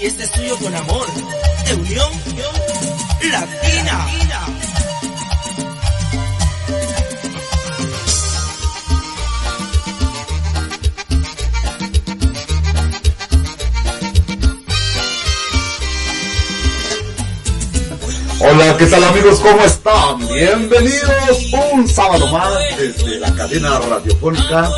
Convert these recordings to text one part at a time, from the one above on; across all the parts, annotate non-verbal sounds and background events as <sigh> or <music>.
y este es tuyo con amor. De Unión Latina. Hola, ¿qué tal amigos? ¿Cómo están? Bienvenidos un sábado más desde la cadena radiofónica,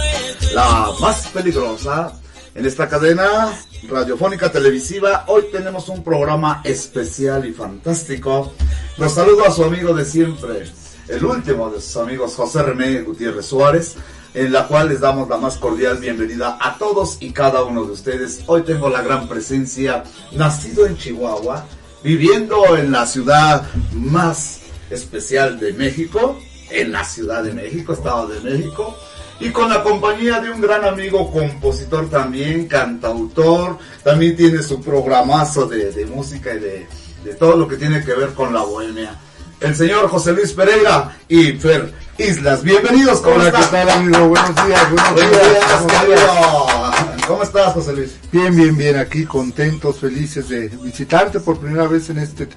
la más peligrosa. En esta cadena radiofónica televisiva, hoy tenemos un programa especial y fantástico. Los saludo a su amigo de siempre, el último de sus amigos, José René Gutiérrez Suárez, en la cual les damos la más cordial bienvenida a todos y cada uno de ustedes. Hoy tengo la gran presencia, nacido en Chihuahua, viviendo en la ciudad más especial de México, en la Ciudad de México, Estado de México, y con la compañía de un gran amigo, compositor también, cantautor, también tiene su programazo de, de música y de, de todo lo que tiene que ver con la bohemia. El señor José Luis Pereira y Fer Islas, bienvenidos, ¿cómo Hola, están? ¿qué tal amigo? Buenos días, buenos, Buenos días. días, días. ¿Cómo estás, José Luis? Bien, bien, bien, aquí contentos, felices de visitarte por primera vez en este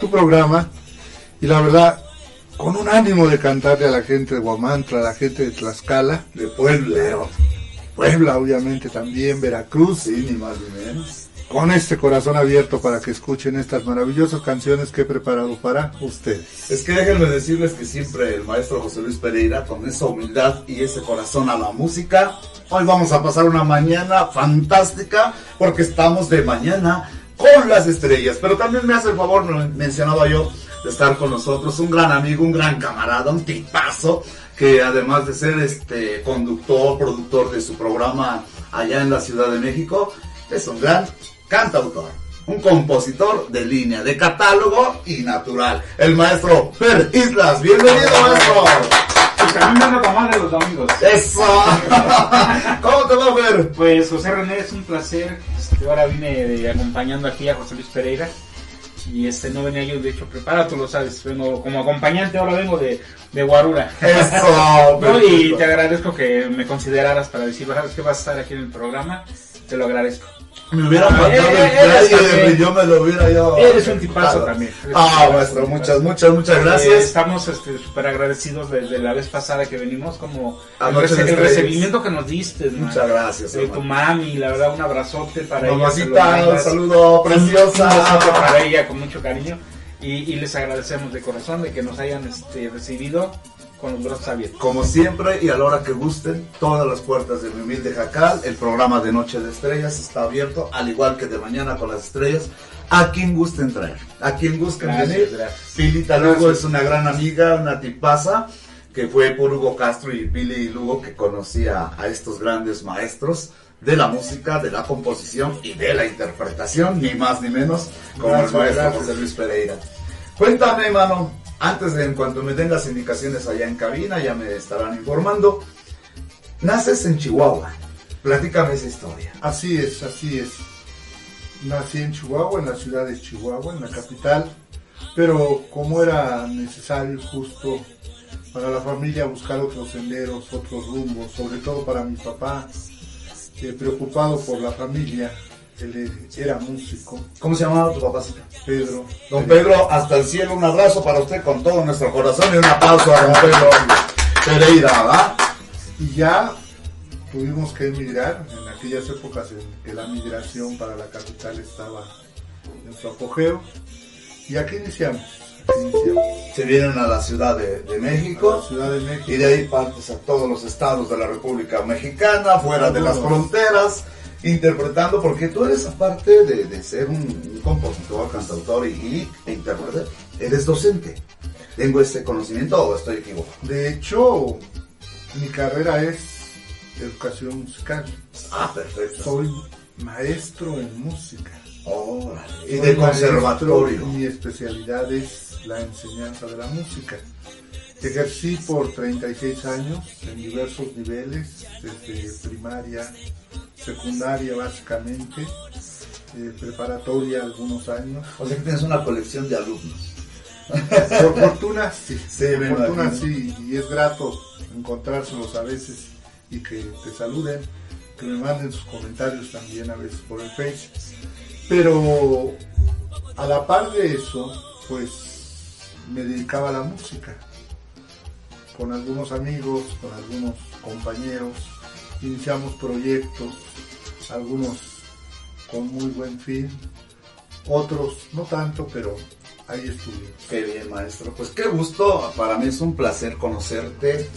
tu programa y la verdad con un ánimo de cantarle a la gente de Guamantra, a la gente de Tlaxcala, De Puebla. Puebla obviamente también, Veracruz, Sí, ni más ni menos. con este corazón abierto para que escuchen estas maravillosas canciones que he preparado para ustedes. Es que déjenme decirles que siempre el maestro José Luis Pereira, con esa humildad y ese corazón a la música, hoy vamos a pasar una mañana fantástica porque estamos de mañana con las estrellas. Pero también me hace el favor, mencionaba yo, de estar con nosotros, un gran amigo, un gran camarada, un tipazo, que además de ser este conductor, productor de su programa allá en la Ciudad de México, es un gran cantautor. Un compositor de línea, de catálogo y natural. El maestro Per Islas. Bienvenido, maestro. Pues también vengo a tomar de los domingos. Eso. <laughs> ¿Cómo te va, Per? Pues José René, es un placer. Este, ahora vine de- acompañando aquí a José Luis Pereira. Y este no venía yo, de hecho, preparado, tú lo sabes. Vengo como acompañante, ahora vengo de, de Guarura. Eso. <laughs> No, y te agradezco que me consideraras para decir, sabes que vas a estar aquí en el programa. Te lo agradezco. Me hubiera Ah, faltado eh, el eh, eres flyer, también. yo me lo hubiera yo. Eres un tipazo también. Un Ah, maestro, un muchas, muchas, muchas Eh, gracias. estamos este, súper agradecidos desde la vez pasada que venimos, como el, de recibimiento que nos diste. Muchas gracias, De tu mami, la verdad, un abrazote para ella. Mamacita, un saludo Un besote preciosa. para ella con mucho cariño. Y, y les agradecemos de corazón de que nos hayan este, recibido con los brazos abiertos. Como siempre y a la hora que gusten, todas las puertas de mi humilde jacal, el programa de Noche de Estrellas está abierto, al igual que de Mañana con las Estrellas, a quien gusten traer, a quien gusten Gracias, venir. gracias. Pilita Lugo es una gran amiga, una tipaza, que fue por Hugo Castro y Pili Lugo que conocía a estos grandes maestros de la música, de la composición y de la interpretación, ni más ni menos, como Gracias, el maestro gracias. José Luis Pereira. Cuéntame, mano, antes de en cuanto me den las indicaciones allá en cabina, ya me estarán informando. Naces en Chihuahua. Platícame esa historia. Así es, así es. Nací en Chihuahua, en la ciudad de Chihuahua, en la capital, pero como era necesario justo para la familia buscar otros senderos, otros rumbos, sobre todo para mi papá, eh, preocupado por la familia, él era músico, ¿Cómo se llamaba tu papacita? Pedro. Don Pedro, hasta el cielo, un abrazo para usted con todo nuestro corazón y un aplauso a don Pedro Pereira, ¿verdad? Y ya tuvimos que emigrar en aquellas épocas en que la migración para la capital estaba en su apogeo. Y aquí iniciamos, aquí iniciamos. Se vienen a la Ciudad de, México la Ciudad de México. y de ahí partes a todos los estados de la República Mexicana, fuera de las fronteras, interpretando, porque tú eres aparte de, de ser un, un compositor, cantautor y, y e intérprete, eres docente. ¿Tengo ese conocimiento o estoy equivocado? De hecho, mi carrera es educación musical. Ah, perfecto. Soy maestro en música. Órale. Y de maestro, conservatorio. Mi especialidad es la enseñanza de la música. Ejercí por 36 años en diversos niveles, desde primaria, secundaria básicamente, eh, preparatoria algunos años. O sea que tienes una colección de alumnos. Por fortuna sí, <laughs> por fortuna imagino. sí, y es grato encontrárselos a veces y que te saluden, que me manden sus comentarios también a veces por el page. Pero a la par de eso, pues me dedicaba a la música. Con algunos amigos, con algunos compañeros, iniciamos proyectos, algunos con muy buen fin, otros no tanto, pero ahí estuvimos. Qué bien, maestro. Pues qué gusto. Para mí es un placer conocerte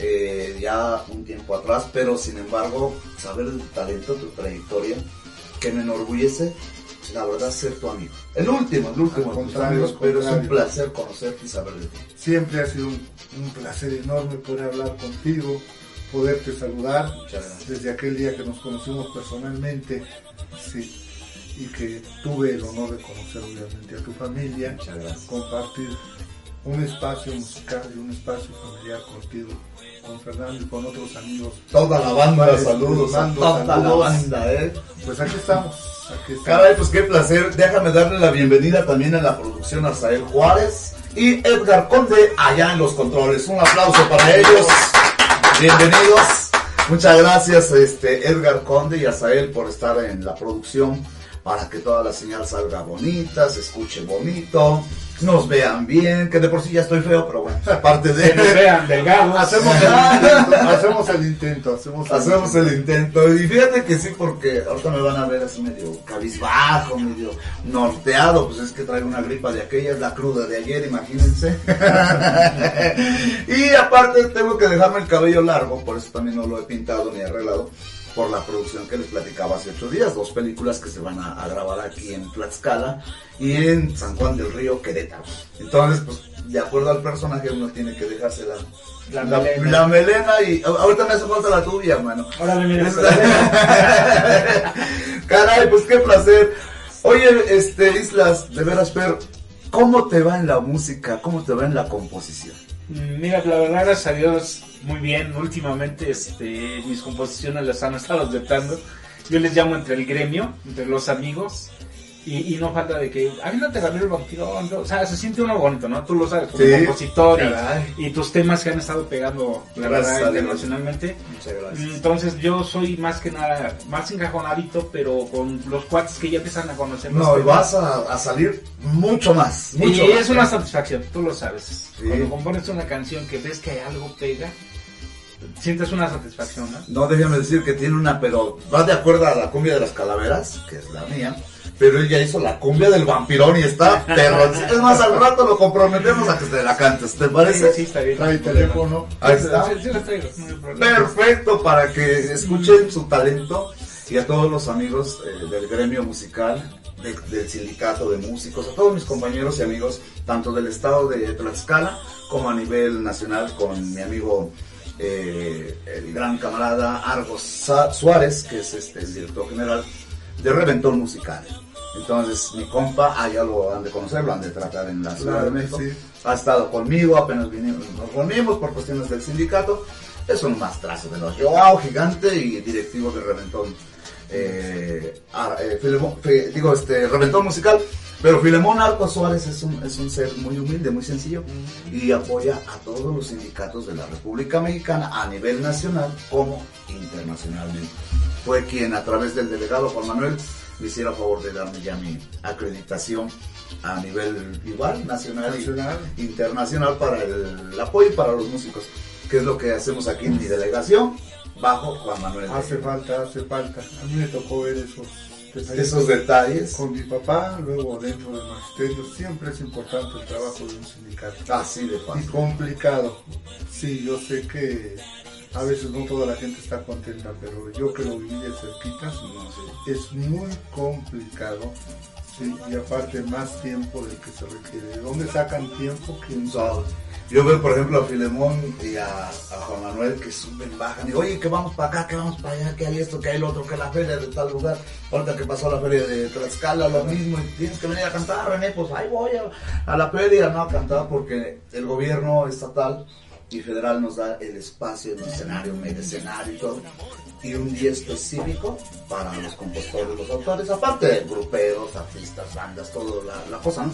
eh, ya un tiempo atrás, pero sin embargo, saber tu talento, tu trayectoria, que me enorgullece, la verdad, ser tu amigo. El último, el último de tus amigos, pero es un placer conocerte y saber de ti. Siempre ha sido un, un placer enorme poder hablar contigo, poderte saludar desde aquel día que nos conocimos personalmente, sí, y que tuve el honor de conocer obviamente a tu familia, compartir un espacio musical y un espacio familiar contigo, con Fernando y con otros amigos. Toda la banda, saludos a toda la banda, eh. Pues aquí estamos, aquí estamos. Caray, pues qué placer. Déjame darle la bienvenida también a la producción a Sael Juárez y Edgar Conde allá en los controles. Un aplauso para ellos. Bienvenidos. Muchas gracias, este Edgar Conde y Azael por estar en la producción para que toda la señal salga bonita, se escuche bonito, nos vean bien, que de por sí ya estoy feo, pero bueno, <laughs> aparte Que nos de vean delgados. Hacemos el <laughs> intento, hacemos el intento, hacemos el Hacemos el intento. Y fíjate que sí, porque ahorita me van a ver así medio cabizbajo, medio norteado. Pues es que traigo una gripa de aquella, es la cruda de ayer, imagínense. <laughs> y aparte tengo que dejarme el cabello largo, por eso también no lo he pintado ni arreglado. Por la producción que les platicaba hace ocho días, dos películas que se van a, a grabar aquí en Tlaxcala y en San Juan del Río, Querétaro. Entonces, pues, de acuerdo al personaje, uno tiene que dejarse la, La la, melena. la melena y ahorita me hace falta la tuya, hermano. Órale, mira, <laughs> Caray, pues qué placer. Oye, este Islas, de veras, pero ¿cómo te va en la música? ¿Cómo te va en la composición? Mm, Mira, la verdad, gracias a Dios, muy bien. Últimamente, este, mis composiciones las han estado aceptando. Yo les llamo entre el gremio, entre los amigos. Y, y no falta de que, aviéntate Ramiro el ¿no? o sea, se siente uno bonito, ¿no? Tú lo sabes, como Sí, compositor y, y tus temas que han estado pegando, la Gracias verdad, a internacionalmente. Muchas gracias. Entonces yo soy más que nada, más encajonadito, pero con los cuates que ya empiezan a conocer No, y temas. vas a, a salir mucho más. Y Mucho más. es una satisfacción, tú lo sabes. Sí. Cuando compones una canción que ves que algo pega, sientes una satisfacción, ¿no? No, déjame decir que tiene una, pero va de acuerdo a la cumbia de las calaveras, que es la mía. Pero ella hizo la cumbia del vampirón y está <laughs> perro. Es más, al rato lo comprometemos a que te la cantes, ¿te parece? Sí, sí, está bien. Trae teléfono. Ahí está. Sí, sí, traigo. Perfecto, para que escuchen su talento y a todos los amigos eh, del gremio musical, de- del sindicato de músicos, a todos mis compañeros y amigos, tanto del estado de Tlaxcala como a nivel nacional, con mi amigo, eh, el gran camarada Argos Suárez, que es este, el director general de Reventón Musical. Entonces, mi compa, ah, ya lo han de conocer, lo han de tratar en la Ciudad de México. sí. Ha estado conmigo, apenas vinimos, nos reunimos por cuestiones del sindicato. Es un mastrazo de los Joao, gigante y directivo de Reventón. Eh, ah, eh, Filemón- Fe- digo, este, Reventón Musical. Pero Filemón Arcos Suárez es un, es un ser muy humilde, muy sencillo y apoya a todos los sindicatos de la República Mexicana a nivel nacional como internacionalmente. Fue quien a través del delegado Juan Manuel me hiciera favor de darme ya mi acreditación a nivel igual, nacional, Nacional. y internacional para el, apoyo para los músicos, que es lo que hacemos aquí en mi delegación bajo Juan Manuel. Hace falta, hace falta. A mí me tocó ver esos detalles. Esos detalles. Con mi papá, luego dentro del magisterio, siempre es importante el trabajo de un sindicato. Así de Y fácil. complicado. Sí, yo sé que a veces no toda la gente está contenta, pero yo que lo viví de cerquita, es muy complicado. Sí, y aparte más tiempo del que se requiere. ¿De dónde sacan tiempo? ¿Quién sabe? Yo veo, por ejemplo, a Filemón y a, a Juan Manuel que suben, bajan y, oye, que vamos para acá, que vamos para allá, que hay esto, que hay lo otro, que la feria de tal lugar. Ahorita que pasó la feria de Tlaxcala, lo mismo, y tienes que venir a cantar, René, pues ahí voy a, a la feria, no a cantar, porque el gobierno estatal y federal nos da el espacio, el escenario, medio escenario y todo, y un día específico para los compositores, los autores, aparte de gruperos, artistas, bandas, todo la, la cosa, ¿no?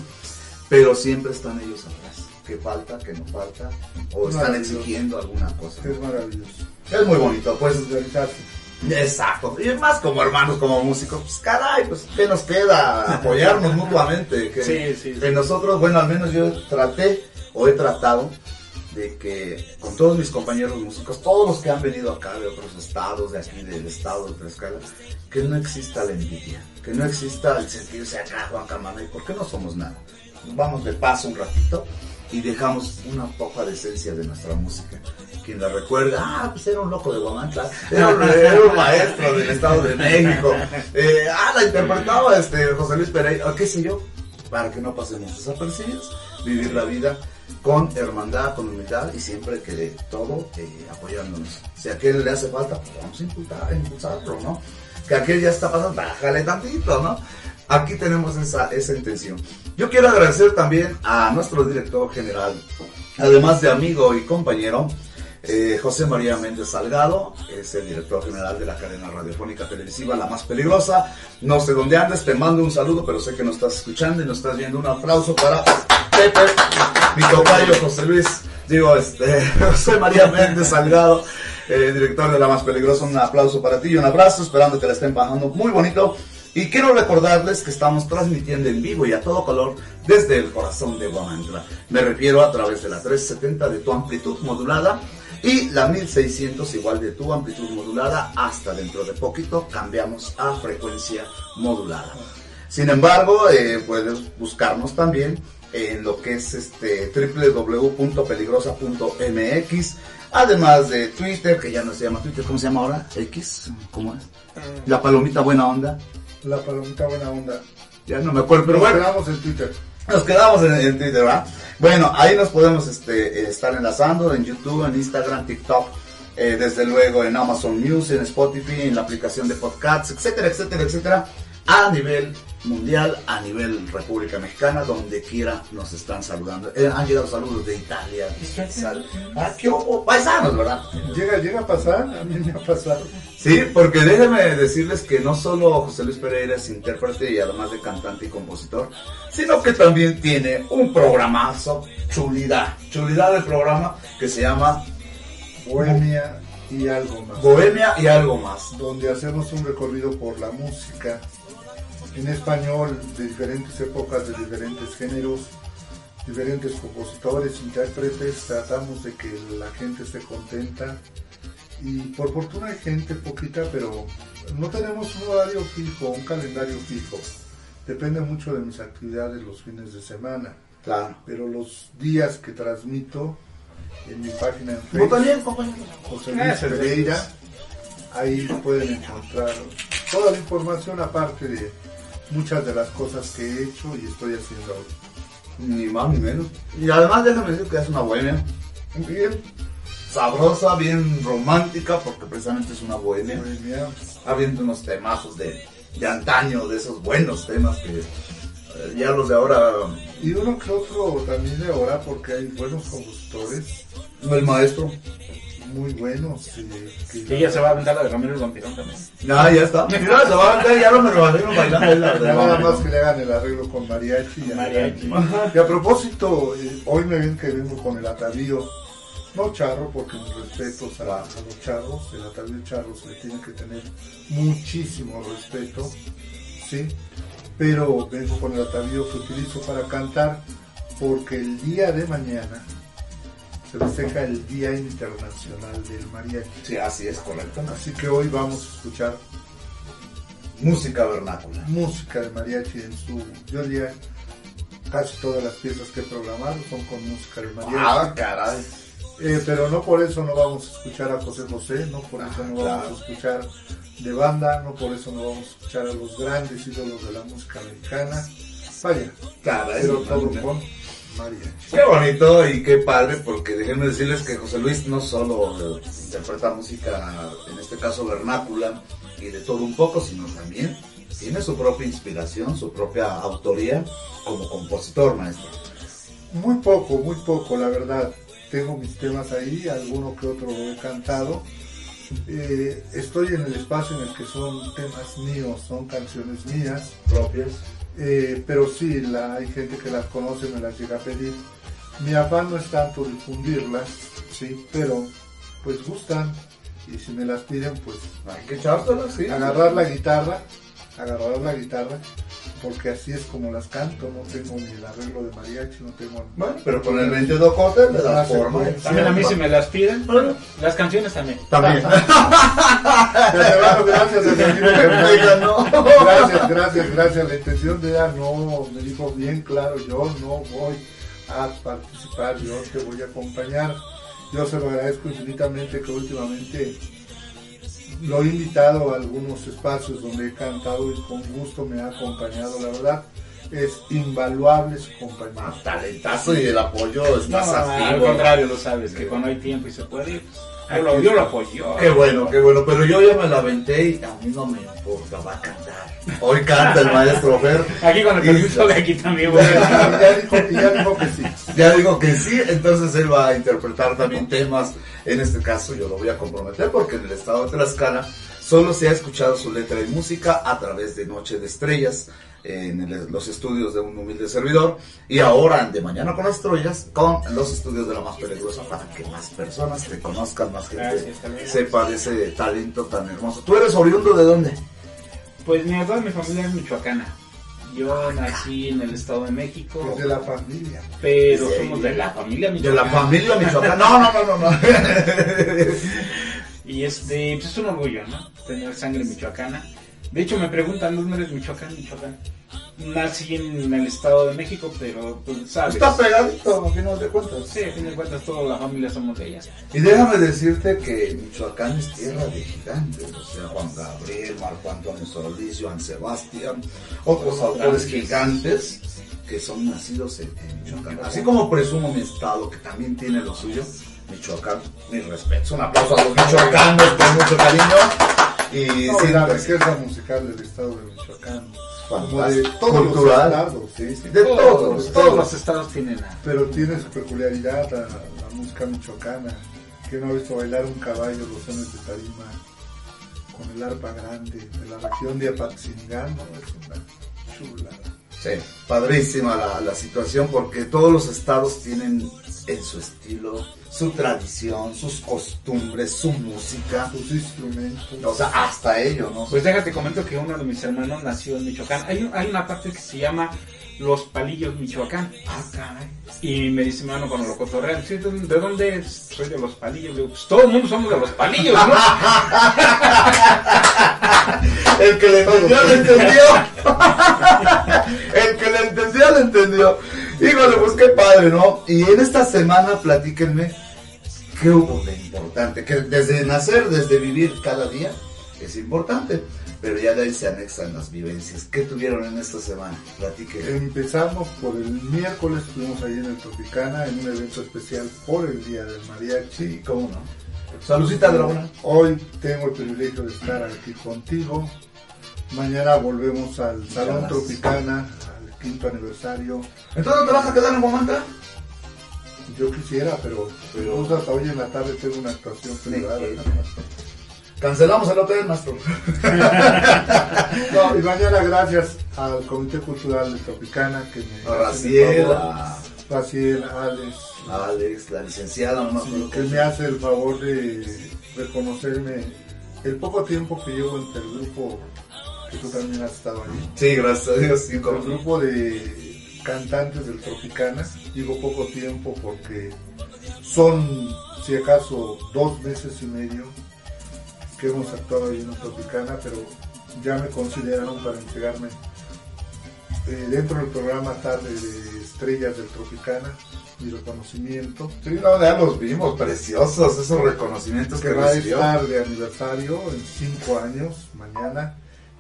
Pero siempre están ellos atrás. ¿Qué falta? ¿Qué no falta? O están exigiendo alguna cosa. Es maravilloso. Es muy bonito, pues. Exacto, y más como hermanos, como músicos, pues caray, pues ¿qué nos queda? Apoyarnos mutuamente. Que, Sí, sí, sí. que nosotros, bueno, al menos yo traté o he tratado de que con todos mis compañeros músicos, todos los que han venido acá de otros estados, de aquí del estado de Tlaxcala, que no exista la envidia, que no exista el sentirse acá, Juan Camana, ¿y por qué no somos nada? Vamos de paso un ratito y dejamos una poca de esencia de nuestra música. Quien la recuerda, ah, pues era un loco de Guamantla, era un, era un maestro del Estado de México, eh, ah, la interpretaba este José Luis Pereira, o qué sé yo, para que no pasemos desapercibidos, vivir la vida con hermandad, con humildad y siempre que de todo eh, apoyándonos. Si a aquel le hace falta, pues vamos a impulsar, impulsarlo, ¿no? Que aquel ya está pasando, bájale tantito, ¿no? Aquí tenemos esa, esa intención. Yo quiero agradecer también a nuestro director general, además de amigo y compañero, eh, José María Méndez Salgado, es el director general de la cadena radiofónica televisiva La Más Peligrosa. No sé dónde andes, te mando un saludo, pero sé que nos estás escuchando y nos estás viendo. Un aplauso para Pepe, mi tocayo José Luis, digo, este, <laughs> José María Méndez Salgado, eh, director de La Más Peligrosa. Un aplauso para ti y un abrazo, esperando que la estén pasando muy bonito. Y quiero recordarles que estamos transmitiendo en vivo y a todo color desde el corazón de Guamantla. Me refiero a través de la 370 de tu amplitud modulada y la 1600 igual de tu amplitud modulada hasta dentro de poquito cambiamos a frecuencia modulada. Sin embargo, eh, puedes buscarnos también en lo que es este www.peligrosa.mx, además de Twitter, que ya no se llama Twitter, ¿cómo se llama ahora? X, ¿cómo es? La palomita buena onda, La palomita buena onda. ya no me acuerdo, pero bueno. en Twitter. Nos quedamos en, Twitter, ¿verdad? Bueno, ahí nos podemos este, eh, estar enlazando en YouTube, en Instagram, TikTok, eh, desde luego en Amazon Music, en Spotify, en la aplicación de podcasts, etcétera, etcétera, etcétera, a nivel mundial, a nivel República Mexicana, donde quiera nos están saludando. Eh, han llegado saludos de Italia, sal- ah, qué paisanos, ¿verdad? Llega, llega a pasar, a mí me ha pasado. Sí, porque déjenme decirles que no solo José Luis Pereira es intérprete y además de cantante y compositor, sino que también tiene un programazo, chulidad, chulidad del programa que se llama Bohemia y algo más. Bohemia y algo más. donde hacemos un recorrido por la música en español de diferentes épocas, de diferentes géneros, diferentes compositores, intérpretes, tratamos de que la gente esté contenta y por fortuna hay gente poquita, pero no tenemos un horario fijo, un calendario fijo. Depende mucho de mis actividades los fines de semana, Claro. pero los días que transmito en mi página en Facebook, también. José Luis Pereira. Ahí pueden encontrar toda la información aparte de muchas de las cosas que he hecho y estoy haciendo ahora. Ni más ni menos. Y además déjame decir que es una bohemia bien sabrosa, bien romántica, porque precisamente es una bohemia. Bohemia. habiendo unos temazos de, de antaño, de esos buenos temas que eh, ya los de ahora, Y uno que otro también de ahora porque hay buenos compositores, el maestro, muy buenos. eh, que Que ella se va a aventar la de Ramiro el Vampirón también. ya, ya está, <laughs> mira, se va a cantar, ya no me lo imagino bailando, nada más que le hagan el arreglo con mariachi. y Mariachi. Y a propósito, eh, hoy me ven que vengo con el atavío, no charro, porque mis respetos a, a los charros, el atavío charro se le tiene que tener muchísimo respeto, ¿sí? Pero vengo con el atavío que utilizo para cantar, porque el día de mañana se festeja el Día Internacional del Mariachi. Sí, así es, correcto. Así que hoy vamos a escuchar Música vernácula. música de mariachi en su, yo diría, casi todas las piezas que he programado son con música de mariachi. Ah, caray. Eh, pero no por eso no vamos a escuchar a José José, no por eso no claro. vamos a escuchar de banda, no por eso no vamos a escuchar a los grandes ídolos de la música americana. Vaya, Caray, pero todo con Qué bonito y qué padre, porque déjenme decirles que José Luis no solo interpreta música, en este caso vernácula, y de todo un poco, sino también tiene su propia inspiración, su propia autoría como compositor, maestro. Muy poco, muy poco, la verdad. Tengo mis temas ahí, alguno que otro he cantado. Eh, estoy en el espacio en el que son temas míos, son canciones mías. Propias. Eh, pero sí, la, hay gente que las conoce, me las llega a pedir. Mi afán no es tanto difundirlas, sí, pero pues gustan y si me las piden, pues Hay que echárselas, sí. agarrar la guitarra, agarrar la guitarra, porque así es como las canto, no tengo ni el arreglo de mariachi, no tengo... Bueno, pero con el 22 cortes Ah, forma. sí, También a mí si me las piden, Bueno. las canciones también. También. <laughs> Gracias. Gracias, gracias, gracias. La intención de ella no, me dijo bien claro, yo no voy a participar, yo te voy a acompañar. Yo se lo agradezco infinitamente que últimamente lo he invitado a algunos espacios donde he cantado y con gusto me ha acompañado. La verdad es invaluable su compañía. Ah, Talentazo y el apoyo es más No, al activo. contrario, lo sabes, que cuando hay tiempo y se puede, pues, yo, lo, yo lo apoyo. Qué bueno, qué bueno, pero yo ya me la aventé y a mí no me importa, va a cantar. Hoy canta el maestro Fer. Aquí con el permiso de aquí también voy a Ya dijo, ya dijo que sí. Ya digo que sí, entonces él va a interpretar también temas. En este caso yo lo voy a comprometer porque en el estado de Tlaxcala solo se ha escuchado su letra y música a través de Noche de Estrellas en el- los estudios de un humilde servidor y ahora de Mañana con las Estrellas con los estudios de la más peligrosa para que más personas te conozcan, más gente Gracias, sepa de ese talento tan hermoso. ¿Tú eres oriundo de dónde? Pues mi toda mi familia es michoacana. Yo nací en el Estado de México, Pues de la familia. pero Sí. somos de la familia De michoacana. la familia Michoacán. No, no, no, no, no. <laughs> Y este, pues es un orgullo, ¿no? Tener sangre michoacana. De hecho, me preguntan, ¿dónde eres Michoacán? Michoacán. Nací en el Estado de México, pero pues sabes. Está pegadito, a final de cuentas. Sí, a fin de cuentas, toda la familia somos de ellas. Y déjame decirte que Michoacán es tierra de gigantes, o sea, Juan Gabriel, Marco Antonio Solís, Juan Sebastián, otros autores gigantes que son nacidos en, en Michoacán. Así como presumo mi estado, que también tiene lo suyo, Michoacán, mi respeto. Un aplauso a los michoacanos con mucho cariño. Y No, sí, la pues, riqueza musical del estado de Michoacán. Como de todos cultural, los estados, sí, sí. de todos, Todos los estados tienen. Pero tiene su peculiaridad la, la música michoacana. Que no ha visto bailar un caballo los sones de tarima con el arpa grande de la región de Apatzingán, ¿no? Es una chulada. Sí, padrísima la, la situación porque todos los estados tienen en su estilo, su tradición, sus costumbres, su música, Sus instrumentos. o sea, hasta ello, ¿no? Pues déjate comento que uno de mis hermanos nació en Michoacán. Hay, un- hay una parte que se llama Los Palillos, Michoacán. Ah, caray. Y me dice mi hermano cuando lo cotorrean, "Sí, ¿de ¿de dónde es? Soy de Los Palillos. Le digo, pues todo el mundo somos de Los Palillos, ¿no? <laughs> <laughs> El que le entendió, le entendió. El que le entendió, le entendió. Híjole, pues qué padre, ¿no? Y en esta semana, platíquenme, ¿qué hubo de importante? Que desde nacer, desde vivir cada día, es importante. Pero ya de ahí se anexan las vivencias. ¿Qué tuvieron en esta semana? Platíquenme. Empezamos por el miércoles, estuvimos ahí en el Tropicana en un evento especial por el Día del Mariachi. Sí, cómo no. Saludcita, Dragona. Hoy tengo el privilegio de estar aquí contigo. Mañana volvemos al Salón. Tropicana, quinto aniversario. ¿Entonces no te vas a quedar en Momanta? Yo quisiera, pero, pero justo hasta hoy en la tarde tengo una actuación privada. Cancelamos el hotel, maestro. <laughs> No, y mañana gracias al Comité Cultural de Tropicana que me A hacen el Raciel, Alex, Alex, la licenciada, no acuerdo que me hace el favor de reconocerme el poco tiempo que llevo entre el grupo, que tú también has estado ahí. Sí, gracias a Dios, sí, El grupo de cantantes del Tropicana, digo poco tiempo porque son, si acaso, dos meses y medio que hemos actuado ahí en el Tropicana, pero ya me consideraron para entregarme eh, dentro del programa Tarde de Estrellas del Tropicana mi reconocimiento, Sí, no, ya los vimos, preciosos, esos reconocimientos que que va a estar de aniversario en cinco años, mañana,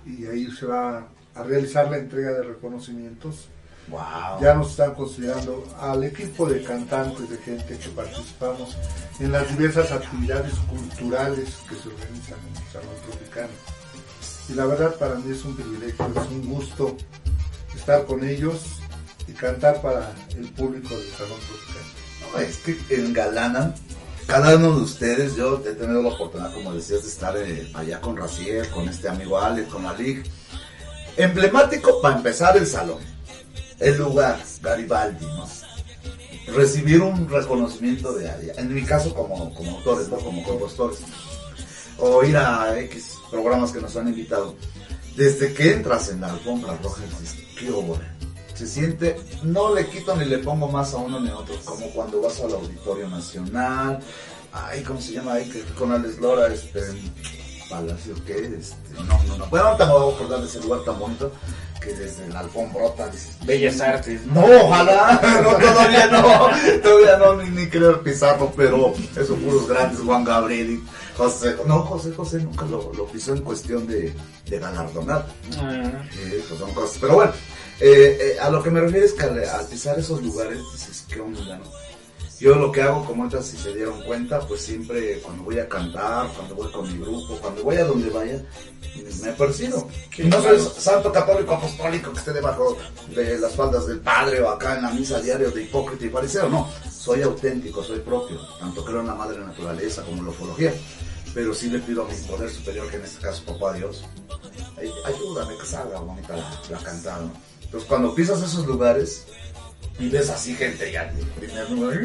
y ahí se va a realizar la entrega de reconocimientos. Wow. Ya nos están considerando al equipo de cantantes, de gente que participamos en las diversas actividades culturales que se organizan en el Salón Tropicano. Y la verdad para mí es un privilegio, es un gusto estar con ellos y cantar para el público del Salón Tropicano. No, es que engalanan cada uno de ustedes. Yo he tenido la oportunidad, como decías, de estar eh, allá con Raciel, con este amigo Alex, con Alik. Emblemático para empezar el salón. El lugar, Garibaldi, ¿no? Recibir un reconocimiento de área. En mi caso, como, como autores, ¿no? Como compositores. o ir a X programas que nos han invitado. Desde que entras en la alfombra roja, dices, qué obra. Se siente, no le quito ni le pongo más a uno ni a otro, como cuando vas al Auditorio Nacional, ay, ¿cómo se llama ahí? Con Alex Lora, este, Palacio, ¿qué? Este, no, no, no, bueno, ahorita me voy a acordar de ese lugar tan bonito, que desde la alfombrota dices, Bellas Artes. no, ojalá, <laughs> no, todavía no, todavía no, ni, ni querer pisarlo, pero esos puros grandes, Juan Gabriel y José, no, José José nunca lo, lo pisó en cuestión de, de galardonar, Ah, Eh, pues pero bueno, eh, eh, a lo que me refiero es que al, al pisar esos lugares, dices, qué onda, ¿no? Yo lo que hago, como ahorita si se dieron cuenta, pues siempre cuando voy a cantar, cuando voy con mi grupo, cuando voy a donde vaya, me persigo. Y no soy santo católico apostólico que esté debajo de las faldas del padre o acá en la misa diario de hipócrita y fariseo, no. Soy auténtico, soy propio. Tanto creo en la madre naturaleza como en la ufología. Pero sí le pido a mi poder superior, que en este caso papá Dios, ay- ayúdame que salga bonita la, la cantada. ¿no? Entonces cuando pisas esos lugares, y ves así gente ya primer número,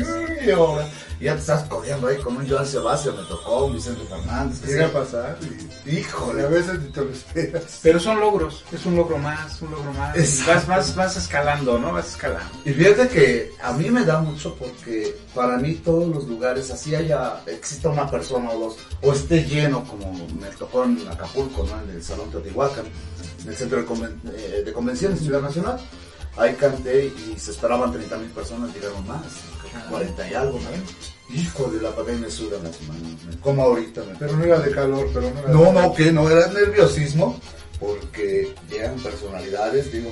y ahora, ya te estás corriendo ahí con un Joan Sebastián, me tocó, un Vicente Fernández, que Llega a pasar y, híjole, a veces ni te lo esperas. Pero son logros, es un logro más, un logro más. Y. Vas, vas, vas escalando, ¿no? Vas escalando. Y fíjate que a mí me da mucho porque para mí todos los lugares, así haya, exista una persona o dos, o esté lleno como me tocó en Acapulco, ¿no? en el Salón Teotihuacán, en el Centro de, Conven- eh, de Convenciones Ciudad Nacional. Ahí canté y se esperaban 30 mil personas, llegaron más, 40 y algo, ¿no? Hijo de la pandemia me sudan las manos, como ahorita. Me... Pero no era de calor, pero no era de No, calor. no, que no era nerviosismo, porque llegan personalidades, digo,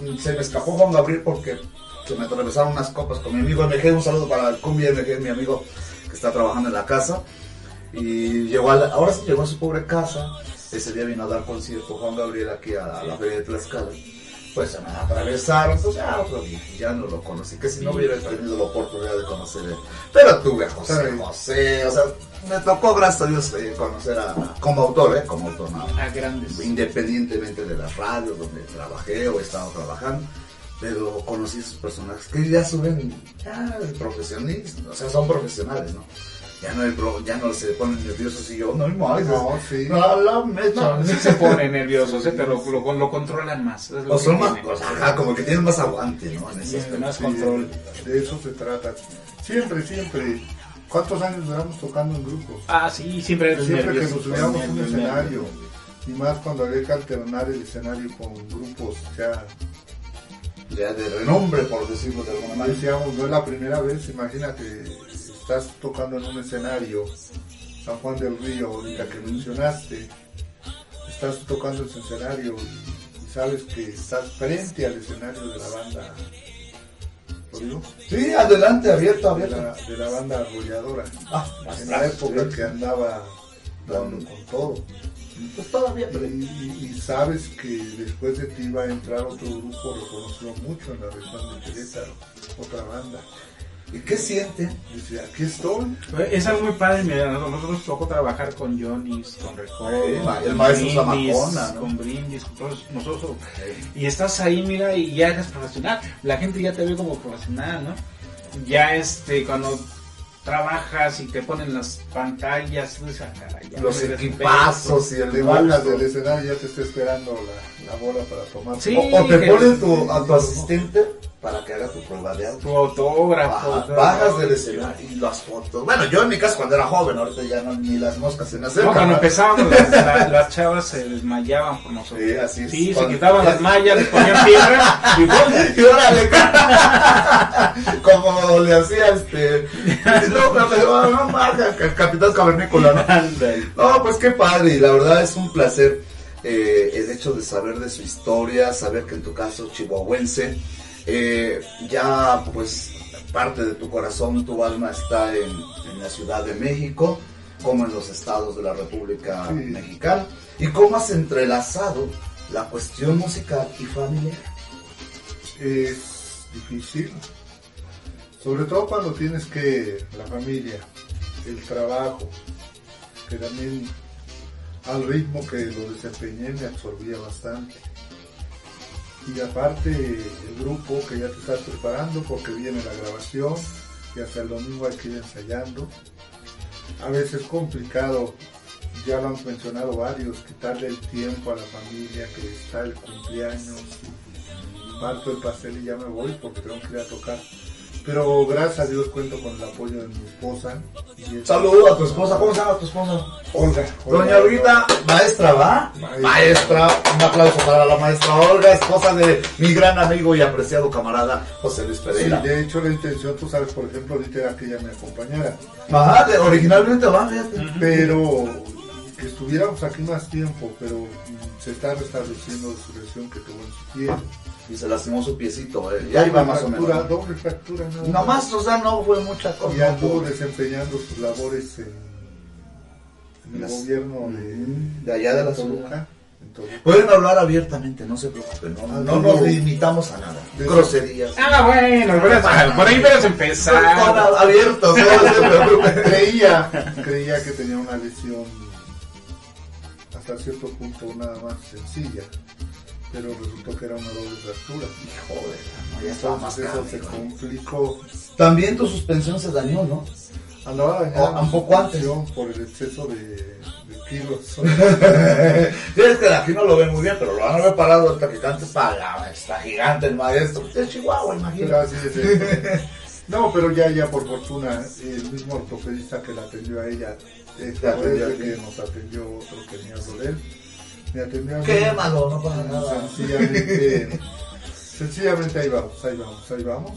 me- se me escapó Juan Gabriel porque se me atravesaron unas copas con mi amigo MG, un saludo para el Cumbia MG, mi amigo que está trabajando en la casa, y llegó a la- ahora sí llegó a su pobre casa, ese día vino a dar concierto Juan Gabriel aquí a, a la feria de Tlaxcala, pues se me atravesaron, pues ya otro día, ya no lo conocí, que si no hubiera tenido la oportunidad de conocer él. Pero tuve a José o sea, me tocó, gracias a Dios, eh, conocer a, como autor, ¿eh? Como autor, más. A grandes. Independientemente de las radios donde trabajé o he estado trabajando, pero conocí esos personajes que ya suben, ya profesionistas, o sea, son profesionales, ¿no? Ya no, hay pro- ya no se ponen nerviosos y yo, no, no, No, sí. no, la mecha. No, sí se ponen nerviosos, ¿eh? pero lo, lo controlan más. es lo O que son más, o sea, ajá, como que tienen más aguante, ¿no? En ese Tienen aspecto. más Sí, control. De eso se trata. Siempre, siempre. ¿Cuántos años duramos tocando en grupos? Ah, sí, siempre Siempre que nos subíamos a un escenario. Y más cuando había que alternar el escenario con grupos ya Ya de renombre, por decirlo de alguna manera. decíamos, no es la primera vez, imagínate, estás tocando en un escenario, San Juan del Río, ahorita que mencionaste, estás tocando ese escenario y, y sabes que estás frente al escenario de la banda, ¿lo digo? Sí, adelante, abierto, De abierto. la, de la banda arrolladora, Ah, en la época sí. que andaba dando con todo. Pues todavía, Y, pero- y- y sabes que después de ti va a entrar otro grupo reconocido mucho en la región de Querétaro, otra banda. ¿Y qué siente? Dice, aquí estoy. Es algo muy padre, mira, nosotros nos tocó trabajar con Johnny's, con Recodo, Sí, con el maestro Brindis, Zamacona, ¿no? con Brindis, con todos nosotros. Y estás ahí, mira, y ya eres profesional. La gente ya te ve como profesional, ¿no? Ya este, cuando trabajas y te ponen las pantallas, "Ah, Los me respeto". equipazos y el gusto. del escenario ya te está esperando la, la bola para tomar. Sí. O, o te ponen tu, a tu asistente para que haga tu prueba de auto. Tu autógrafo. Baja- bajas del escenario y las fotos. Bueno, yo en mi caso cuando era joven, ahorita ya no, ni las moscas se me acercan. No, cuando empezábamos, las, la- las chavas se desmayaban por nosotros. Sí, así es. Sí, se Cuando- quitaban las mallas, les ponían piedra y ¡pum! <laughs> Y órale, <laughs> como le hacía este. <laughs> No, no, no, marca, capitán cavernícola, ¿no? No, pues qué padre, y la verdad es un placer eh, el hecho de saber de su historia, saber que en tu caso chihuahuense, eh, ya pues parte de tu corazón, tu alma está en, en la Ciudad de México, como en los estados de la República Sí. Mexicana, y cómo has entrelazado la cuestión musical y familiar. Es difícil. Sobre todo cuando tienes que la familia, el trabajo, que también al ritmo que lo desempeñé me absorbía bastante. Y aparte el grupo que ya te estás preparando porque viene la grabación y hasta el domingo hay que ir ensayando. A veces es complicado ya lo han mencionado varios, quitarle el tiempo a la familia, que está el cumpleaños, parto el pastel y ya me voy porque tengo que ir a tocar. Pero gracias a Dios cuento con el apoyo de mi esposa. Saludos a tu esposa. ¿Cómo se llama tu esposa? Olga. Doña Olguita, maestra, ¿va? Maestra. Maestra, un aplauso para la maestra Olga, esposa de mi gran amigo y apreciado camarada José Luis Sí, Pereira. de hecho la intención, tú sabes, por ejemplo, ahorita era que ella me acompañara. Ajá, originalmente va, fíjate. pero que estuviéramos aquí más tiempo, pero se está restableciendo su lesión que tuvo en su pie. Y se lastimó su piecito, eh. ya iba más o menos. Doble fractura, nada No más, o sea, no fue mucha cosa. Y anduvo desempeñando sus labores en, en el gobierno de, de allá de la Toluca. Pueden hablar abiertamente, no se preocupen, no, Ah, no no, nos no. limitamos a nada. De- Groserías. Ah, bueno, por ahí Son empezado. abiertos, <laughs> no se preocupen. Creía, creía que tenía una lesión hasta cierto punto nada más sencilla, pero resultó que era una doble fractura. Ya estaba más Entonces eso se complicó. También tu suspensión se dañó, ¿no? Andaba dañada un poco antes. por el exceso de, de kilos. <laughs> Tienes que aquí no lo ven muy bien, pero lo van a ver parado hasta que cante para está gigante el maestro. Es Chihuahua, Pero imagínate. esto. <laughs> No, pero ya, ya por fortuna, el mismo ortopedista que la atendió a ella, eh, Te atendió fue a ti. que nos atendió otro que venía sobre él, me atendió a mí. Qué malo, no pasa nada. Sencillamente, sencillamente ahí vamos, ahí vamos, ahí vamos.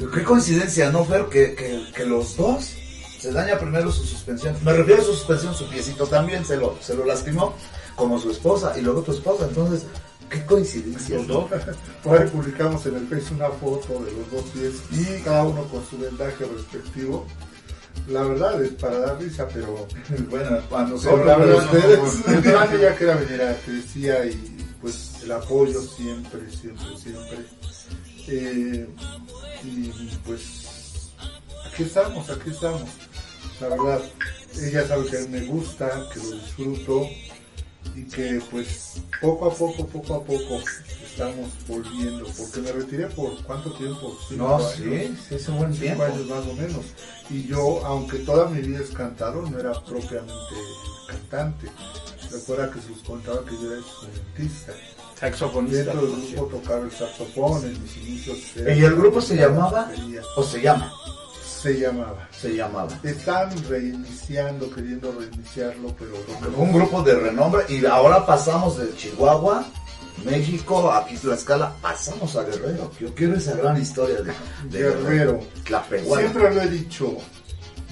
y Qué coincidencia, ¿no, Fer? Que, que, que los dos se daña primero su suspensión. Me refiero a su suspensión, su piecito también se lo, se lo lastimó, como su esposa y luego tu esposa. Entonces, qué coincidencia. Los dos. Por ahí publicamos en el Face una foto de los dos pies y cada uno con su vendaje respectivo. La verdad es para dar risa, pero <laughs> Bueno, cuando se No, habla de pero ustedes. <laughs> Ya que era venir a te decía y pues el apoyo siempre, siempre, siempre. Eh, y pues aquí estamos, aquí estamos. La verdad, ella sabe que a me gusta, que lo disfruto y que pues poco a poco, poco a poco estamos volviendo. Porque me retiré por cuánto tiempo? Cinco No, años. sí, sí, es un buen Cinco tiempo. años más o menos. Y yo, aunque toda mi vida es cantado, no era propiamente cantante. Recuerda que se contaba que yo era instrumentista. Saxofonista. Dentro del grupo tocaba el saxofón, en mis inicios. ¿Y el grupo se llamaba? batería. O se llama, Se llamaba. se llamaba. Están reiniciando, queriendo reiniciarlo, pero Fue un grupo de renombre y ahora pasamos de Chihuahua, México, aquí Tlaxcala, pasamos a Guerrero. Yo quiero esa gran historia de, de Guerrero. Tlapehuala. Siempre lo he dicho,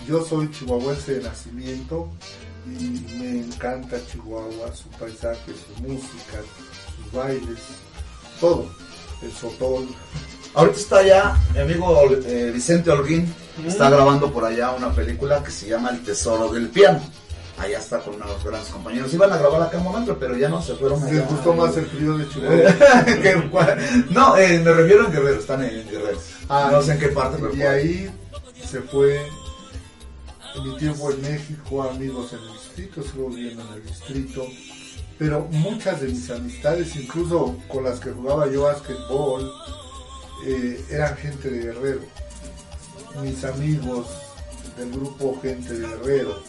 yo soy chihuahuense de nacimiento y me encanta Chihuahua, su paisaje, su música, sus bailes, todo, el sotol. Ahorita está allá, mi amigo eh, Vicente Holguín, está grabando por allá una película que se llama El Tesoro del Piano. Allá está con unos grandes compañeros. Iban a grabar acá en momento, pero ya no se fueron. Les gustó más el frío de Chihuahua. <laughs> No, eh, me refiero a Guerrero, están en Guerrero. Ah, no sé en qué parte, pero Y ahí se fue mi tiempo en México, amigos en el distrito, sigo viviendo en el distrito. Pero muchas de mis amistades, incluso con las que jugaba yo básquetbol, eh, eran gente de Guerrero. Mis amigos del grupo Gente de Guerrero.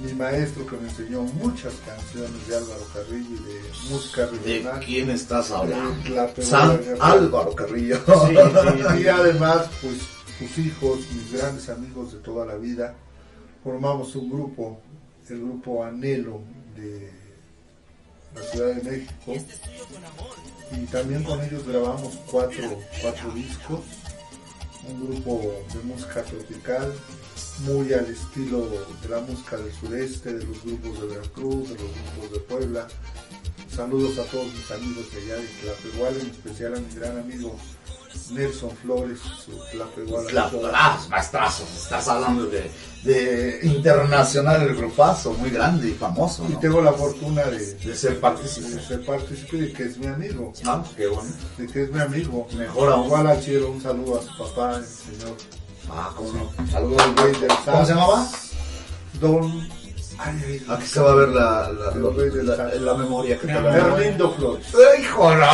Mi maestro que me enseñó muchas canciones de Álvaro Carrillo y de música ¿De regional. quién estás hablando? de San. Álvaro Carrillo. Sí, <laughs> sí, Y además, pues sus hijos, mis grandes amigos de toda la vida, formamos un grupo, el grupo Anhelo de la Ciudad de México. Y también con ellos grabamos cuatro, cuatro discos, un grupo de música tropical, muy al estilo de la música del sureste, de los grupos de Veracruz, de los grupos de Puebla. Saludos a todos mis amigos de allá de Tlapehuala, en especial a mi gran amigo Nelson Flores, su Tlapehuala. La, ah, maestrazos, estás hablando de, de internacional, el grupazo, muy grande y famoso. Y tengo la fortuna de, De ser de partícipe. ser partícipe de que es mi amigo, Ah, qué bueno. de que es mi amigo. Mejor aún. Igual un saludo a su papá, el señor Ah, cómo no. Del ¿Cómo se llamaba? Don... Ay, Aquí se va a ver la, la, memoria que te Berlindo Flores. ¡Hijo, <laughs> no!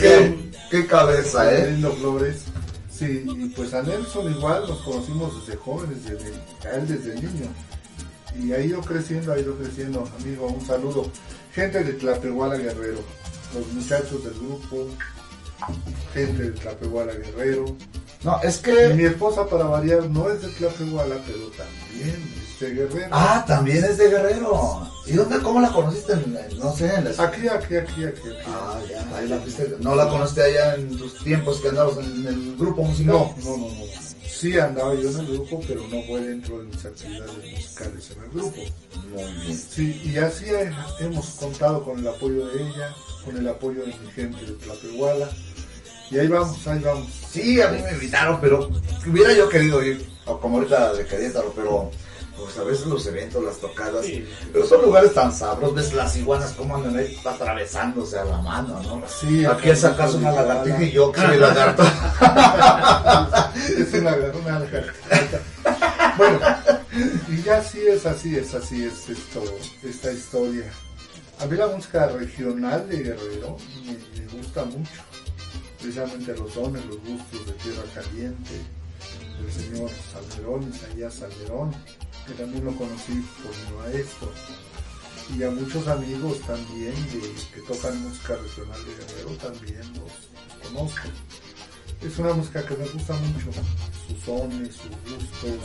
Que- qué cabeza, ¿eh? Berlindo Flores. Sí, y pues a Nelson igual nos conocimos desde jóvenes, desde, a él desde niño. Y ha ido creciendo, ha ido creciendo, amigo, un saludo. Gente de Tlapehuala Guerrero, los muchachos del grupo, gente de Tlapehuala Guerrero. No, es Y mi que... esposa, para variar, no es de Tlapehuala, pero también es de Guerrero. Ah, también es de Guerrero. ¿Y dónde, cómo la conociste? No sé, en la... Aquí, aquí, aquí, aquí. aquí. Ah, ya, ahí la viste. ¿No la conociste allá en tus tiempos que andabas en el grupo musical? No, no, no, no. Sí andaba yo en el grupo, pero no fue dentro de mis actividades musicales en el grupo. Muy bien. Sí, y así he- hemos contado con el apoyo de ella, con el apoyo de mi gente de Tlapehuala. Y ahí vamos, ahí vamos. Sí, a mí me invitaron, pero hubiera yo querido ir, o como ahorita de Querétaro, pero pues a veces los eventos, las tocadas, Sí. pero son lugares tan sabros, ves las iguanas como andan ahí atravesándose a la mano, ¿no? Sí, Aquí es acaso una lagartija y yo que soy <laughs> lagarto. es una, una lagartija. Bueno, y ya sí es así, es así, es esto, esta historia. A mí la música regional de Guerrero me, me gusta mucho. Precisamente los dones, los gustos de Tierra Caliente, del señor Salmerón, Isaías Salmerón, que también lo conocí por mi maestro. Y a muchos amigos también de, que tocan música regional de Guerrero también los conozco. Es una música que me gusta mucho, sus sones, sus gustos,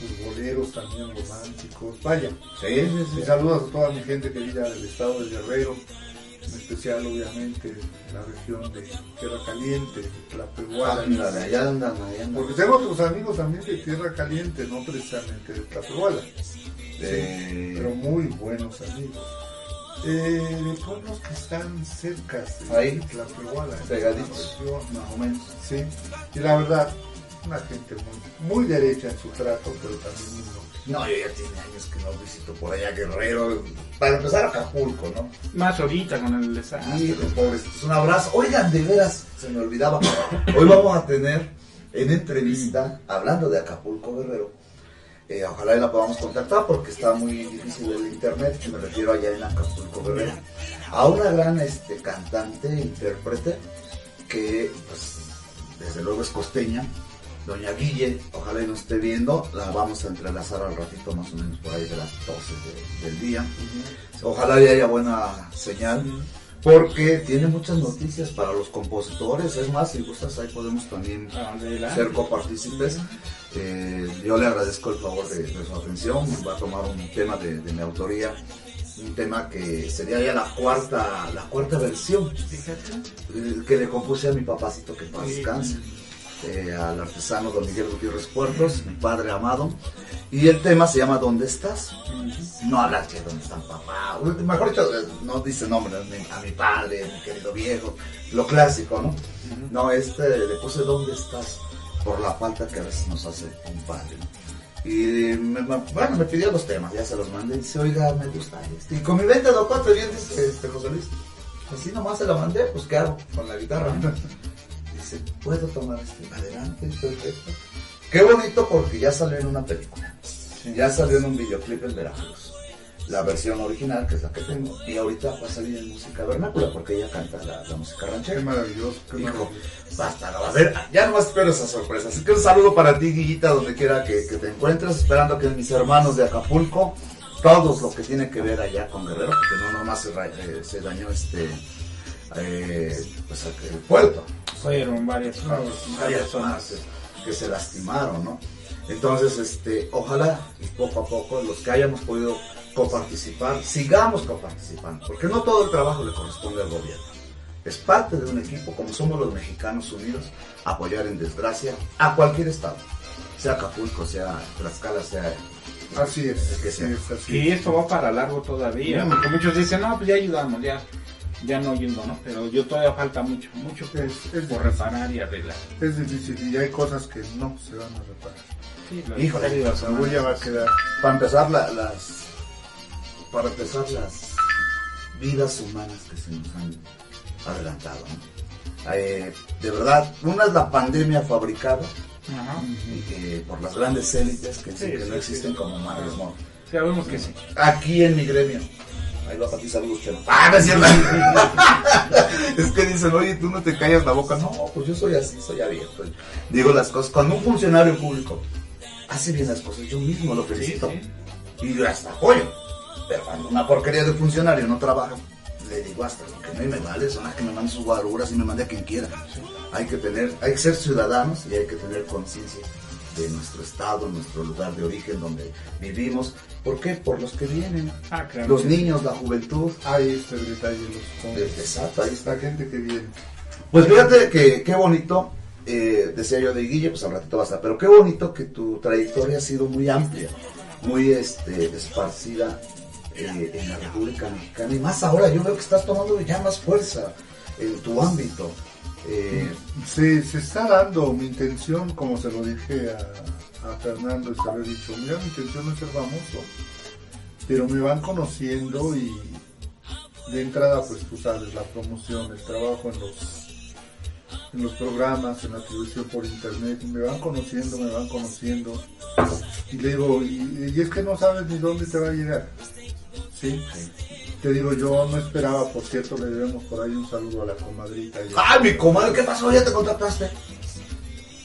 sus boleros también románticos. Vaya, Sí, sí, sí. saludos a toda mi gente querida del estado de Guerrero, en especial obviamente de la región de Tierra Caliente, de Tlapehuala. Ándale, allá andan, allá andan. Porque tengo otros amigos también de Tierra Caliente, no precisamente de Tlapehuala, Eh, pero muy buenos amigos. Eh, de pueblos que están cerca de Ahí, Tlapehuala. pegaditos. más o menos. Sí, y la verdad, una gente muy, muy derecha en su trato, pero también muy. No, yo ya tiene años que no visito por allá Guerrero. Para empezar Acapulco, ¿no? Más ahorita con el desastre. Sí, pobrecitos, un abrazo. Oigan, de veras, se me olvidaba. Hoy vamos a tener en entrevista, hablando de Acapulco Guerrero, eh, ojalá y la podamos contactar porque está muy difícil el internet, que me refiero allá en Acapulco Guerrero, a una gran este, cantante, intérprete, que pues desde luego es costeña, doña Guille, ojalá y nos esté viendo, la vamos a entrelazar al ratito más o menos por ahí de las 12 de- del día. Ojalá y haya buena señal. Porque tiene muchas noticias para los compositores. Es más, si gustas, ahí podemos también Adelante. ser copartícipes. Eh, yo le agradezco el favor de, de su atención. Va a tomar un tema de, de mi autoría. Un tema que sería ya la cuarta, la cuarta versión eh, que le compuse a mi papacito que paz descanse. Eh, al artesano don Miguel Gutiérrez Puertos, mi padre amado. Y el tema se llama ¿Dónde estás? No habla que dónde están papá. Mejor dicho, eh, no dice nombre a mi, padre, mi querido viejo. Lo clásico, ¿no? No, este le puse ¿Dónde estás? Por la falta que a veces nos hace un padre. Y me, bueno, me pidió los temas, ya se los mandé. Dice, oiga, me gusta este. Y con mi 20 de cuatro dice este, José Luis. Así nomás se la mandé, pues ¿qué hago? Con la guitarra. Dice, ¿puedo tomar este? Adelante, perfecto. Qué bonito porque ya salió en una película. Ya salió en un videoclip en Veracruz. La versión original, que es la que tengo. Y ahorita va a salir en música vernácula porque ella canta la, la música Qué ranchera. maravilloso, qué Hijo, maravilloso. basta, no va a ser. Ya nomás espero esa sorpresa. Así que un saludo para ti, Guillita, donde quiera que, que te encuentres. Esperando que mis hermanos de Acapulco, todos lo que tiene que ver allá con Guerrero, porque no nomás se, eh, se dañó este. eh, pues el puerto. Fueron varias, varias Varias eh, que se lastimaron, ¿no? Entonces, este, ojalá y poco a poco los que hayamos podido coparticipar, sigamos coparticipando, porque no todo el trabajo le corresponde al gobierno. Es parte de un equipo, como somos los mexicanos unidos, apoyar en desgracia a cualquier estado, sea Acapulco, sea Tlaxcala, sea Así es, El que sea. sí, es así. Y esto va para largo todavía, porque muchos dicen, no, pues ya ayudamos, ya, ya no ayudo, ¿no? Pero yo todavía falta mucho, mucho por, Es, es por difícil, reparar y arreglar. es difícil y hay cosas que no se van a reparar. Sí, Híjole, La huella va a quedar. para empezar la- las para empezar las vidas humanas que se nos han adelantado ¿no? Eh, de verdad una es la pandemia fabricada Ajá. y que por las grandes élites que, Sí, dicen que sí, no existen sí. como madres ¿no? Sabemos que sí. aquí en mi gremio Ahí va para ti, saludos. <laughs> Ah, no es cierto. es que dicen, oye, tú no te callas la boca. No, pues yo soy así, soy abierto. Digo las cosas. Cuando un funcionario público hace bien las cosas, yo mismo lo felicito. Y yo hasta apoyo. Pero cuando una porquería de funcionario no trabaja, le digo hasta lo que no y me vale, son las que me manden sus guaruras y me mande a quien quiera. Hay que tener, hay que ser ciudadanos y hay que tener conciencia de nuestro estado, nuestro lugar de origen donde vivimos. ¿Por qué? Por los que vienen. Ah, claro. Los niños, la juventud. Ahí está el detalle, los. Exacto, ahí está. Gente que viene. Pues fíjate que qué bonito, eh, decía yo de Guille, pues al ratito va a estar, pero qué bonito que tu trayectoria ha sido muy amplia, muy este, esparcida eh, en la República Mexicana. Y más ahora, yo veo que estás tomando ya más fuerza en tu ámbito. Eh, Se, se está dando mi intención, como se lo dije a, Fernando, se lo he dicho, mira, mi intención no es ser famoso, pero me van conociendo y de entrada, pues tú sabes, la promoción, el trabajo en los, en los programas, en la televisión por internet, y me van conociendo, me van conociendo, y le digo, y, y es que no sabes ni dónde te va a llegar, ¿sí? Te digo, yo no esperaba, por cierto, le debemos por ahí un saludo a la comadrita. y ¡Ay, mi comadre! ¿Qué pasó? ¿Ya te contactaste?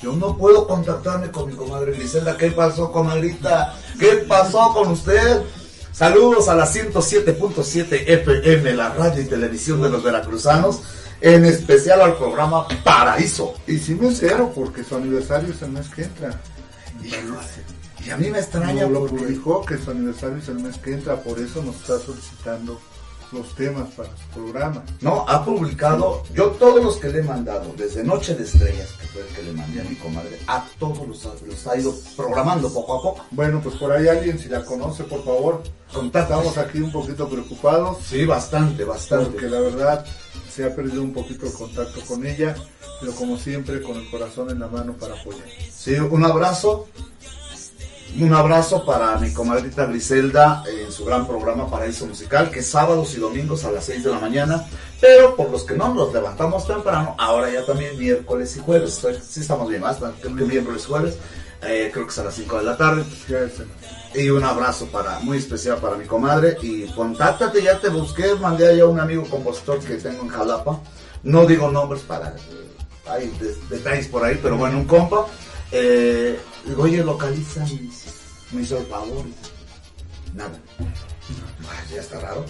Yo no puedo contactarme con mi comadre Griselda. ¿Qué pasó, comadrita? ¿Qué pasó con usted? Saludos a la 107.7 FM, la radio y televisión de los veracruzanos, en especial al programa Paraíso. Y sí me entero porque su aniversario es el mes que entra. Híjole, y a mí me extraña No lo publicó que su aniversario es el mes que entra, por eso nos está solicitando los temas para su programa. No, ha publicado, yo todos los que le he mandado, desde Noche de Estrellas, que fue el que le mandé a mi comadre, a todos los, los ha ido programando poco a poco. Bueno, pues por ahí alguien, si la conoce, por favor, Contáctanos. estamos aquí un poquito preocupados Sí, bastante, bastante. porque la verdad se ha perdido un poquito el contacto con ella, pero como siempre con el corazón en la mano para apoyar. Sí, un abrazo. Un abrazo para mi comadrita Griselda en su gran programa Paraíso Musical, que es sábados y domingos a las 6 de la mañana. Pero por los que no nos levantamos temprano, ahora ya también miércoles y jueves. Sí, estamos bien más, miércoles y jueves. eh, creo que es a las 5 de la tarde. Y un abrazo para muy especial para mi comadre. Y contáctate, ya te busqué, mandé allá a un amigo compositor que tengo en Jalapa. No digo nombres para. eh, hay de- detalles por ahí, pero bueno, un compa. Eh, digo, oye, localiza, hizo el favor. Nada. Ay, ya está raro.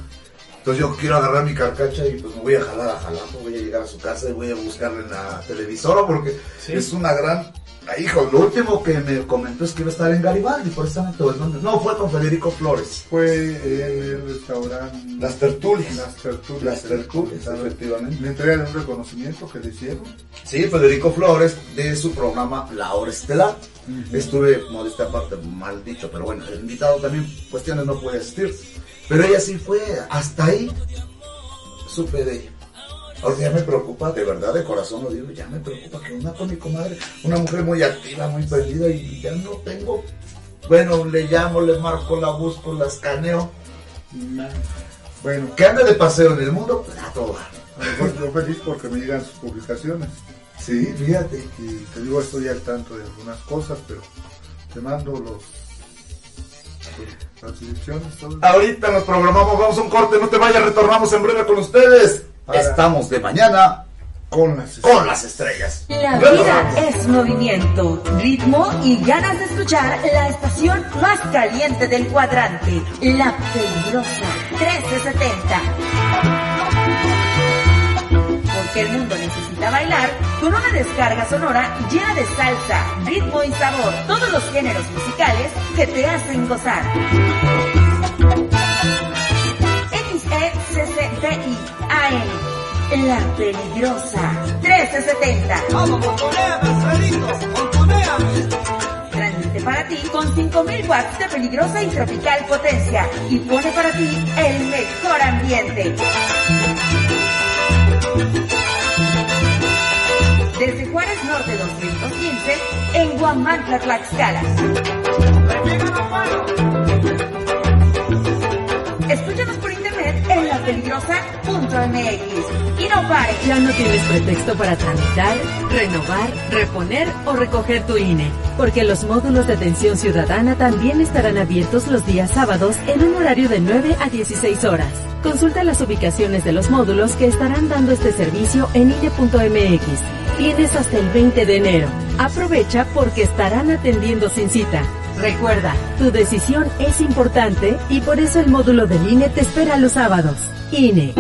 Entonces yo quiero agarrar mi carcacha y pues me voy a jalar a Jalapa, voy a llegar a su casa y voy a buscarle en la televisora porque Sí. es una gran... Hijo, lo último que me comentó es que iba a estar en Garibaldi, precisamente. o en donde- No, fue con Federico Flores. Fue en el restaurante Las tertulias. Las Tertulias. Las tertulias, efectivamente. Le entregan un reconocimiento que le hicieron. Sí, Federico Flores, de su programa La Hora Estelar. Estuve, modesta aparte, mal dicho, pero bueno, el invitado también, cuestiones no puede asistir. Pero ella sí fue, hasta ahí supe de ella. Ahora ya me preocupa, de verdad, de corazón lo digo, ya me preocupa que una con mi comadre, una mujer muy activa, muy prendida y ya no tengo. Bueno, le llamo, le marco, la busco, la escaneo. Bueno, Que ande de paseo en el mundo, pues a todo. dar. a lo mejor yo feliz porque me llegan sus publicaciones. Sí, fíjate. Y te digo, estoy al tanto de algunas cosas, pero te mando los las direcciones. Ahorita nos programamos, vamos a un corte, no te vayas, retornamos en breve con ustedes. Estamos de mañana con las con las estrellas. La vida es movimiento, ritmo y ganas de escuchar la estación más caliente del cuadrante, La Peligrosa 1370. Porque el mundo necesita bailar con una descarga sonora llena de salsa, ritmo y sabor, todos los géneros musicales que te hacen gozar. XECCDI AM, La Peligrosa 1370. Transmite para ti con 5000 watts de peligrosa y tropical potencia y pone para ti el mejor ambiente. Desde Juárez Norte 215 en Guamantla, Tlaxcala. Lapeligrosa.mx. Y no pare. Ya no tienes pretexto para tramitar, renovar, reponer o recoger tu INE, porque los módulos de atención ciudadana también estarán abiertos los días sábados en un horario de 9 a 16 horas. Consulta las ubicaciones de los módulos que estarán dando este servicio en INE.mx. Tienes hasta el 20 de enero. Aprovecha porque estarán atendiendo sin cita. Recuerda, tu decisión es importante y por eso el módulo del INE te espera los sábados. INE.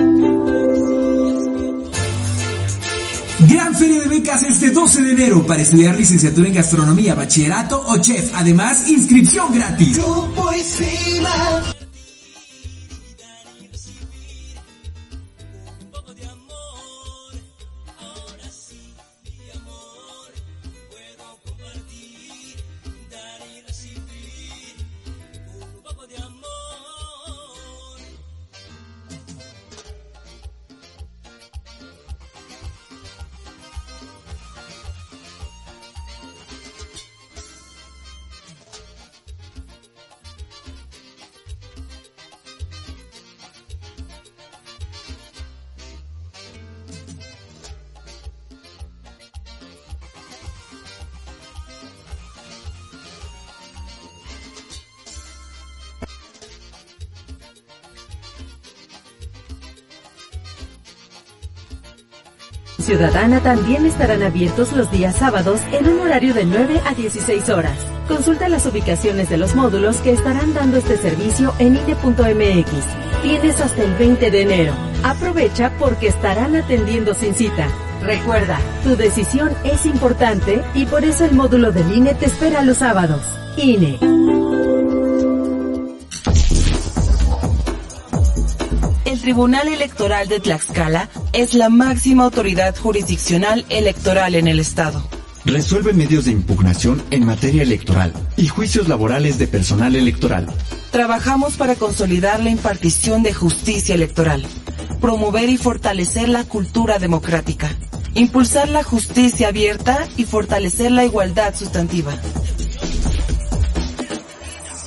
Gran Feria de Becas este 12 de enero para estudiar licenciatura en gastronomía, bachillerato o chef. Además, inscripción gratis. Ciudadana también estarán abiertos los días sábados en un horario de 9 a 16 horas. Consulta las ubicaciones de los módulos que estarán dando este servicio en INE.mx. Tienes hasta el 20 de enero. Aprovecha porque estarán atendiendo sin cita. Recuerda, tu decisión es importante y por eso el módulo del INE te espera los sábados. INE. El Tribunal Electoral de Tlaxcala es la máxima autoridad jurisdiccional electoral en el Estado. Resuelve medios de impugnación en materia electoral y juicios laborales de personal electoral. Trabajamos para consolidar la impartición de justicia electoral, promover y fortalecer la cultura democrática, impulsar la justicia abierta y fortalecer la igualdad sustantiva.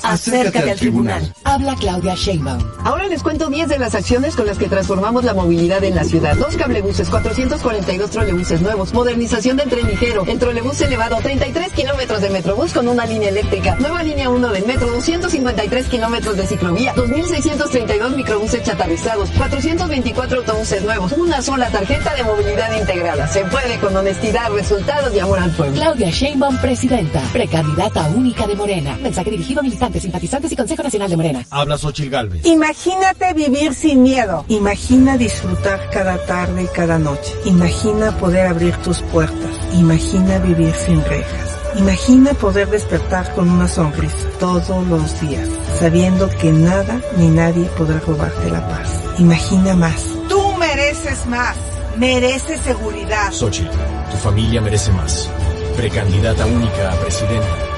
Acércate al tribunal. Habla Claudia Sheinbaum. Ahora les cuento 10 de las acciones con las que transformamos la movilidad en la ciudad. Dos cablebuses, 442 trolebuses nuevos, modernización del tren ligero, el trolebús elevado, 33 kilómetros de metrobús con una línea eléctrica, nueva línea 1 del metro, 253 kilómetros de ciclovía, 2.632 microbuses chatarrizados, 424 autobuses nuevos, una sola tarjeta de movilidad integrada. Se puede con honestidad, resultados y amor al pueblo. Claudia Sheinbaum, presidenta, precandidata única de Morena. Mensaje dirigido a militantes, simpatizantes y Consejo Nacional de Morena. Habla Xochil Galvez. Imagínate vivir sin miedo. Imagina disfrutar cada tarde y cada noche. Imagina poder abrir tus puertas. Imagina vivir sin rejas. Imagina poder despertar con una sonrisa todos los días, sabiendo que nada ni nadie podrá robarte la paz. Imagina más. Tú mereces más. Mereces seguridad. Xochitl, tu familia merece más. Precandidata única a presidenta.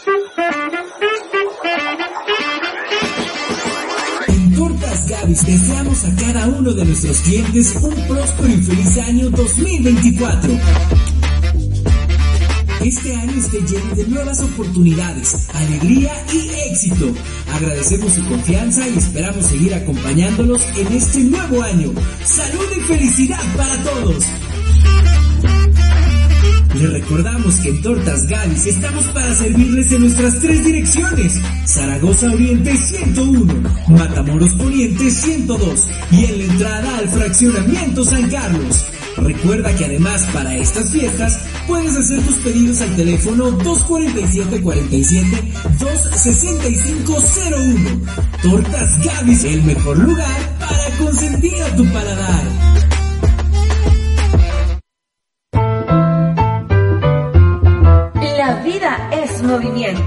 En Tortas Gavis deseamos a cada uno de nuestros clientes un próspero y feliz año 2024. Este año esté lleno de nuevas oportunidades, alegría y éxito. Agradecemos su confianza y esperamos seguir acompañándolos en este nuevo año. Salud y felicidad para todos. Les recordamos que en Tortas Gavis estamos para servirles en nuestras tres direcciones. Zaragoza Oriente 101, Matamoros Poniente 102 y en la entrada al fraccionamiento San Carlos. Recuerda que además para estas fiestas puedes hacer tus pedidos al teléfono 247-47 26501. Tortas Gavis, el mejor lugar para consentir a tu paladar.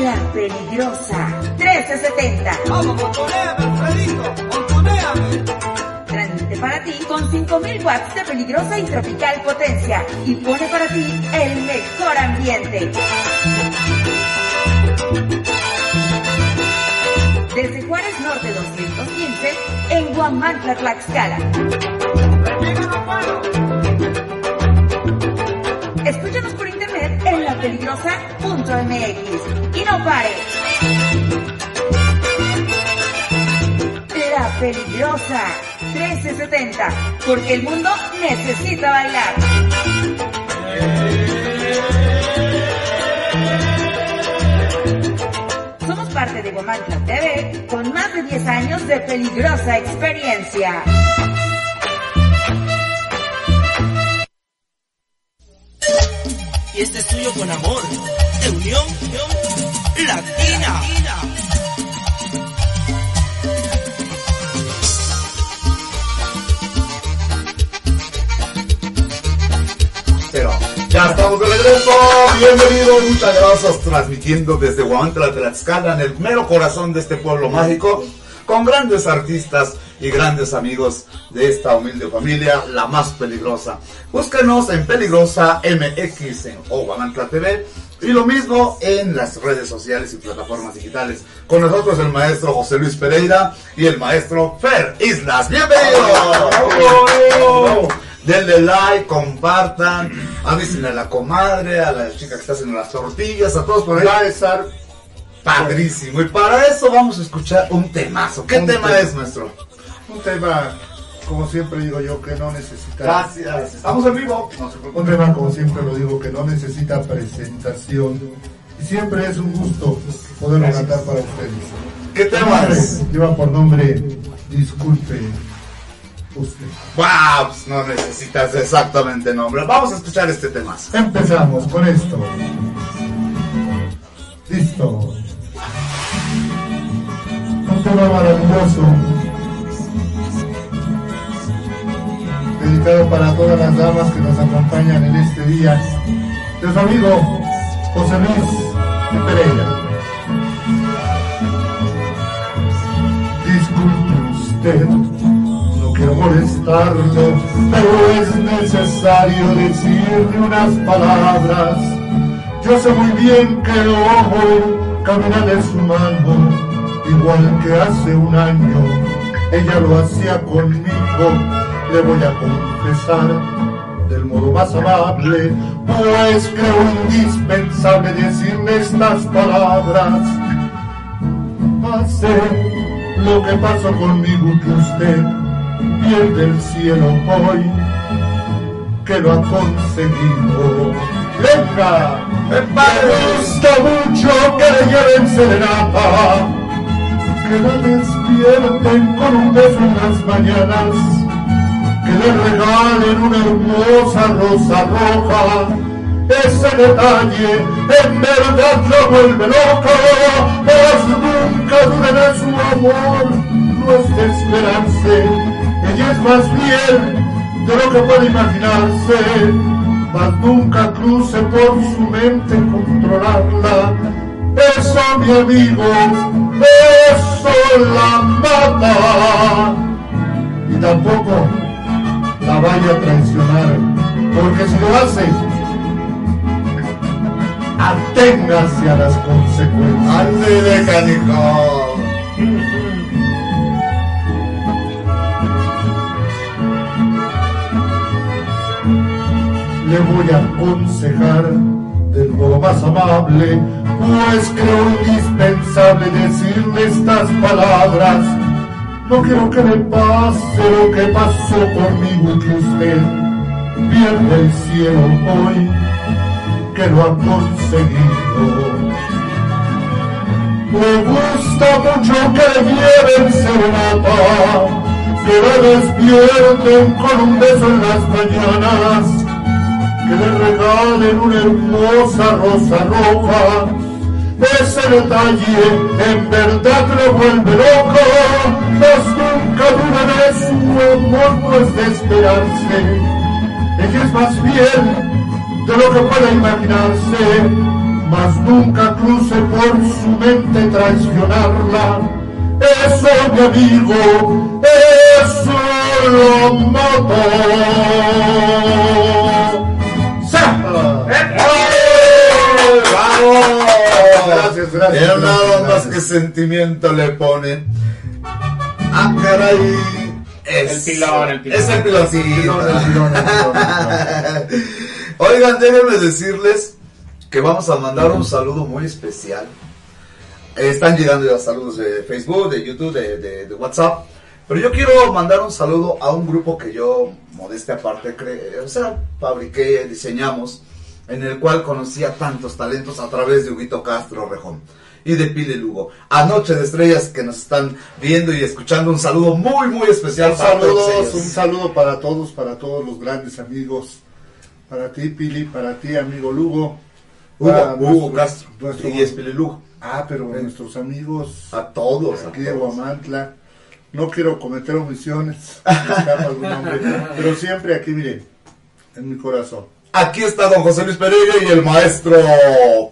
La Peligrosa 1370. Transmite para ti con 5000 watts de peligrosa y tropical potencia y pone para ti el mejor ambiente. Desde Juárez Norte 215 en Guamantla, Tlaxcala. lapeligrosa.mx y no pare. La Peligrosa 1370, porque el mundo necesita bailar. Somos parte de Guamantla TV con más de 10 años de peligrosa experiencia. Y este es tuyo con amor, de unión latina. Pero ya estamos de regreso, bienvenidos, muchas gracias, transmitiendo desde Guamantla, Tlaxcala, en el mero corazón de este pueblo mágico, con grandes artistas y grandes amigos de esta humilde familia, la más peligrosa. Búscanos en Peligrosa MX en Guamantla TV y lo mismo en las redes sociales y plataformas digitales. Con nosotros el maestro José Luis Pereira y el maestro Fer Islas. ¡Bienvenidos! Denle like, compartan, avisen a la comadre, a la chica que está haciendo las tortillas, a todos por ahí. Va a estar padrísimo. Y para eso vamos a escuchar un temazo. ¿Qué Un tema tema. es, maestro? Un tema, como siempre digo yo, que no necesita. Gracias. Estamos en vivo. No. Un tema, como siempre lo digo, que no necesita presentación. Y siempre es un gusto poderlo cantar para ustedes. ¿Qué tema es? Lleva por nombre Disculpe usted. Wow, pues no necesitas exactamente nombre. Vamos a escuchar este temazo. Empezamos con esto. Listo. Un tema maravilloso. Dedicado para todas las damas que nos acompañan en este día. De su amigo José Luis Pereira. Disculpe usted, no quiero molestarlo, pero es necesario decirle unas palabras. Yo sé muy bien que el ojo camina de su mano, igual que hace un año ella lo hacía conmigo. Le voy a confesar del modo más amable, pues creo indispensable decirle estas palabras. Pase lo que pasó conmigo que usted pierde el cielo hoy que lo ha conseguido. ¡Venga! Me gusta mucho que le lleven serenata, que la despierten con un beso en las mañanas, que le regalen una hermosa rosa roja. Ese detalle en verdad lo vuelve loco, pues nunca de su amor, no es de esperarse, ella es más bien de lo que puede imaginarse, mas nunca cruce por su mente controlarla. Eso, mi amigo, eso la mata. Y tampoco la vaya a traicionar, porque si lo hace, aténgase a las consecuencias. ¡Ande de canijo! le voy a aconsejar del modo más amable, pues creo indispensable decirle estas palabras. No quiero que le pase lo que pasó conmigo que usted pierde el cielo hoy que lo ha conseguido. Me gusta mucho que le lleven serenata, que la despierten con un beso en las mañanas, que le regalen una hermosa rosa roja. Ese detalle en verdad lo vuelve loco, pues nunca duda de su amor, no es de esperarse. Ella es más bien de lo que pueda imaginarse, mas nunca cruce por su mente traicionarla. Eso, mi amigo, eso lo mató. Gracias. Era nada más que sentimiento le pone. Ah, caray. Es, El pilón, el pilón. Es el pilón, el pilón, el pilón, el pilón. Oigan, déjenme decirles que vamos a mandar un saludo muy especial. Están llegando ya saludos de Facebook, de YouTube, de, de- de WhatsApp. Pero yo quiero mandar un saludo a un grupo que yo, modestia aparte, cre- o sea, fabriqué, diseñamos, en el cual conocía tantos talentos a través de Huguito Castro Rejón y de Pile Lugo. A Noche de Estrellas que nos están viendo y escuchando, un saludo muy, muy especial Un para todos saludo, ellos. un saludo para todos, para todos los grandes amigos, para ti Pili, para ti amigo Lugo, Hugo, Hugo nuestro- Castro. nuestro- y es Pile Lugo. Ah, pero nuestros amigos A todos, a aquí de todos. Guamantla, no quiero cometer omisiones, <laughs> nombre, pero siempre aquí, miren, en mi corazón. Aquí está don José Luis Pereira y el maestro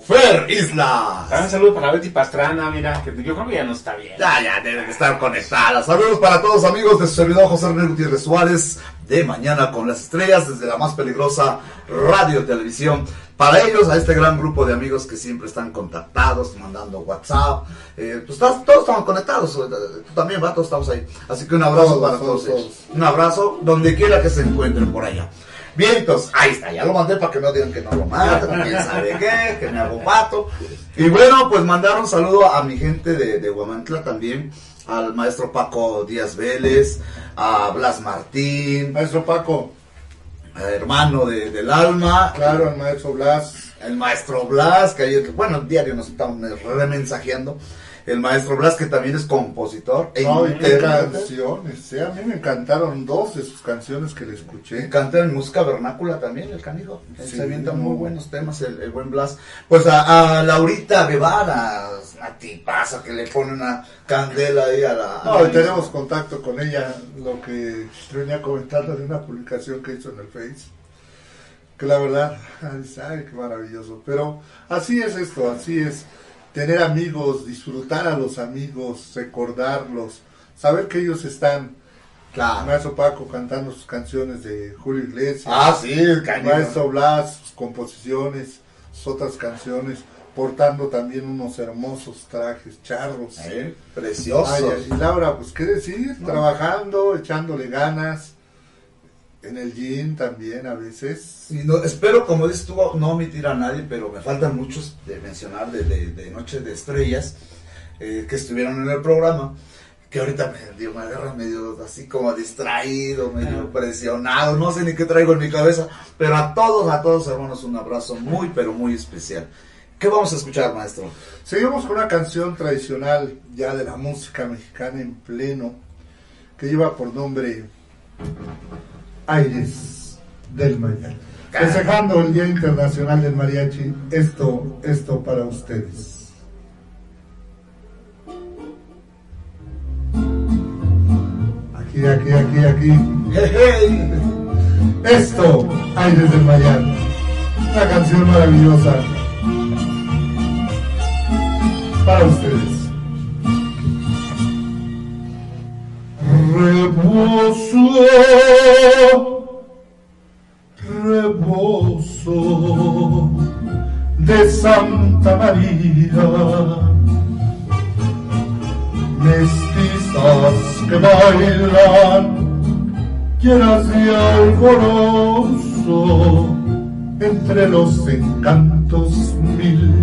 Fer Isla. Un saludo para Betty Pastrana, mira, que yo creo que ya no está bien. Ya, ya deben estar conectadas. Saludos para todos amigos de su servidor José René Gutiérrez Suárez de Mañana con las Estrellas desde la más peligrosa radio televisión. Para ellos, a este gran grupo de amigos que siempre están contactados, mandando WhatsApp, eh, pues todos, todos estamos conectados, eh, tú también, va, todos estamos ahí. Así que un abrazo Todos, para todos, todos, ellos. Un abrazo donde quiera que se encuentren por allá. Bien, entonces, ahí está, ya lo mandé para que no digan que no lo mando, quién sabe qué, que me hago pato. Y bueno, pues mandar un saludo a mi gente de, de Huamantla también, al maestro Paco Díaz Vélez, a Blas Martín. Maestro Paco. Hermano de- del alma. Claro, el maestro Blas. El maestro Blas, que ayer, bueno, diario nos estamos remensajeando. El maestro Blas, que también es compositor. e No, canciones. eh, A mí me encantaron dos de sus canciones que le escuché. Canta en música vernácula también, el canijo. Él Sí, se avienta no. muy buenos temas, el, el buen Blas. Pues a, a Laurita Guevara, una tipaza que le pone una candela ahí a la. a No, la- y tenemos contacto con ella, lo que venía comentando de una publicación que hizo en el Face. Que la verdad, ay, qué maravilloso. Pero así es esto, así es. Tener amigos, disfrutar a los amigos, recordarlos, saber que ellos están. Claro. Maestro Paco cantando sus canciones de Julio Iglesias. Ah, sí, el. Maestro Blas, sus composiciones, sus otras canciones, portando también unos hermosos trajes, charros. Eh, preciosos. Ay, ay, y Laura, pues qué decir, trabajando, echándole ganas, en el gym también a veces. Y no, espero, como dices tú, no omitir a nadie, pero me faltan muchos de mencionar de, de, de Noche de Estrellas eh, que estuvieron en el programa. Que ahorita me, digo, me agarra medio así como distraído, medio presionado, no sé ni qué traigo en mi cabeza, pero a todos, a todos hermanos, un abrazo muy, pero muy especial. ¿Qué vamos a escuchar, maestro? Seguimos con una canción tradicional ya de la música mexicana en pleno, que lleva por nombre Aires del Mariachi. Festejando el Día Internacional del Mariachi, esto, esto para ustedes. Aquí, aquí, aquí, aquí. <laughs> Esto, Aires del Mariachi. Una canción maravillosa para ustedes. Rebozo, rebozo de Santa María, mestizas que bailan, llenas de alborozo, entre los encantos mil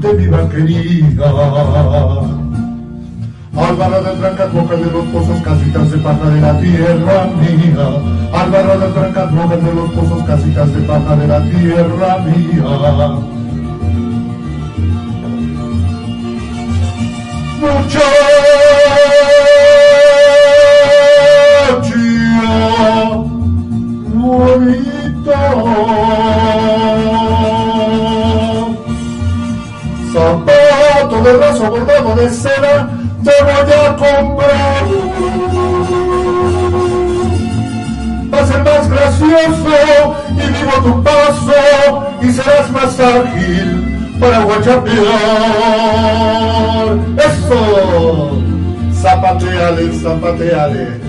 de mi vaquería. Álvaro de Trancas, bocas de los pozos, casitas de paja de la tierra mía. Álvaro de Trancas, bocas de los pozos, casitas de paja de la tierra mía. Muchacha bonita zapato de raso bordado de seda te voy a comprar va a ser más gracioso y vivo tu paso y serás más ágil para guachapear eso zapateale zapateale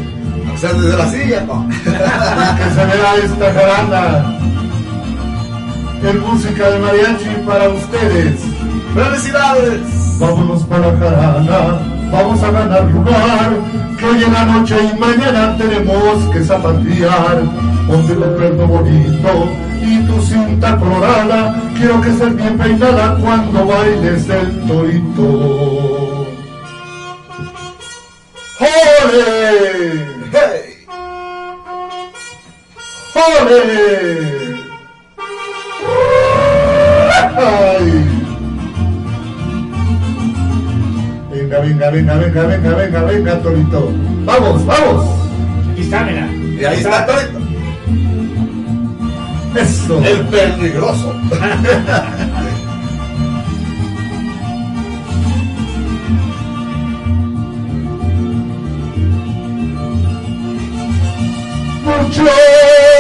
O sea, desde la silla, pa. que se vea esta jarana en música de mariachi para ustedes. ¡Felicidades! Vámonos para jarana, vamos a ganar lugar, que hoy en la noche y mañana tenemos que zapatear. Ponte tu cuerpo bonito y tu cinta colorada, quiero que estés bien peinada cuando bailes el torito. ¡Jole! ¡Hey! ¡Jole! ¡Ay! <laughs> Venga, venga, venga, venga, venga, venga, venga, Torito. Vamos, vamos. Aquí está, mira. Y ahí está Torito. Eso. El peligroso. <laughs> compro.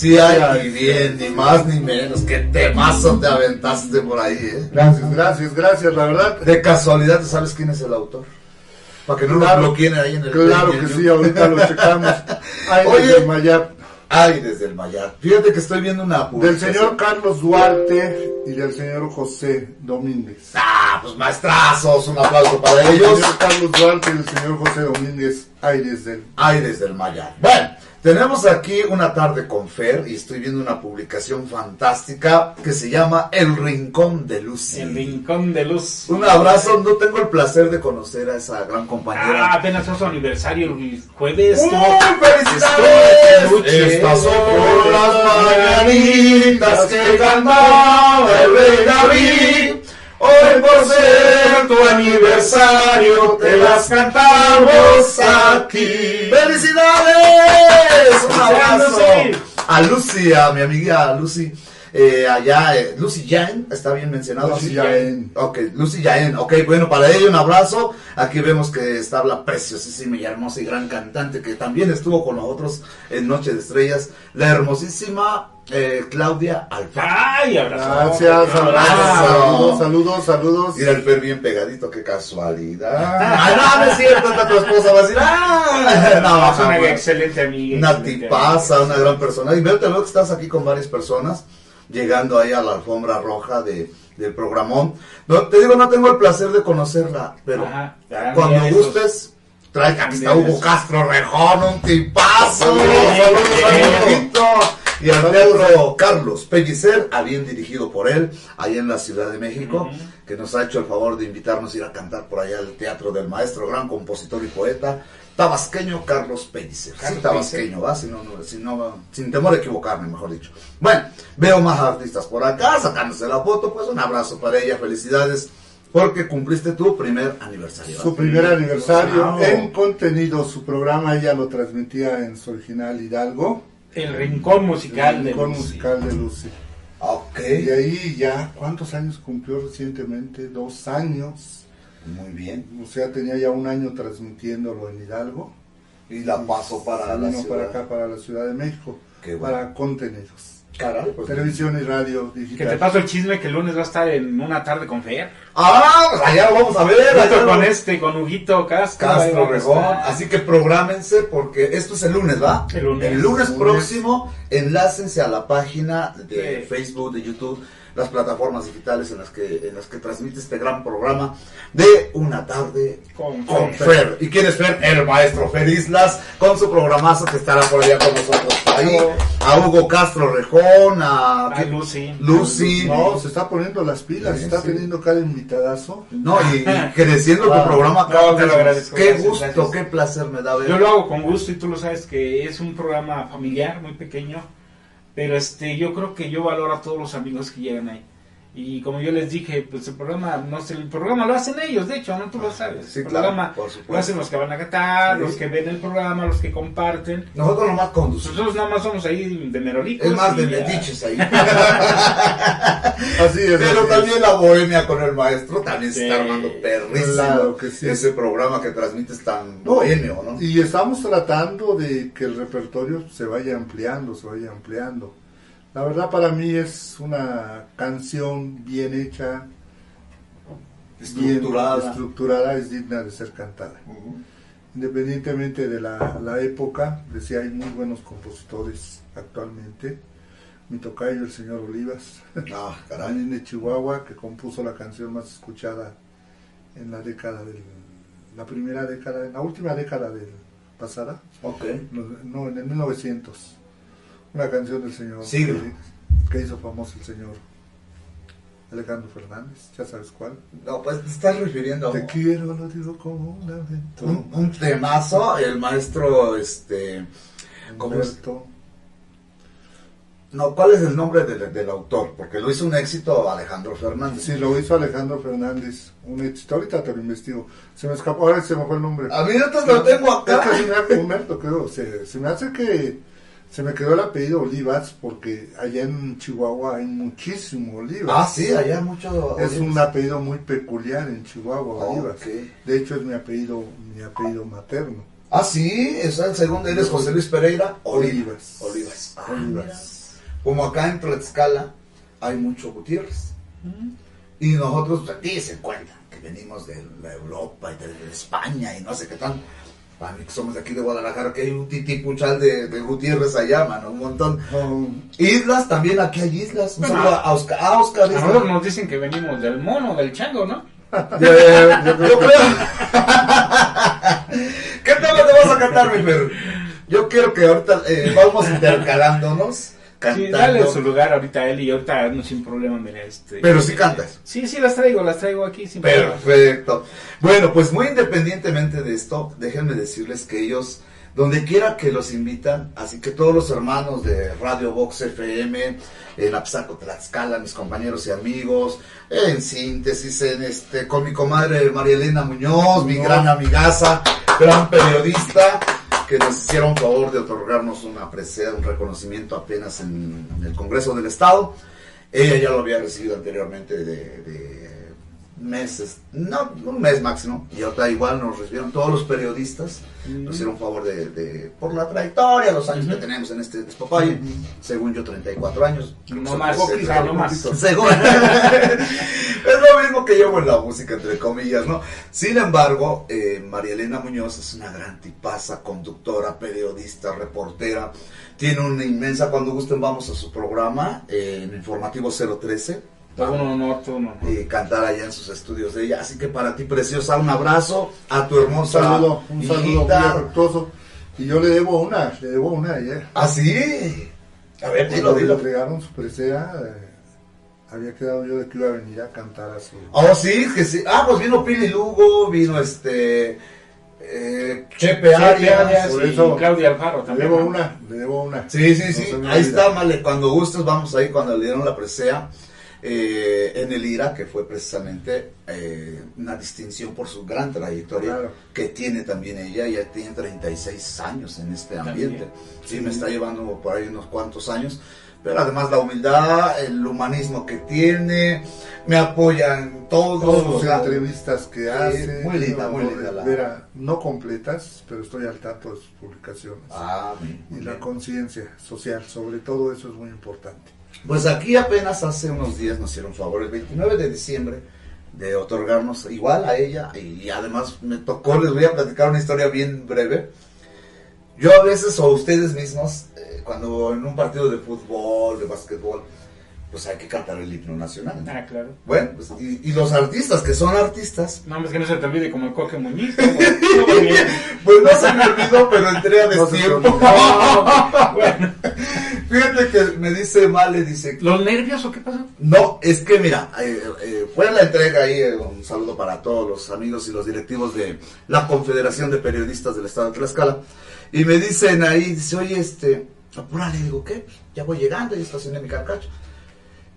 Sí hay y bien, ni más ni menos. ¡Qué temazo te aventaste por ahí, eh! Gracias, gracias, gracias, la verdad. De casualidad, ¿sabes quién es el autor? Para que no Claro, lo bloqueen ahí en el Claro el que sí, ahorita lo checamos. <laughs> Ay, Oye. desde el Mayap. Ay, desde el Mayar. Fíjate que estoy viendo una Del publicación. señor Carlos Duarte y del señor José Domínguez. Ah, pues maestrazos, un aplauso para El ellos. señor Carlos Duarte y el señor José Domínguez Aires del. Ay, desde el Mayar. Bueno, tenemos aquí una tarde con Fer y estoy viendo una publicación fantástica que se llama El Rincón de Lucy. El rincón de luz. Un abrazo, no tengo el placer de conocer a esa gran compañera. Ah, apenas fue su aniversario el jueves. ¡Uy, felicidades! Estas son las mañanitas que cantaba el rey David. Hoy por ser tu aniversario te las cantamos aquí. ¡Felicidades! Un abrazo a Lucy, a mi amiga Lucy. Eh, allá, eh, Lucy Jain, está bien mencionado. Lucy Jaén. Ok, Lucy Jaén, ok, bueno, para ella un abrazo. Aquí vemos que está la preciosísima y hermosa y gran cantante que también estuvo con nosotros en Noche de Estrellas, la hermosísima eh, Claudia Alfaro. Ay, abrazo. Gracias, Abrazo. saludos, saludos, saludos. Mira el Fer bien pegadito, qué casualidad. <laughs> Ah, no, no es cierto, tu esposa va a decir, ah, <laughs> no, es una excelente amiga. Una excelente tipaza, una gran persona. Y veo, te veo que estás aquí con varias personas, llegando ahí a la alfombra roja de, del programón. No, te digo, no tengo el placer de conocerla, pero Ajá, cuando gustes, trae aquí está Hugo Castro Rejón, un tipazo. Saludos. Y al teatro Carlos Pellicer, a bien dirigido por él, ahí en la Ciudad de México, que nos ha hecho el favor de invitarnos a ir a cantar por allá al teatro del maestro, gran compositor y poeta, tabasqueño Carlos Pellicer. Sí, Carlos tabasqueño, ¿va? Si no, no, si no, sin temor a equivocarme, mejor dicho. Bueno, veo más artistas por acá, sacándose la foto, pues un abrazo para ella, felicidades, porque cumpliste tu primer aniversario. Su primer aniversario Wow. en contenido, su programa ella lo transmitía en su original Hidalgo. El rincón musical El de rincón Lucy. musical de Lucy. Ok. Y ahí ya, ¿cuántos años cumplió recientemente? Dos años. Muy bien. O sea, tenía ya un año transmitiéndolo en Hidalgo. Y la pasó para la ciudad. para acá, para la Ciudad de México. Qué bueno. Para contenidos. Caray, pues, Televisión y radio Que digital. te paso el chisme que el lunes va a estar en una tarde con Fer. Ah, pues allá lo vamos a ver. Allá con lo- este, con Huguito Castro. Castro Regón. Así que prográmense porque esto es el lunes, ¿va? El lunes. lunes Lunes. próximo, enlácense a la página de Sí. Facebook, de YouTube, las plataformas digitales en las que en las que transmite este gran programa de una tarde Con con Fer. Fer. ¿Y quién es Fer? El maestro Fer Islas, con su programazo que estará por allá con nosotros. Ahí, a Hugo Castro Rejón, a, A Lucy. Lucy. No, se está poniendo las pilas, Sí, está sí. teniendo cada invitadazo. No, y, y <laughs> creciendo tu Wow. programa No, cada te lo agradezco, Qué gracias, gusto, gracias. qué placer me da ver. Yo lo hago con gusto y tú lo sabes que es un programa familiar, muy pequeño. Pero este, yo creo que yo valoro a todos los amigos que llegan ahí. Y como yo les dije, pues el programa, no sé, el programa lo hacen ellos, de hecho, no tú lo sabes. Sí, el claro, programa por supuesto. lo hacen los que van a cantar, Sí. los que ven el programa, los que comparten. Nosotros nomás conducimos. Nosotros nada más somos ahí de merolicos. Es más de metiches ahí. <laughs> Así es. Pero así también la bohemia con el maestro también se está armando perrísimo. Claro que sí. Ese programa que transmites tan No, bohemio, ¿no? Y estamos tratando de que el repertorio se vaya ampliando, se vaya ampliando. La verdad para mí es una canción bien hecha, Estructurada. bien estructurada, es digna de ser cantada. Independientemente de la, la época, decía hay muy buenos compositores actualmente. Mi tocayo, el señor Olivas, Ah, <laughs> caray. de Chihuahua, que compuso la canción más escuchada en la década del, la primera década, en la última década del pasada, Ok. no, no, en el 1900, una canción del señor Siglo. que, que hizo famoso el señor Alejandro Fernández, ya sabes cuál. No, pues te estás refiriendo a Te quiero, lo digo como una aventura. un- un temazo, el maestro, este, ¿cómo es? Humberto. No, ¿cuál es el nombre del, del autor? Porque lo hizo un éxito Alejandro Fernández. Sí, lo hizo Alejandro Fernández, un éxito. Ahorita te lo investigo. Se me escapó, ahora se me fue el nombre. A mí ahorita lo tengo acá. Es Humberto, creo. Se, se me hace que se me quedó el apellido Olivas porque allá en Chihuahua hay muchísimo Olivas. Ah, sí, allá hay mucho Es Olivas. un apellido muy peculiar en Chihuahua, Ok. Olivas. De hecho es mi apellido, mi apellido materno. Ah, sí, es el segundo, eres José Luis Pereira Olivas. Olivas. Ah, Olivas. mira. Como acá en Tlaxcala hay mucho Gutiérrez. Y nosotros, aquí se cuenta que venimos de la Europa y de, de España y no sé qué tal. Somos de aquí de Guadalajara, que hay un titipuchal de, de Gutiérrez allá, mano, un montón. Islas, también aquí hay islas. Un saludo a Oscar. Ah, Oscar. A Islas. nosotros nos dicen que venimos del mono, del chango, ¿no? <laughs> Eh, yo creo- <laughs> ¿Qué tema te vas a cantar, mi perro? Yo quiero que ahorita eh, vamos intercalándonos, Sí, cantando. dale su lugar ahorita a él y ahorita no sin problema, mira, este... Pero sí cantas. Sí, sí, las traigo, las traigo aquí sin problema. Perfecto. Bueno, pues muy independientemente de esto, déjenme decirles que ellos, donde quiera que los invitan, así que todos los hermanos de Radio Box FM, en Apsaco Tlaxcala, mis compañeros y amigos, en síntesis, en este, con mi comadre María Elena Muñoz, mi gran amigaza, gran periodista, que nos hicieron favor de otorgarnos una presea, un reconocimiento apenas en, el Congreso del Estado. Ella ya lo había recibido anteriormente de meses, no, un mes máximo, y ahora igual nos recibieron todos los periodistas, nos hicieron favor de, de- por la trayectoria, los años que tenemos en este despapalle, según yo 34 años. No más, Poquito, no más. <laughs> Según- <laughs> es lo mismo que llevo en la música, entre comillas, ¿no? Sin embargo, eh, María Elena Muñoz es una gran tipaza, conductora, periodista, reportera. Tiene una inmensa, cuando gusten vamos a su programa, eh, en Informativo 013. Todo un honor, todo un honor. Y cantar allá en sus estudios de ella. Así que para ti, preciosa, un abrazo a tu Un hermosa saludo, un saludo muy afectuoso. Y yo le debo una, le debo una ayer. ¿Ah, sí? A ver, dilo, Cuando le dilo. entregaron su presea, eh, había quedado yo de que iba a venir a cantar a su... Oh, sí, que sí. Ah, pues vino Pili Lugo, vino este. Eh, Chepe Arias. Arias por y eso, Claudia Alfaro Le también. debo ¿no? una, le debo una. Sí, sí, No sí. Ahí está, Male. Cuando gustes, vamos ahí. Cuando le dieron la presea eh, en el IRA, que fue precisamente eh, una distinción por su gran trayectoria Claro. que tiene también ella. Ya tiene 36 años en este ambiente. También. Sí, me está llevando por ahí unos cuantos años. Pero además la humildad, el humanismo que tiene, me apoya en todo. Todas o las entrevistas que sí, hace. muy linda, no, muy linda la- vera, no completas, pero estoy al tanto de sus publicaciones. Ah, bien, y muy la bien. conciencia social, sobre todo eso es muy importante. Pues aquí apenas hace unos días nos hicieron favor, el 29 de diciembre, de otorgarnos igual a ella y además me tocó, les voy a platicar una historia bien breve. Yo a veces, o ustedes mismos, eh, cuando en un partido de fútbol, de básquetbol, pues hay que cantar el himno nacional. Ah, claro. Bueno, pues, y, y los artistas que son artistas, No, es que no se te olvide como el Coque Muñiz. <laughs> pues no se me olvidó, pero entré a No destiempo. No, bueno. Fíjate que me dice Male, dice, ¿Los nervios o qué pasó? No, es que mira, eh, eh, fue la entrega ahí, eh, un saludo para todos los amigos y los directivos de la Confederación de Periodistas del Estado de Tlaxcala. Y me dicen ahí, dice, oye, este, apúrale, digo, ¿qué? Ya voy llegando, ya estacioné mi carcacho.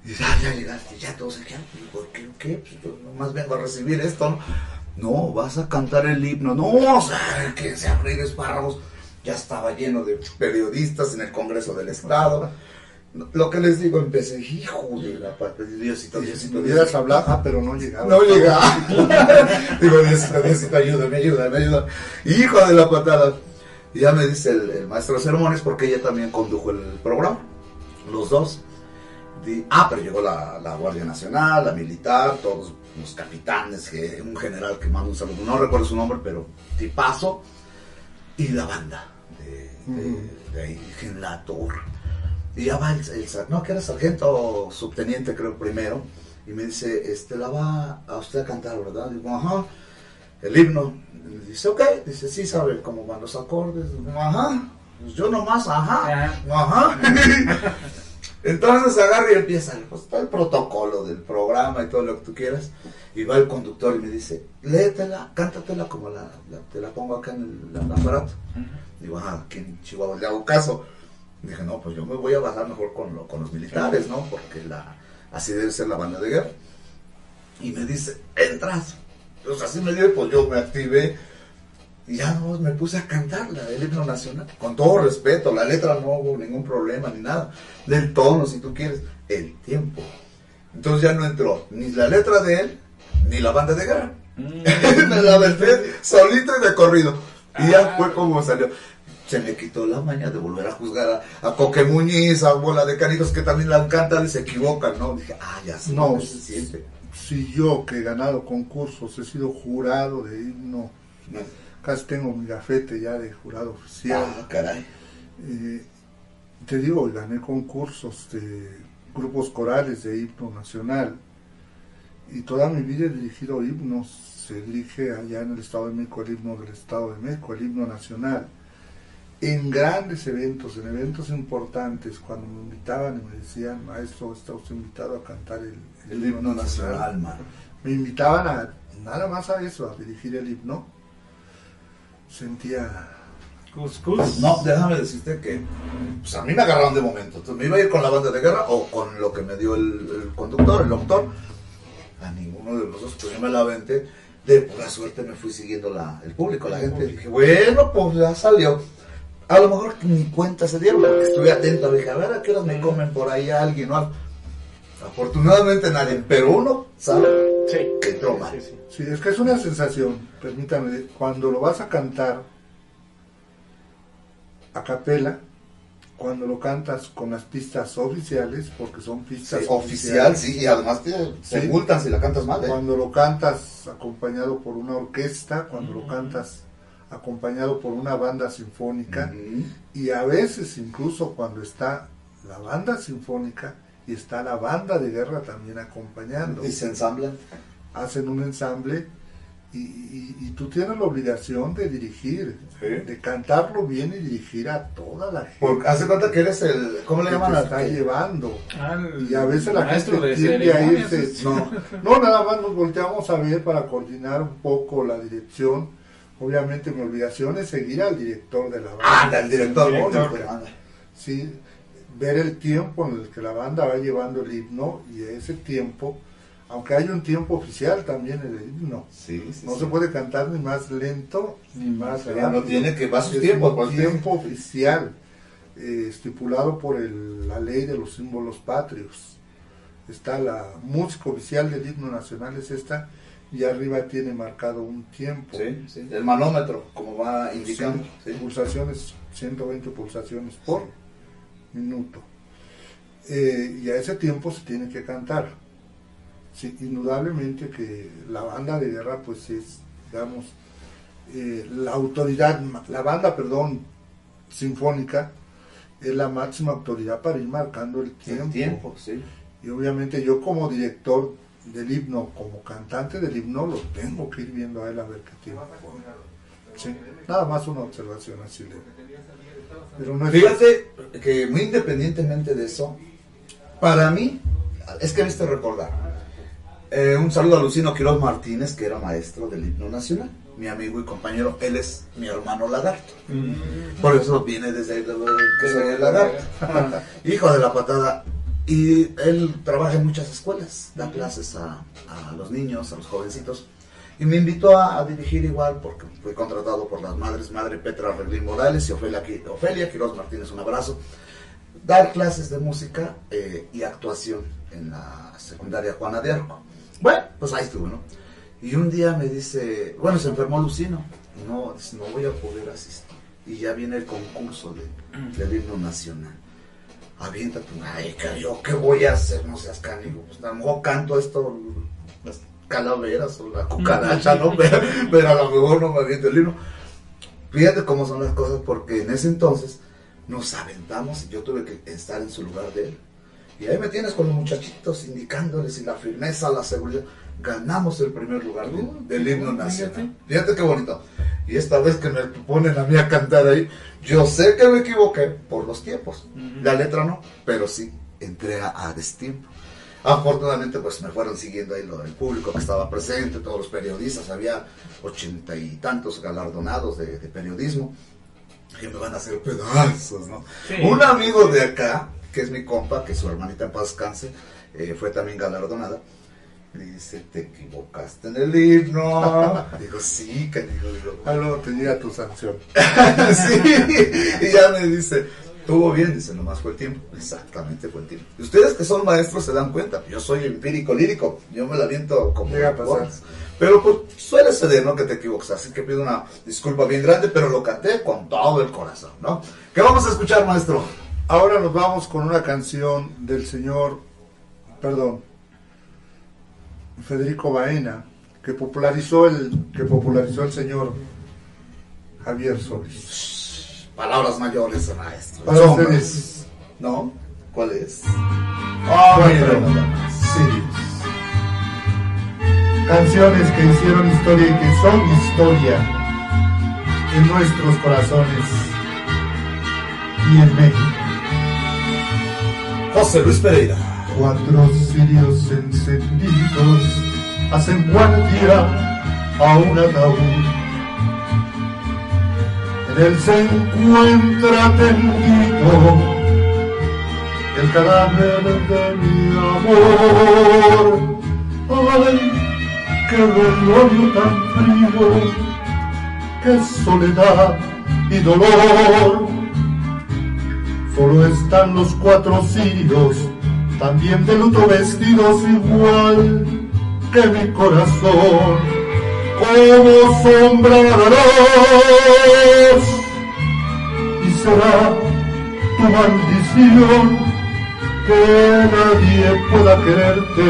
Y ah, ya llegaste, ya todos aquí. Digo, ¿qué? ¿Qué? Pues yo nomás vengo a recibir esto, ¿no? No, vas a cantar el himno. No, o sea, que se abrir espárragos. Ya estaba lleno de periodistas en el Congreso del Estado. Lo que les digo, empecé, hijo de la pata, Diosito, Si Diosito, pudieras Diosito. hablar, ah, pero no llegaba. No <laughs> llega. Digo, Diosito, Diosito, ayúdame, ayúdame, ayúdame. Hijo de la patada. Y ya me dice el, el maestro de ceremonias, porque ella también condujo el programa, los dos. Ah, pero llegó la, la Guardia Nacional, la militar, todos los capitanes, que- un general que manda un saludo, no recuerdo su nombre, pero tipazo. Y la banda de, de, de ahí, en la torre. Y ya va el, el no, que era sargento subteniente, creo, primero. Y me dice, este, la va a usted a cantar, ¿verdad? Digo, ajá. El himno. Y me dice, ok. Dice, sí, sabe cómo van los acordes. Digo, ajá. Pues yo nomás, ajá. Ajá. <laughs> <laughs> Entonces agarra y empieza, pues todo el protocolo del programa y todo lo que tú quieras. Y va el conductor y me dice, léetela, cántatela como la, la- te la pongo acá en el, aparato. Digo, ah, aquí en Chihuahua le hago caso. Dije, no, pues yo me voy a bajar mejor con, lo- con los militares, ¿no? Porque la, así debe ser la banda de guerra. Y me dice, entras. Pues así me dio, pues yo me activé y ya no, me puse a cantar la del himno nacional. Con todo respeto, la letra no hubo ningún problema ni nada. Del tono, si tú quieres, el tiempo. Entonces ya no entró ni la letra de él, ni la banda de guerra. <laughs> me la aventé solito y de corrido. Y ya fue como salió. Se me quitó la maña de volver a juzgar a, a Coque Muñiz, a Bola de Canijos que también la cantan y se equivocan, ¿no? Dije, ah, ya sé No, se siente. si yo que he ganado concursos, he sido jurado de himno, casi tengo mi gafete ya de jurado oficial. Ah, caray. Eh, te digo, gané concursos de grupos corales de himno nacional y toda mi vida he dirigido himnos. Se dirige allá en el Estado de México el himno del Estado de México, el himno nacional. En grandes eventos, en eventos importantes, cuando me invitaban y me decían, maestro, está usted invitado a cantar el, El himno nacional. Me invitaban a nada más a eso, a dirigir el himno. Sentía No, déjame decirte que pues, a mí me agarraron de momento. Entonces, me iba a ir con la banda de guerra o con lo que me dio el, el conductor, el doctor. A ninguno de los dos, pues yo me la aventé. De pura suerte me fui siguiendo la, el público, la gente. Dije, bueno, pues ya salió. A lo mejor ni cuenta se dieron, porque estuve atento. Dije, a ver a qué horas me comen por ahí alguien o algo. Afortunadamente nadie, pero uno sabe que entró mal. Sí, es que es una sensación, permítame, cuando lo vas a cantar a capela, cuando lo cantas con las pistas oficiales, porque son pistas Sí, oficial, sí, y además te, se Sí. multan si la cantas mal. ¿eh? Cuando lo cantas acompañado por una orquesta, cuando lo cantas acompañado por una banda sinfónica, y a veces incluso cuando está la banda sinfónica y está la banda de guerra también acompañando. Y se ensamblan. Hacen un ensamble y, y- y tú tienes la obligación de dirigir, de cantarlo bien y dirigir a toda la gente. Porque hace cuenta que eres el, ¿cómo le llaman te al está que- llevando. Al y a veces la gente de tiende a irse. No, no, nada más nos volteamos a ver para coordinar un poco la dirección. Obviamente mi obligación es seguir al director de la banda. Anda, el director, Sí, director de la banda. Sí, ver el tiempo en el que la banda va llevando el himno y ese tiempo, aunque hay un tiempo oficial también en el himno. no se puede cantar ni más lento ni más rápido. no tiene que- va tiempos, un tiempo oficial eh, estipulado por el- la ley de los símbolos patrios. Está la música oficial del himno nacional es esta y arriba tiene marcado un tiempo. El manómetro, como va indicando. Pulsaciones, 120 pulsaciones por minuto. Eh, y a ese tiempo se tiene que cantar. Sí, indudablemente que la banda de guerra pues es, digamos, eh, la autoridad, la banda, perdón, sinfónica es la máxima autoridad para ir marcando el tiempo. tiempo, sí. Y obviamente yo como director del himno, como cantante del himno, lo tengo que ir viendo a él a ver qué tiempo. Sí, nada más una observación así leve. Pero no es Fíjate que muy independientemente de eso, para mí, es que me hiciste recordar. eh, un saludo a Lucino Quiroz Martínez, que era maestro del himno nacional. Mi amigo y compañero, él es mi hermano lagarto. Por eso viene desde ahí de lo que soy el lagarto. Hijo de la patada. Y él trabaja en muchas escuelas, da clases a, a los niños, a los jovencitos. Y me invitó a, dirigir igual porque fui contratado por las madres, madre Petra Reglín Morales y Ofelia, Ofelia Quiroz Martínez, un abrazo. Dar clases de música eh, y actuación en la secundaria Juana de Arco. Bueno, pues ahí estuvo, ¿no? Y un día me dice, bueno, se enfermó Lucino, no, no voy a poder asistir. Y ya viene el concurso de, del himno nacional. Aviéntate, ay, yo qué voy a hacer, no seas cánigo. Pues mejor canto esto, calaveras o la cucaracha, ¿no? <laughs> Pero, pero a lo mejor no me aviento el himno. Fíjate cómo son las cosas, porque en ese entonces nos aventamos y yo tuve que estar en su lugar de él. Y ahí me tienes con los muchachitos indicándoles y la firmeza, la seguridad. Ganamos el primer lugar del, del himno nacional. Fíjate qué bonito. Y esta vez que me ponen a mí a cantar ahí, yo sé que me equivoqué por los tiempos. La letra no, pero sí entré a, a destiempo. Afortunadamente, pues me fueron siguiendo ahí lo del público que estaba presente, todos los periodistas, había ochenta y tantos galardonados de, de periodismo. que me van a hacer pedazos, ¿no? Sí. Un amigo de acá, que es mi compa, que su hermanita en paz descanse, eh, fue también galardonada. Me dice, te equivocaste en el himno. <laughs> digo, sí, que digo, digo. Ah, no, tenía tu sanción. <laughs> sí, y ya me dice, estuvo bien, dice, nomás fue el tiempo. Exactamente fue el tiempo. Y ustedes que son maestros se dan cuenta, yo soy empírico lírico, yo me la viento como Llega a pasar. Pero pues suele ser, ¿no? Que te equivocas, así que pido una disculpa bien grande, pero lo canté con todo el corazón, ¿no? ¿Qué vamos a escuchar, maestro? Ahora nos vamos con una canción del señor, perdón, Federico Baena, que popularizó el, que popularizó el señor Javier Solís. Palabras mayores, maestro. Para Sombras. ustedes. ¿No? ¿Cuál es? Ah, Bueno, sí. Canciones que hicieron historia y que son historia en nuestros corazones y en México. José Luis Pereira. Cuatro cirios encendidos hacen guardia a un ataúd. Él se encuentra tendido el cadáver de mi amor. Ay, qué velorio tan frío, qué soledad y dolor. Solo están los cuatro cirios, también de luto vestidos igual que mi corazón, como sombra luz. Y será tu maldición que nadie pueda quererte,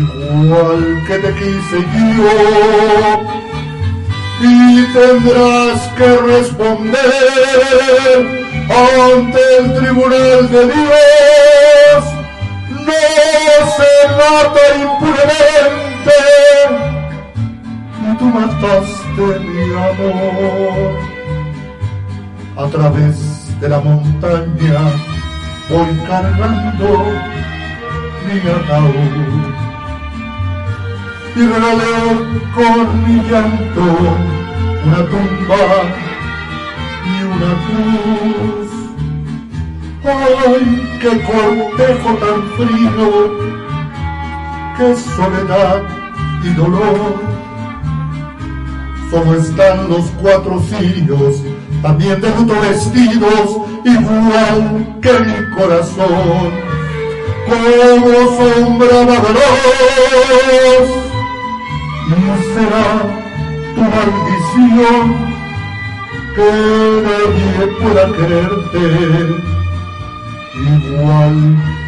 igual que te quise yo y tendrás que responder ante el tribunal de Dios. No se mata impunemente, y tú mataste mi amor. A través de la montaña voy cargando mi ataúd y regalé con mi llanto una tumba y una cruz. ¡Ay, qué cortejo tan frío! ¡Qué soledad y dolor! Solo están los cuatro cirios, también de luto vestidos, igual que mi corazón, como sombra veloz y será tu maldición que nadie pueda quererte igual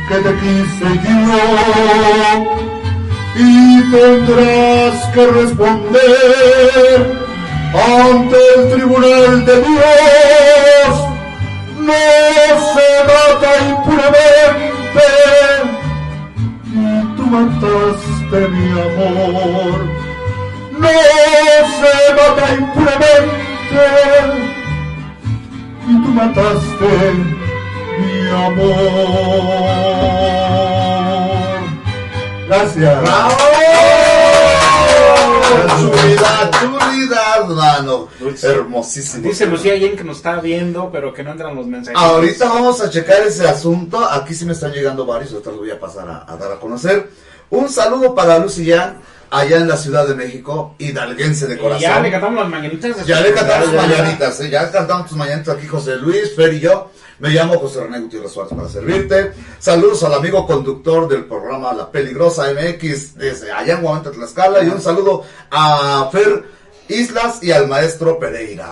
que te quise yo y tendrás que responder ante el tribunal de Dios no se mata impunemente y tú mataste mi amor no se mata impunemente y tú mataste mi amor. Gracias. Chulidad, chulidad, mano. Hermosísimo. Dice Lucía Yen que nos está viendo, pero que no entran los mensajes. Ahorita vamos a checar ese asunto. Aquí sí me están llegando varios, ahorita los voy a pasar a, a dar a conocer. Un saludo para Lucy Yang, allá en la Ciudad de México, hidalguense de Y corazón. ya le cantamos las mañanitas. Ya le cantamos ya. mañanitas, ¿eh? ya cantamos tus mañanitas aquí José Luis, Fer y yo. Me llamo José René Gutiérrez Suárez para servirte. Saludos al amigo conductor del programa La Peligrosa MX desde allá en Guamanta, Tlaxcala. Y un saludo a Fer Islas y al maestro Pereira.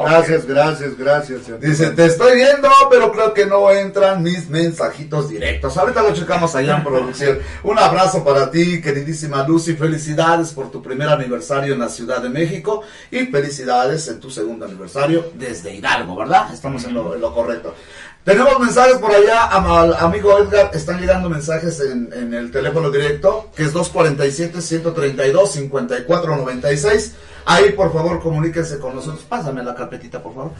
Gracias, gracias, gracias. señor. Dice, te estoy viendo, pero creo que no entran mis mensajitos directos. Ahorita lo checamos allá en producción. Un abrazo para ti, queridísima Lucy. Felicidades por tu primer aniversario en la Ciudad de México y felicidades en tu segundo aniversario desde Hidalgo, ¿verdad? Estamos en lo, en lo correcto. Tenemos mensajes por allá, am- al amigo Edgar, están llegando mensajes en, en el teléfono directo, que es 247-132-5496. Ahí, por favor, comuníquense con nosotros. Pásame la carpetita, por favor.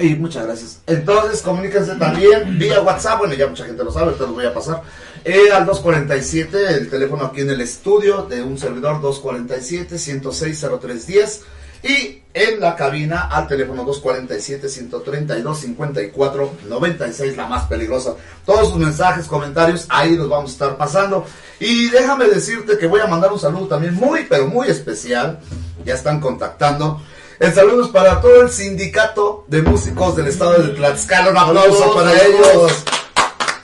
Y muchas gracias. Entonces, comuníquense también vía WhatsApp. Bueno, ya mucha gente lo sabe, te lo voy a pasar. Eh, al 247, el teléfono aquí en el estudio de un servidor, 247-106-0310. Y en la cabina al teléfono 247-132-54-96, la más peligrosa. Todos sus mensajes, comentarios, ahí los vamos a estar pasando. Y déjame decirte que voy a mandar un saludo también muy, pero muy especial. Ya están contactando. El saludo es para todo el sindicato de músicos del estado de Tlaxcala. Un aplauso para ellos.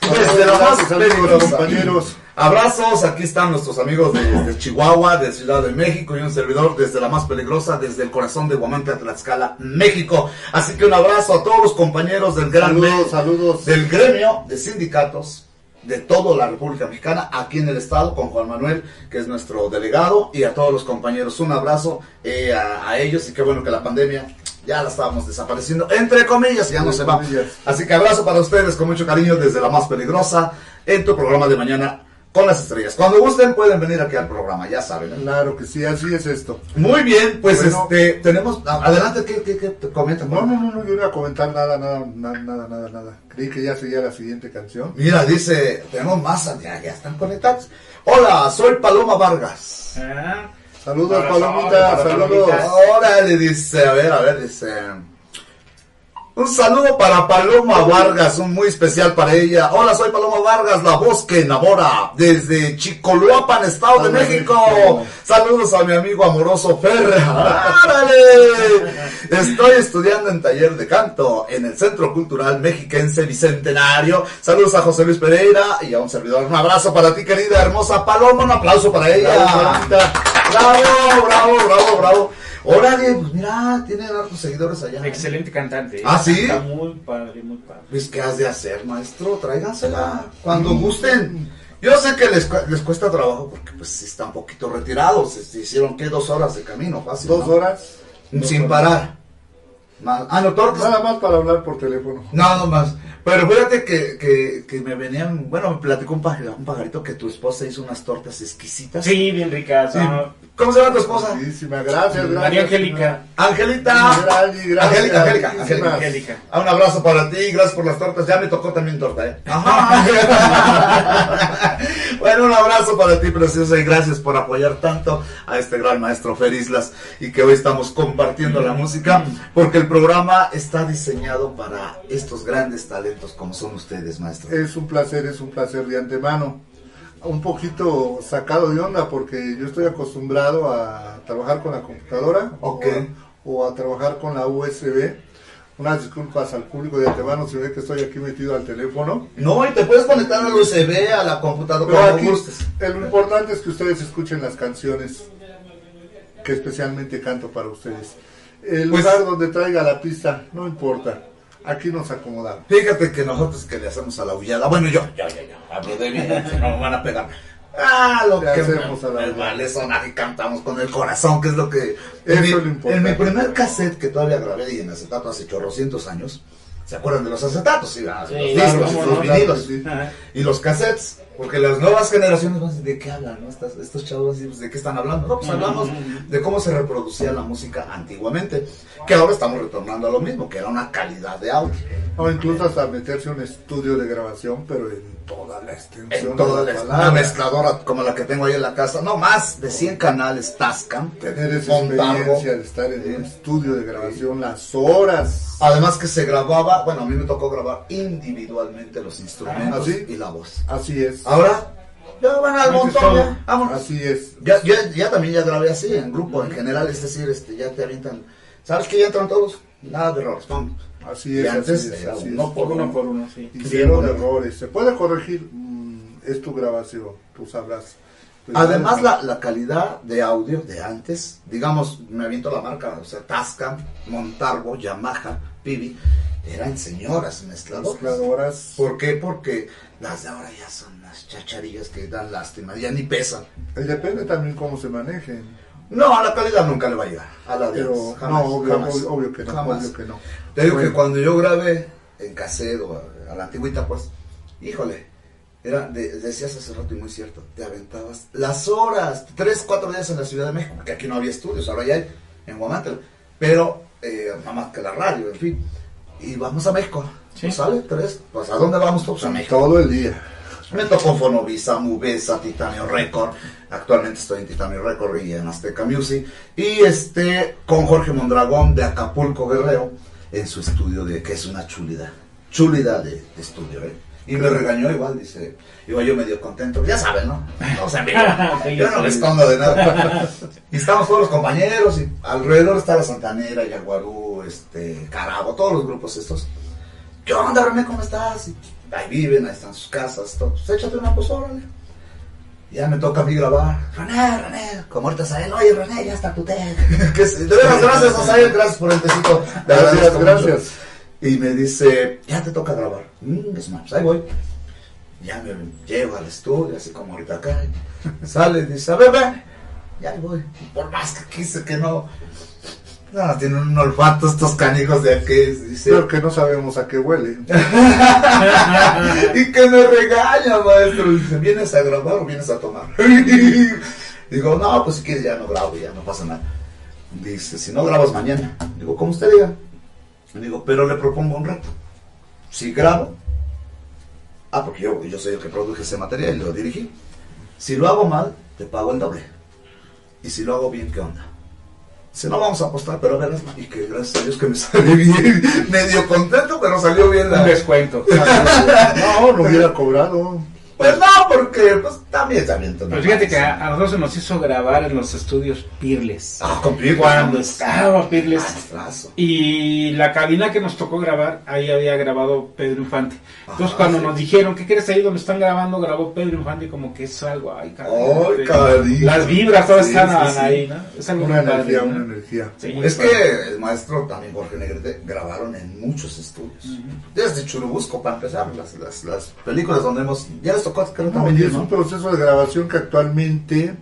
Desde la más peligrosa. compañeros. Abrazos, aquí están nuestros amigos de, de Chihuahua, de Ciudad de México y un servidor desde la más peligrosa, desde el corazón de Huamantla, Tlaxcala, México. Así que un abrazo a todos los compañeros del gran Saludos, saludos. del gremio de sindicatos de toda la República Mexicana, aquí en el estado, con Juan Manuel, que es nuestro delegado, y a todos los compañeros. Un abrazo eh, a, a ellos y qué bueno que la pandemia ya la estábamos desapareciendo, entre comillas, ya no Entre se va. Así que abrazo para ustedes con mucho cariño desde la más peligrosa en tu programa de mañana con las estrellas. Cuando gusten pueden venir aquí al programa, ya saben. ¿eh? Claro que sí, así es esto. Muy bien, pues Bueno. este tenemos adelante ¿qué, qué, qué te comentan? No, no, no, no, yo no iba a comentar nada, nada, nada, nada, nada, nada. Creí que ya seguía la siguiente canción. Mira, dice, tenemos más, ya, ya están conectados. Hola, soy Paloma Vargas. Ah, Saludos, Palomita, saludos. Órale, dice, a ver, a ver, dice. Un saludo para Paloma Vargas, un muy especial para ella. Hola, soy Paloma Vargas, la voz que enamora, desde Chicoloapan, Estado de México. Saludos a mi amigo amoroso Ferra. <laughs> Estoy estudiando en taller de canto en el Centro Cultural Mexiquense Bicentenario. Saludos a José Luis Pereira y a un servidor. Un abrazo para ti, querida hermosa Paloma. Un aplauso para ella. Bravo, bravo, bravo, bravo. Órale, pues mira, tienen hartos seguidores allá. ¿eh? excelente cantante. ¿Ah, sí? Está muy padre, muy padre. Pues, ¿qué has de hacer, maestro? Tráigansela cuando gusten. Yo sé que les, les cuesta trabajo porque, pues, están un poquito retirados. Se, se hicieron, ¿qué? Dos horas de camino, fácil. Dos ¿no? horas. Sin parar. Más- Ah, no, tortas. Nada más para hablar por teléfono. Nada más. Pero fíjate que, que, que me venían, bueno, me platicó un, pajar- un pajarito que tu esposa hizo unas tortas exquisitas. Sí, bien ricas. Sí. ¿no? ¿Cómo se llama tu esposa? Muchísimas gracias, gracias. María Angélica. Angelita. Angélica. Angélica. Angélica. Ah, un abrazo para ti, gracias por las tortas. Ya me tocó también torta, ¿eh? Ajá. <laughs> bueno, un abrazo para ti, preciosa, y gracias por apoyar tanto a este gran maestro Fer Islas y que hoy estamos compartiendo la música, porque el programa está diseñado para estos grandes talentos como son ustedes, maestro. Es un placer, es un placer de antemano. Un poquito sacado de onda porque yo estoy acostumbrado a trabajar con la computadora Ok. o, a, o a trabajar con la USB. Unas disculpas al público de antemano si ve que estoy aquí metido al teléfono. No, y te puedes conectar al USB, a la computadora, aquí, lo importante es que ustedes escuchen las canciones que especialmente canto para ustedes. El Pues- lugar donde traiga la pista, no importa. Aquí nos acomodamos. Fíjate que nosotros que le hacemos a la aullada, bueno, yo, ya, ya, ya, hablo de mí, no me van a pegar. Ah, lo que hacemos a la me vale sonar y cantamos con el corazón, que es lo que... Eso mi, es lo importante. en mi primer cassette que todavía grabé y en acetato hace chorrocientos años, ¿se acuerdan de los acetatos? Sí. Sí, los claro, discos, los no, vinilos. sí. Y los cassettes, porque las nuevas generaciones van a decir, ¿de qué hablan? no? Estas- estos chavos, pues, ¿de qué están hablando? No, pues hablamos de cómo se reproducía la música antiguamente, que ahora estamos retornando a lo mismo, que era una calidad de audio. O incluso hasta meterse un estudio de grabación, pero en toda la extensión En toda de la, la una mezcladora como la que tengo ahí en la casa, no más de 100 canales Tascam, Tener esa experiencia de estar en un estudio de grabación, las horas. Además que se grababa, bueno, a mí me tocó grabar individualmente los instrumentos ¿Ah, sí? y la voz. Así es. Ahora, ya van al montón, ya, vámonos. Así es. Ya, ya, ya también ya grabé así, en grupo, en general, es decir, este, ya te avientan, ¿sabes que ya entran todos? Nada de errores, vamos. Así Y es. antes así es, era así uno es. por Uno por uno, sí. Y bueno. errores. Se puede corregir. mm, es tu grabación, tú sabrás. Pero Además, la, la calidad de audio de antes, digamos, me aviento la marca, o sea, Tascam, Montargo, Yamaha, Pibi, eran señoras mezcladoras. Mezcladoras. ¿Por qué? Porque las de ahora ya son unas chacharillas que dan lástima, ya ni pesan. Y depende también cómo se manejen. No, a la calidad nunca le va a llegar. A la de Pero antes, jamás, no, obvio, jamás, obvio, obvio que no. jamás. Obvio que no. Te digo Bueno. que cuando yo grabé en cassette o a, a la antigüita, pues, híjole, era, de- decías hace rato y muy cierto, te aventabas las horas, tres, cuatro días en la Ciudad de México, porque aquí no había estudios, ahora ya hay en Guamantla, pero eh, nada más que la radio, en fin, y vamos a México, Sí. ¿sale? Tres, pues ¿a dónde vamos todos? A México. Todo el día. Me tocó Fonovisa, Mubesa, Titanio Record. Actualmente estoy en Titanio Record y en Azteca Music. Y este, con Jorge Mondragón de Acapulco Guerrero, en su estudio de que es una chulidad. Chulidad de, de estudio, ¿eh? Y me regañó igual, dice, iba yo medio contento, ya saben, ¿no? No se <laughs> yo no me escondo de nada. Y estamos todos los compañeros y alrededor está la Santanera, Yaguarú, este, Carabo, todos los grupos estos. ¿Qué onda, René? ¿Cómo estás? Y ahí viven, ahí están sus casas, todo. Pues échate una pues órale. Ya me toca a mí grabar. René, René, como ahorita Sael, oye René, ya está tu <laughs> sí, de veras, gracias a Sael, gracias por el tecito. Gracias, gracias. Y me dice, ya te toca grabar. Mm, es más, pues ahí voy. Ya me llevo al estudio, así como ahorita acá. <laughs> Sale y dice, a ver, ve. Ya ahí voy. Por más que quise que no. No, tienen un olfato estos canijos de aquí. Dice, Pero que no sabemos a qué huele. <laughs> y que me regaña, maestro. Dice, ¿vienes a grabar o vienes a tomar? <laughs> Digo, no, pues si quieres ya no grabo, ya no pasa nada. Dice, si no grabas mañana. Digo, como usted diga. Digo, pero le propongo un reto. Si grabo, ah, porque yo, yo soy el que produje ese material y lo dirigí. Si lo hago mal, te pago el doble. Y si lo hago bien, ¿qué onda? Si no vamos a apostar, pero verás, y que gracias a Dios que me <laughs> sale bien, medio contento, pero salió bien la... Un descuento. <laughs> No, no hubiera cobrado. Pues no, porque pues también, también. Pero fíjate que a, a nosotros se nos hizo grabar en los estudios Pirles. Ah, con Pirles. Cuando Ah, estaba Pirles. maestrazo. Y la cabina que nos tocó grabar, ahí había grabado Pedro Infante. Entonces cuando sí. nos dijeron, ¿qué quieres ahí donde están grabando? Grabó Pedro Infante, como que es algo, ay, cariño. Las vibras todas Sí, están sí, ahí, ¿no? Es algo Una padre, energía, ¿no? una energía. Sí, muy Es que el maestro también Jorge Negrete grabaron en muchos estudios. Desde Churubusco, para empezar, las, las, las películas donde hemos... Ya les No, también y es ¿no? un proceso de grabación que actualmente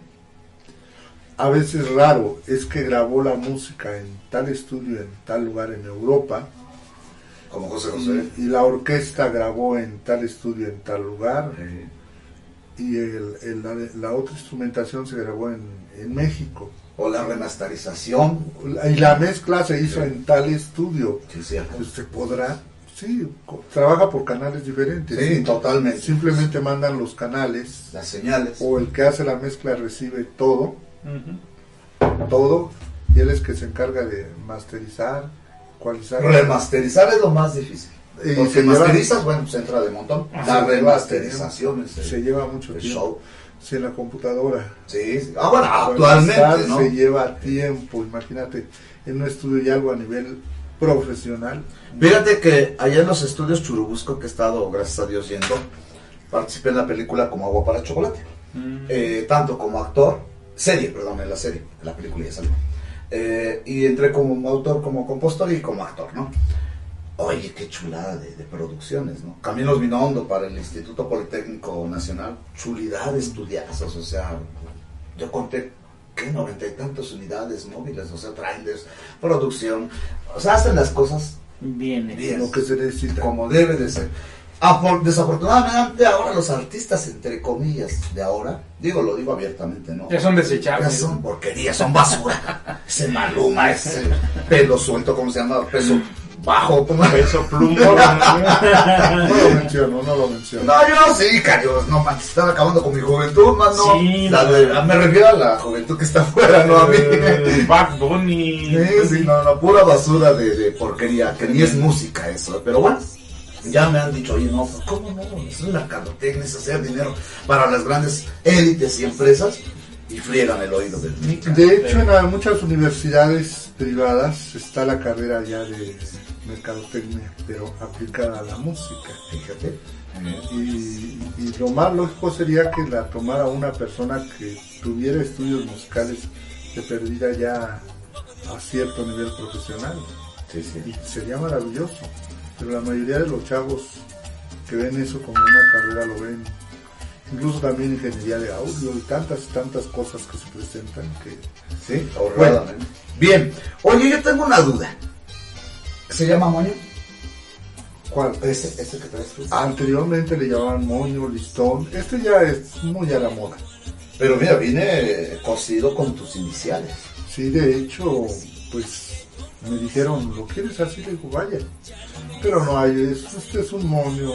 a veces raro. Es que grabó la música en tal estudio, en tal lugar en Europa. Como José José. Y, y la orquesta grabó en tal estudio, en tal lugar. Y el, el- la, la otra instrumentación se grabó en, en México. O la remasterización. Y la mezcla se hizo en tal estudio. Sí, cierto. Usted podrá, sí, trabaja por canales diferentes. Sí, totalmente. Simplemente mandan los canales. Las señales. O el que hace la mezcla recibe todo, todo, y él es que se encarga de masterizar, ecualizar. Remasterizar es lo más difícil. Y Porque se lleva- masterizas, bueno, pues entra de montón. Ah, La se remasterización es el- Se lleva mucho el tiempo. show. Sí, en la computadora. Sí, sí. Ah, bueno, actualmente, ¿no? Se lleva tiempo, imagínate, en un estudio y algo a nivel profesional. Fíjate que allá en los estudios Churubusco, que he estado, gracias a Dios, yendo, participé en la película como Agua para Chocolate. Eh, tanto como actor, serie, perdón, en la serie, en la película ya salió. Eh, y entré como autor, como compositor y como actor, ¿no? Oye, qué chulada de, de producciones, ¿no? Caminos Vinondo para el Instituto Politécnico Nacional, chulidad de estudiazos, o sea, yo conté que noventa y tantas unidades móviles, o sea, trailers, producción, o sea, hacen las cosas Bien, bien, Lo que se necesita. como debe de ser. Desafortunadamente ahora los artistas, entre comillas, de ahora, digo, lo digo abiertamente, ¿no? Ya son desechables. Ya son porquerías, son basura. <laughs> ese maluma, ese pelo suelto, ¿cómo se llama? Peso bajo, ¿cómo Peso pluma. No lo menciono, no lo menciono. No, yo sí, carios, no manches, están acabando con mi juventud, más no. Sí, La no. de- me refiero a la juventud que está afuera, no a mí. Eh, Bad Bunny. Sí, sí, no, no, pura basura de, de porquería, que ni es música eso, pero bueno, ya me han dicho, oye, no, ¿cómo no? Es una mercadotecnia, es hacer dinero para las grandes élites y empresas y friegan el oído del De hecho, en la- muchas universidades privadas está la carrera ya de mercadotecnia, pero aplicada a la música. Fíjate. Y, y lo más lógico sería que la tomara una persona que tuviera estudios musicales de perdida ya a cierto nivel profesional. Sí, sí. Y sería maravilloso. Pero la mayoría de los chavos que ven eso como una carrera lo ven. Incluso también ingeniería de audio y tantas y tantas cosas que se presentan que Sí, ahorradamente. Bien, oye, yo tengo una duda. ¿Se llama moño? ¿Cuál? Ese, ese que traes tú. Anteriormente le llamaban moño, listón. Este ya es muy a la moda. Pero mira, viene cosido con tus iniciales. Sí, de hecho, pues me dijeron, ¿lo quieres así? Le digo, vaya. Pero no hay, es, este es un moño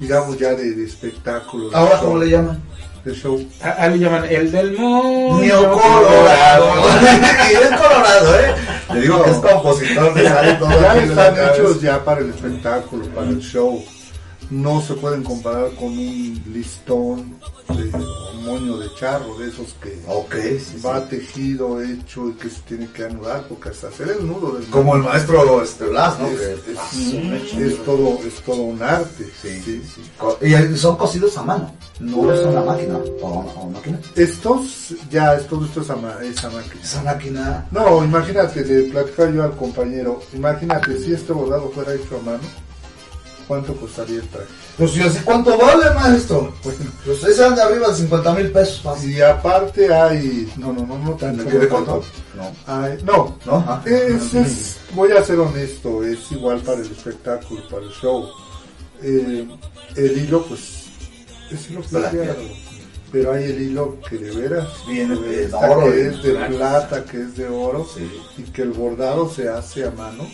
digamos ya de, de espectáculo. ¿Ahora cómo le llaman? De show. Ah, ah, le llaman el del mundo. Neo Colorado. y <laughs> <laughs> es Colorado, ¿eh? Le digo que es compositor de sale todo Ya están hechos ya para el espectáculo, para el show. No se pueden comparar con un listón de moño de charro, de esos que Ok, sí, va tejido, hecho y que se tiene que anudar, porque hasta hacer el nudo del Como el maestro este, Blas, ¿no? Es, es- es todo, es todo un arte. Sí, Y son cosidos a mano, no son a máquina. O máquina. Estos, ya, es todo esto es a, ma- es a máquina. Esa máquina. No, imagínate, le platicaba yo al compañero, imagínate si este bordado fuera hecho a mano, ¿cuánto costaría el traje? Pues yo sé cuánto vale, maestro. Pues ese anda arriba de 50 mil pesos fácil. Y aparte hay, no, no, no, no tanto. ¿Me corto? No. Hay- no, ¿No? Ah. Es, es- voy a ser honesto, es igual para el espectáculo, para el show. Eh, el hilo, pues, es hilo plateado. Pero hay el hilo que de veras Viene de está, oro, que es de plata. plata, que es de oro, Sí. y que el bordado se hace a mano.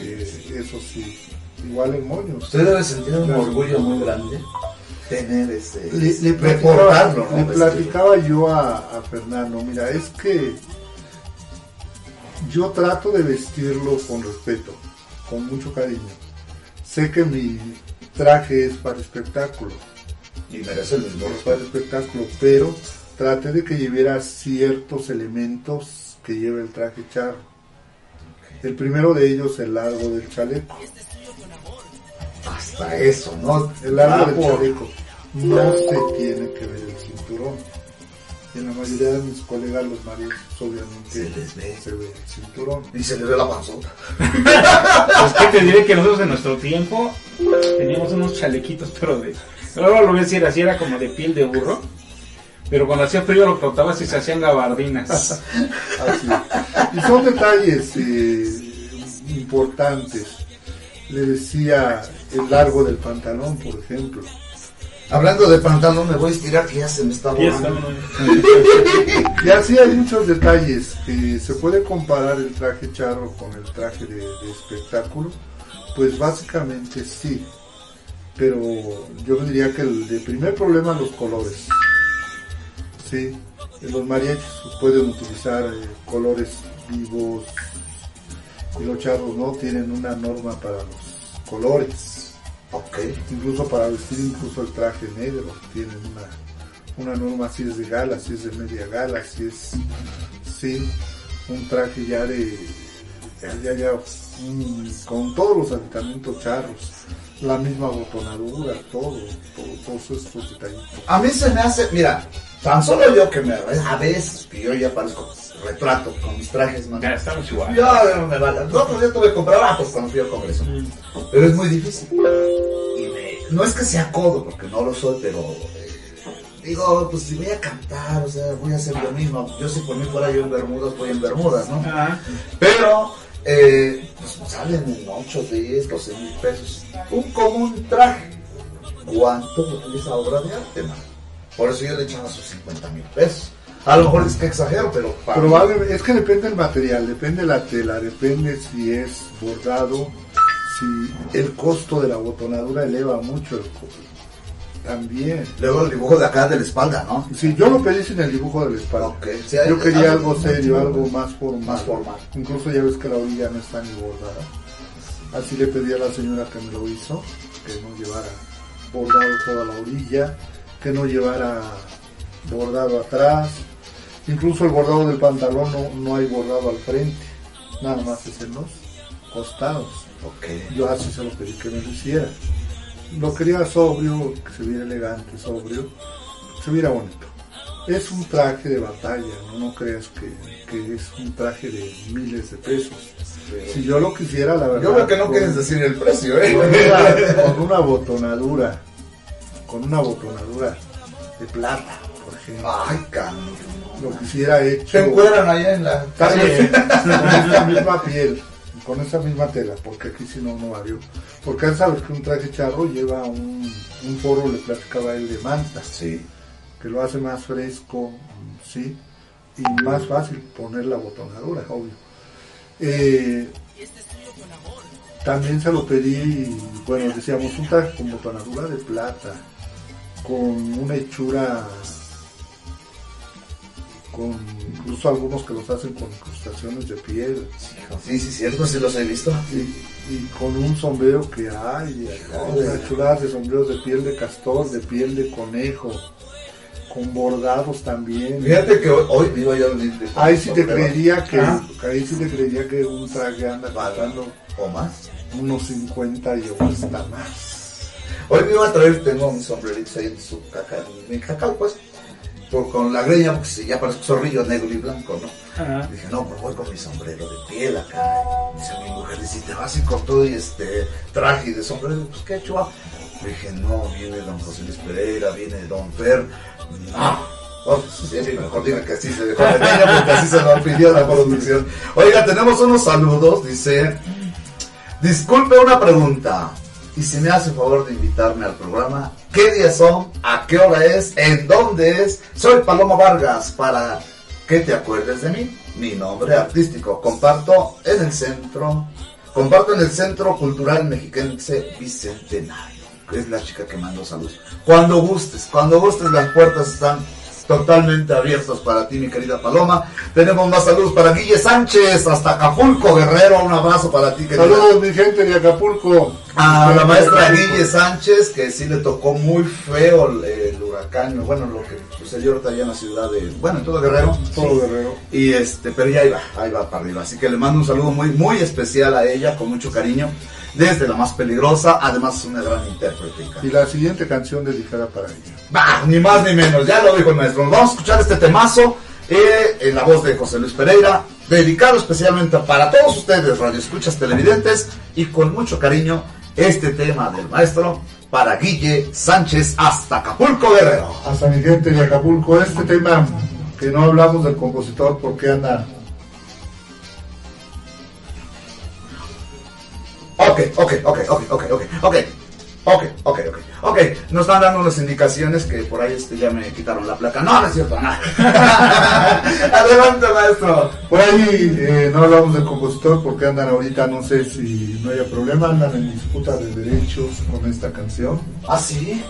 Eh, eso sí, igual el moño. Usted debe sentir un Claro. orgullo muy grande tener ese. Le, le reportarlo, platicaba, ¿no? le Este- platicaba yo a, a Fernando, mira, es que yo trato de vestirlo con respeto, con mucho cariño. Sé que mi traje es para espectáculo, Y merece el mismo es para espectáculo, pero traté de que lleviera ciertos elementos que lleva el traje charro. El primero de ellos, el largo del chaleco. Hasta eso, ¿no? El largo Ah, chaleco no se tiene que ver el cinturón. En la mayoría de mis colegas, los maridos, obviamente, Se les ve. se ve el cinturón. Y se le ve la panzota. <laughs> Pues que te diré que nosotros en nuestro tiempo teníamos unos chalequitos, pero de. Ahora lo voy a decir así, era como de piel de burro. Pero cuando hacía frío lo cortabas y se hacían gabardinas. <laughs> Así. Y son detalles eh, importantes. Le decía el largo del pantalón, por ejemplo. Hablando de pantalón, me voy a estirar que ya se me está borrando. <laughs> Y así hay muchos detalles que se puede comparar el traje charro con el traje de, de espectáculo. Pues básicamente sí. Pero yo diría que el, el primer problema los colores. Sí, en los mariachis pueden utilizar eh, colores vivos y los charros no tienen una norma para los colores. Ok. Incluso para vestir incluso el traje negro tienen una, una norma si es de gala, si es de media gala, si es sí, un traje ya de ya, ya, con todos los aditamentos charros, la misma botonadura, todo, todo, todos estos detallitos. A mí se me hace, mira, tan solo yo que me a veces que yo ya parezco retrato con mis trajes, man. Ya estamos igual. Yo me vale. El otro día tuve que comprar ah, pues cuando fui al congreso. Pero es muy difícil. Y me- no es que sea codo, porque no lo soy, pero eh, digo, pues si voy a cantar, o sea, voy a hacer lo mismo. Yo si por mí fuera yo en Bermudas, voy en Bermudas, ¿no? Ajá. Pero, eh, pues salen en 8, 10, 12 mil pesos. Un común traje. ¿Cuánto utiliza obra de arte, man? Por eso yo le echaba sus 50 mil pesos. A lo mejor es que exagero, pero Probablemente, es que depende del material, depende de la tela, depende si es bordado, si el costo de la botonadura eleva mucho el costo. También. Luego el dibujo de acá de la espalda, ¿no? Sí, yo lo pedí sin el dibujo de la espalda. Ok, sí, hay- yo quería algo serio, algo más formal. Más formal. Incluso ya ves que la orilla no está ni bordada. Así le pedí a la señora que me lo hizo, que no llevara bordado toda la orilla, que no llevara bordado atrás. Incluso el bordado del pantalón no, no hay bordado al frente, nada más es en los costados. Ok. Yo así se lo pedí que me lo hiciera. Lo quería sobrio, que se viera elegante, sobrio, que se viera bonito. Es un traje de batalla, no, no creas que, que es un traje de miles de pesos. Si yo lo quisiera, la verdad. Yo veo que no con- quieres decir el precio, ¿eh? Con una, <laughs> con una botonadura, con una botonadura de plata, por ejemplo. Ay, canijo. Lo quisiera hecho. Se encueran allá en la Tal vez calle. con esa misma piel, con esa misma tela, porque aquí si no, no varió. Porque él sabe que un traje charro lleva un, un forro, le platicaba él, de manta. Sí. Que lo hace más fresco, sí. Y más fácil poner la botonadura, obvio. Eh, también se lo pedí, bueno, decíamos un traje con botonadura de plata, con una hechura, con incluso algunos que los hacen con incrustaciones de piel. Sí, sí, cierto, sí los he visto. Y, y con un sombrero que hay, una chulada de sombreros de piel de castor, de piel de conejo, con bordados también. Fíjate que hoy, hoy digo yo Ahí sí te creería que, ahí sí te creería que un traje anda o más unos 50 y o hasta más. Hoy me iba a traer, tengo mis sombreritos ahí en su caca, en mi cacal pues, por, con la greña, porque ya parece zorrillo negro y blanco, ¿no? Ajá. Dije, no, pues voy con mi sombrero de piel acá. Dice mi mujer, dice, te vas y con todo y este traje de sombrero, pues qué chulo. Dije, no, viene don José Luis Pereira, viene don Fer. No. Oh, sí, sí, mejor diga que así se dejó de ella porque así se lo pidió la producción. Oiga, tenemos unos saludos, dice. Disculpe una pregunta. Y si me hace favor de invitarme al programa, ¿qué días son? ¿A qué hora es? ¿En dónde es? Soy Paloma Vargas para que te acuerdes de mí. Mi nombre artístico. Comparto en el centro. Comparto en el Centro Cultural Mexiquense Bicentenario. Es la chica que mandó saludos. Cuando gustes, cuando gustes, las puertas están totalmente abiertos para ti, mi querida Paloma. Tenemos más saludos para Guille Sánchez, hasta Acapulco, Guerrero. Un abrazo para ti, querida. Saludos, mi gente de Acapulco. A la maestra Guille Sánchez, que sí le tocó muy feo el, el huracán, bueno, lo que sucedió ahorita allá en la ciudad de, bueno, en todo Guerrero. Todo Guerrero. Y este, pero ya ahí va, ahí va para arriba. Así que le mando un saludo muy, muy especial a ella, con mucho cariño, desde la más peligrosa, además es una gran intérprete. Y la siguiente canción dedicada para ella. Bah, ni más ni menos, ya lo dijo el maestro. Vamos a escuchar este temazo eh, en la voz de José Luis Pereira, dedicado especialmente para todos ustedes, radioescuchas televidentes, y con mucho cariño este tema del maestro para Guille Sánchez hasta Acapulco Guerrero. Hasta mi gente de Acapulco, este tema que no hablamos del compositor porque anda Ok, ok, ok, ok, ok, ok, ok. Ok, ok, ok, ok. Nos están dando unas indicaciones que por ahí este, ya me quitaron la placa. No, no es cierto, nada. <laughs> Adelante, maestro. Por ahí eh, no hablamos del compositor porque andan ahorita, no sé si no haya problema, andan en disputa de derechos con esta canción. ¿Ah, sí?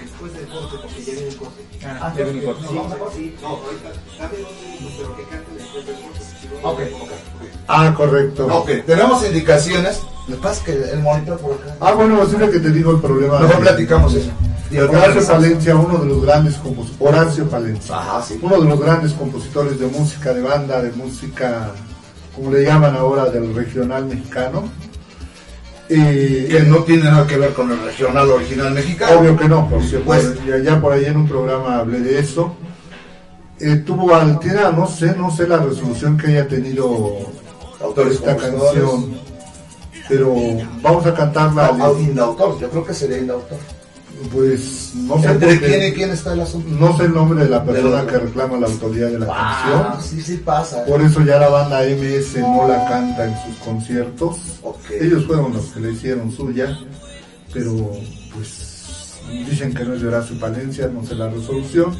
Después del corte, porque ya viene el corte. Ah, ya viene el corte. No, ahorita. Dame minutos, pero que cante después del corte. Ok, ok. Ah, correcto. Ok, tenemos indicaciones. Lo que pasa es que el monitor por acá. Ah, bueno, es que te digo el problema. Mejor platicamos eso. Y Horacio. Palencia, uno de los grandes compositores, Horacio Palencia, Ajá, sí. uno de los grandes compositores de música de banda, de música, como le llaman ahora, del regional mexicano. Eh, Que no tiene nada que ver con el regional original mexicano. Obvio que no, porque Pues- por- ya, por ahí en un programa hablé de eso. Eh, tuvo al, tiene, no sé, no sé la resolución que haya tenido Autores, esta canción, pero vamos a cantarla. No, au- indautor, yo creo que sería indautor. Pues no sé ¿Entre quién y quién está el asunto? no sé el nombre de la persona que reclama la autoría de la Ah, canción. sí, sí pasa. ¿eh? Por eso ya la banda MS no la canta en sus conciertos. Ok. Ellos fueron los que le hicieron suya, pero pues dicen que no es de Horacio Palencia, no sé la resolución.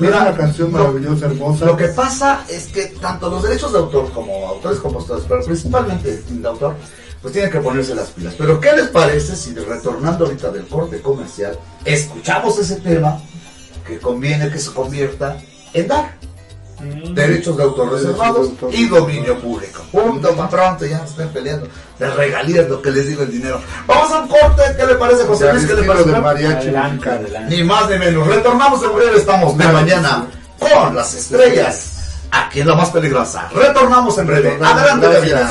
Mira, es una canción lo- maravillosa, hermosa. Lo que pasa es que tanto los derechos de autor como autores compositores, pero principalmente el autor, pues tienen que ponerse las pilas. Pero ¿qué les parece si retornando ahorita del corte comercial, escuchamos ese tema que conviene que se convierta en dar? Derechos de autor de reservados y dominio público. Punto, más pronto, ya estén peleando. De regalías lo que les digo el dinero. Vamos a un corte, ¿qué le parece, José Luis? ¿Qué le parece? del mariachi Adelante, mexicano. adelante. Ni más ni menos. Retornamos en breve, estamos de mañana con las estrellas. Aquí en la más peligrosa. Retornamos en breve. Adelante, gracias.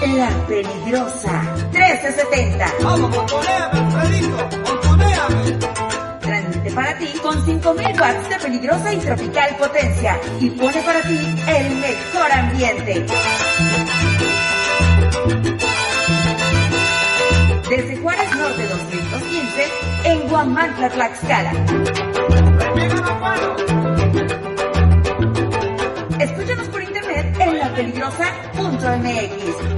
La Peligrosa 1370. Vamos, montoneame. Transmite para ti con 5000 watts de peligrosa y tropical potencia y pone para ti el mejor ambiente. Desde Juárez Norte 215 en Guamantla, Tlaxcala. Escúchanos por internet en lapeligrosa.mx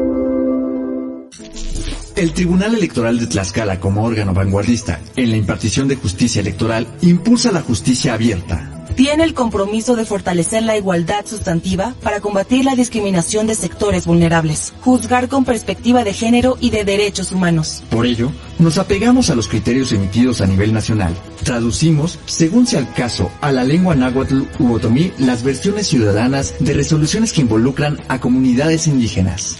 El Tribunal Electoral de Tlaxcala, como órgano vanguardista en la impartición de justicia electoral, impulsa la justicia abierta. Tiene el compromiso de fortalecer la igualdad sustantiva para combatir la discriminación de sectores vulnerables, juzgar con perspectiva de género y de derechos humanos. Por ello, nos apegamos a los criterios emitidos a nivel nacional. Traducimos, según sea el caso, a la lengua náhuatl u otomí las versiones ciudadanas de resoluciones que involucran a comunidades indígenas.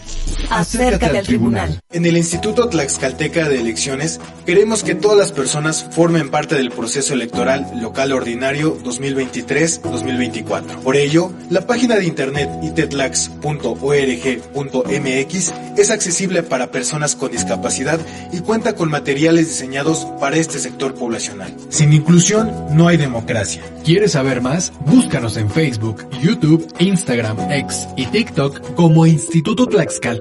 Acércate al tribunal. En el Instituto Tlaxcalteca de Elecciones queremos que todas las personas formen parte del proceso electoral local ordinario 2023-2024. Por ello, la página de internet itetlax.org.mx es accesible para personas con discapacidad y cuenta con materiales diseñados para este sector poblacional. Sin inclusión no hay democracia. ¿Quieres saber más? Búscanos en Facebook, YouTube, Instagram, X y TikTok como Instituto Tlaxcalteca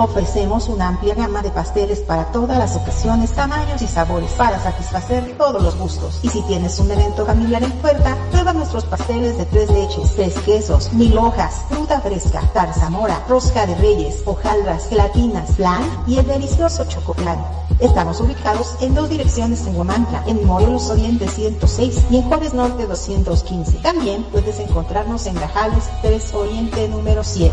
Ofrecemos una amplia gama de pasteles para todas las ocasiones, tamaños y sabores para satisfacer todos los gustos. Y si tienes un evento familiar en puerta, prueba nuestros pasteles de tres leches, tres quesos, mil hojas, fruta fresca, zarzamora, rosca de reyes, hojaldras, gelatinas, flan y el delicioso chocoplan. Estamos ubicados en dos direcciones en Huamantla, en Morelos Oriente 106 y en Juárez Norte 215. También puedes encontrarnos en Gajales 3 Oriente número 7.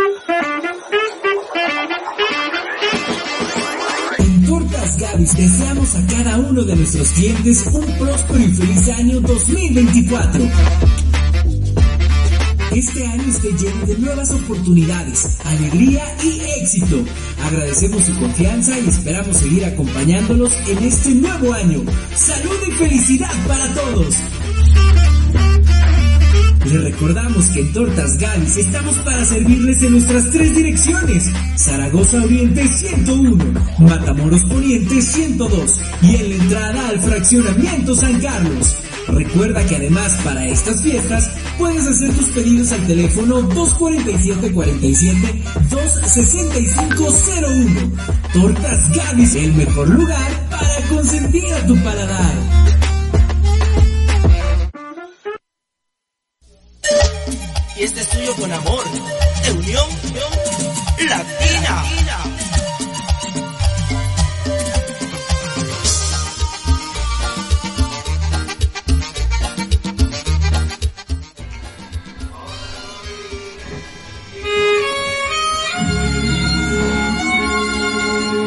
En Tortas Gavis deseamos a cada uno de nuestros clientes un próspero y feliz año 2024. Este año esté lleno de nuevas oportunidades, alegría y éxito. Agradecemos su confianza y esperamos seguir acompañándolos en este nuevo año. Salud y felicidad para todos. Les recordamos que en Tortas Gavis estamos para servirles en nuestras tres direcciones. Zaragoza Oriente 101, Matamoros Poniente 102 y en la entrada al fraccionamiento San Carlos. Recuerda que además para estas fiestas puedes hacer tus pedidos al teléfono 247-47 26501. Tortas Gavis, el mejor lugar para consentir a tu paladar. Este es tuyo con amor. De unión latina.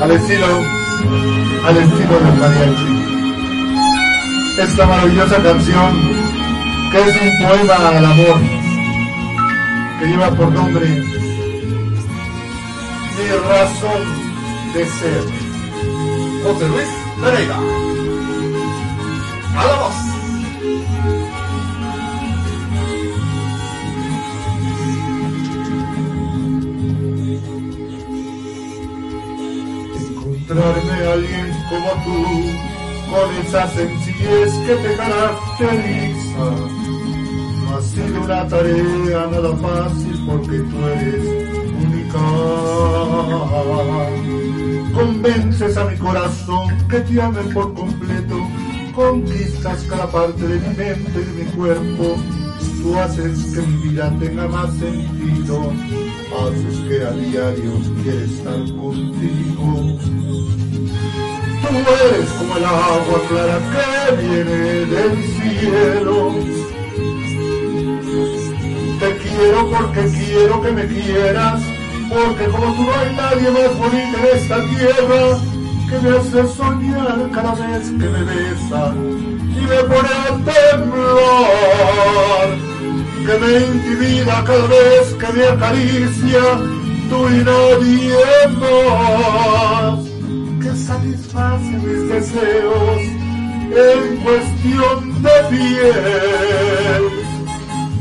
al estilo, al estilo del mariachi. Esta maravillosa canción, que es un poema al amor, que lleva por nombre Mi razón de ser. José Luis Pereira. A encontrarme a alguien como tú, con esa sencillez que te caracteriza. Ha sido una tarea nada fácil porque tú eres única. Convences a mi corazón que te ame por completo, conquistas cada parte de mi mente y de mi cuerpo. Tú haces que mi vida tenga más sentido, haces que a diario quiera estar contigo. Tú eres como el agua clara que viene del cielo. Quiero porque quiero que me quieras, porque como tú no hay nadie más bonito en esta tierra que me hace soñar cada vez que me besa y me pone a temblar que me intimida cada vez que me acaricia, tú y nadie más, que satisface mis deseos en cuestión de piel,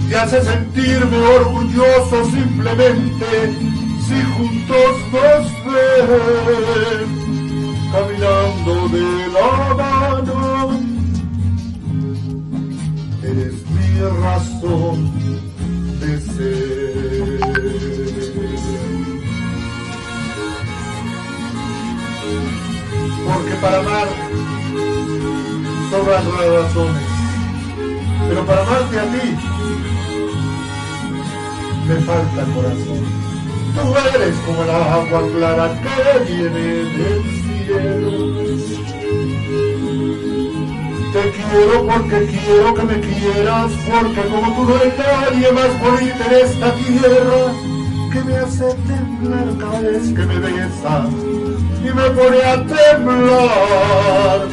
y hace sentirme orgulloso simplemente si juntos nos ven, caminando de la mano corazón. Tú eres como la agua clara que viene del cielo. Te quiero porque quiero que me quieras, porque como tú no hay nadie más bonito en esta tierra que me hace temblar cada vez que me besa y me pone a temblar,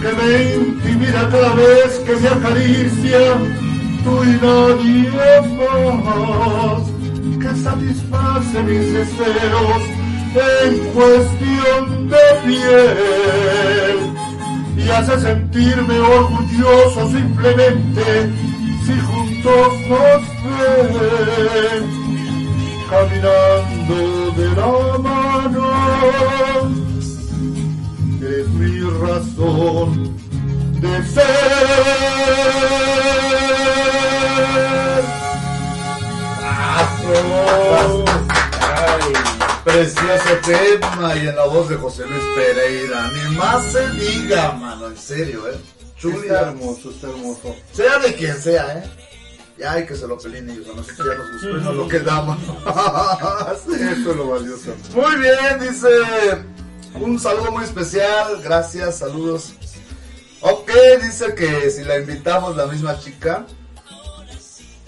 que me intimida cada vez que me acaricia, tú y nadie más, que satisface mis deseos en cuestión de piel y hace sentirme orgulloso simplemente si juntos nos ven caminando de la mano. Eres mi razón de ser. Ay, precioso tema y en la voz de José Luis Pereira. Ni más se diga, mano, en serio, eh. Chuli. Está hermoso, está hermoso. Sea de quien sea, eh. Ya hay que se lo peleen ellos, a nosotros ya nos gustó y nos lo quedamos. <laughs> Eso es lo valioso. Muy bien, dice. Un saludo muy especial, gracias, saludos. Ok, dice que si la invitamos la misma chica,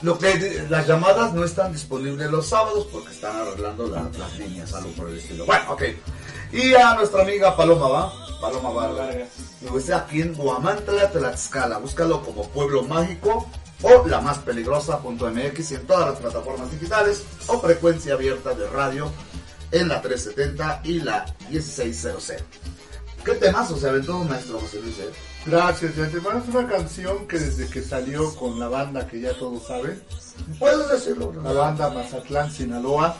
lo que las llamadas no están disponibles los sábados porque están arreglando la- las líneas, algo por el estilo. Bueno, ok. Y a nuestra amiga Paloma, ¿va? Paloma Vargas. Digo, está aquí en Guamantla, Tlaxcala. Búscalo como Pueblo Mágico o la más peligrosa.mx y en todas las plataformas digitales o frecuencia abierta de radio en la 370 y la 1600. ¿Qué temazo se aventó maestro José Luis? eh? Gracias, de antemano es una canción que desde que salió con la banda que ya todos saben, ¿Puedes decirlo? la banda Mazatlán, Sinaloa.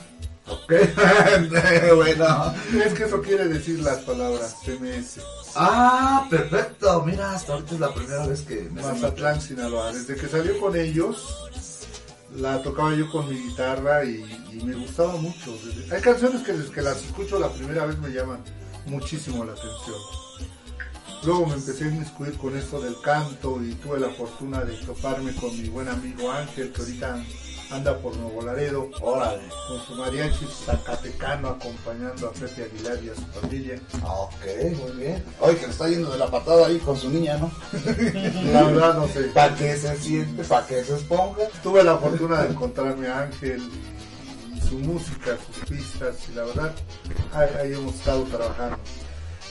Ok, <laughs> bueno. Es que eso quiere decir las palabras TMS. Ah, perfecto. Mira, hasta ahorita es la primera vez que me Mazatlán, Sinaloa. Desde que salió con ellos, la tocaba yo con mi guitarra y, y me gustaba mucho. Hay canciones que desde que las escucho la primera vez me llaman muchísimo la atención. Luego me empecé a inmiscuir con esto del canto y tuve la fortuna de toparme con mi buen amigo Ángel, que ahorita anda por Nuevo Laredo, Órale. con su mariachi zacatecano acompañando a Pepe Aguilar y a su familia. Ok, muy bien. Oye, que le está yendo de la patada ahí con su niña, ¿no? <laughs> La verdad no sé. ¿Para qué se siente? ¿Para qué se esponja? Tuve la fortuna de encontrarme a Ángel y, su música, sus pistas, y la verdad, ahí, ahí hemos estado trabajando.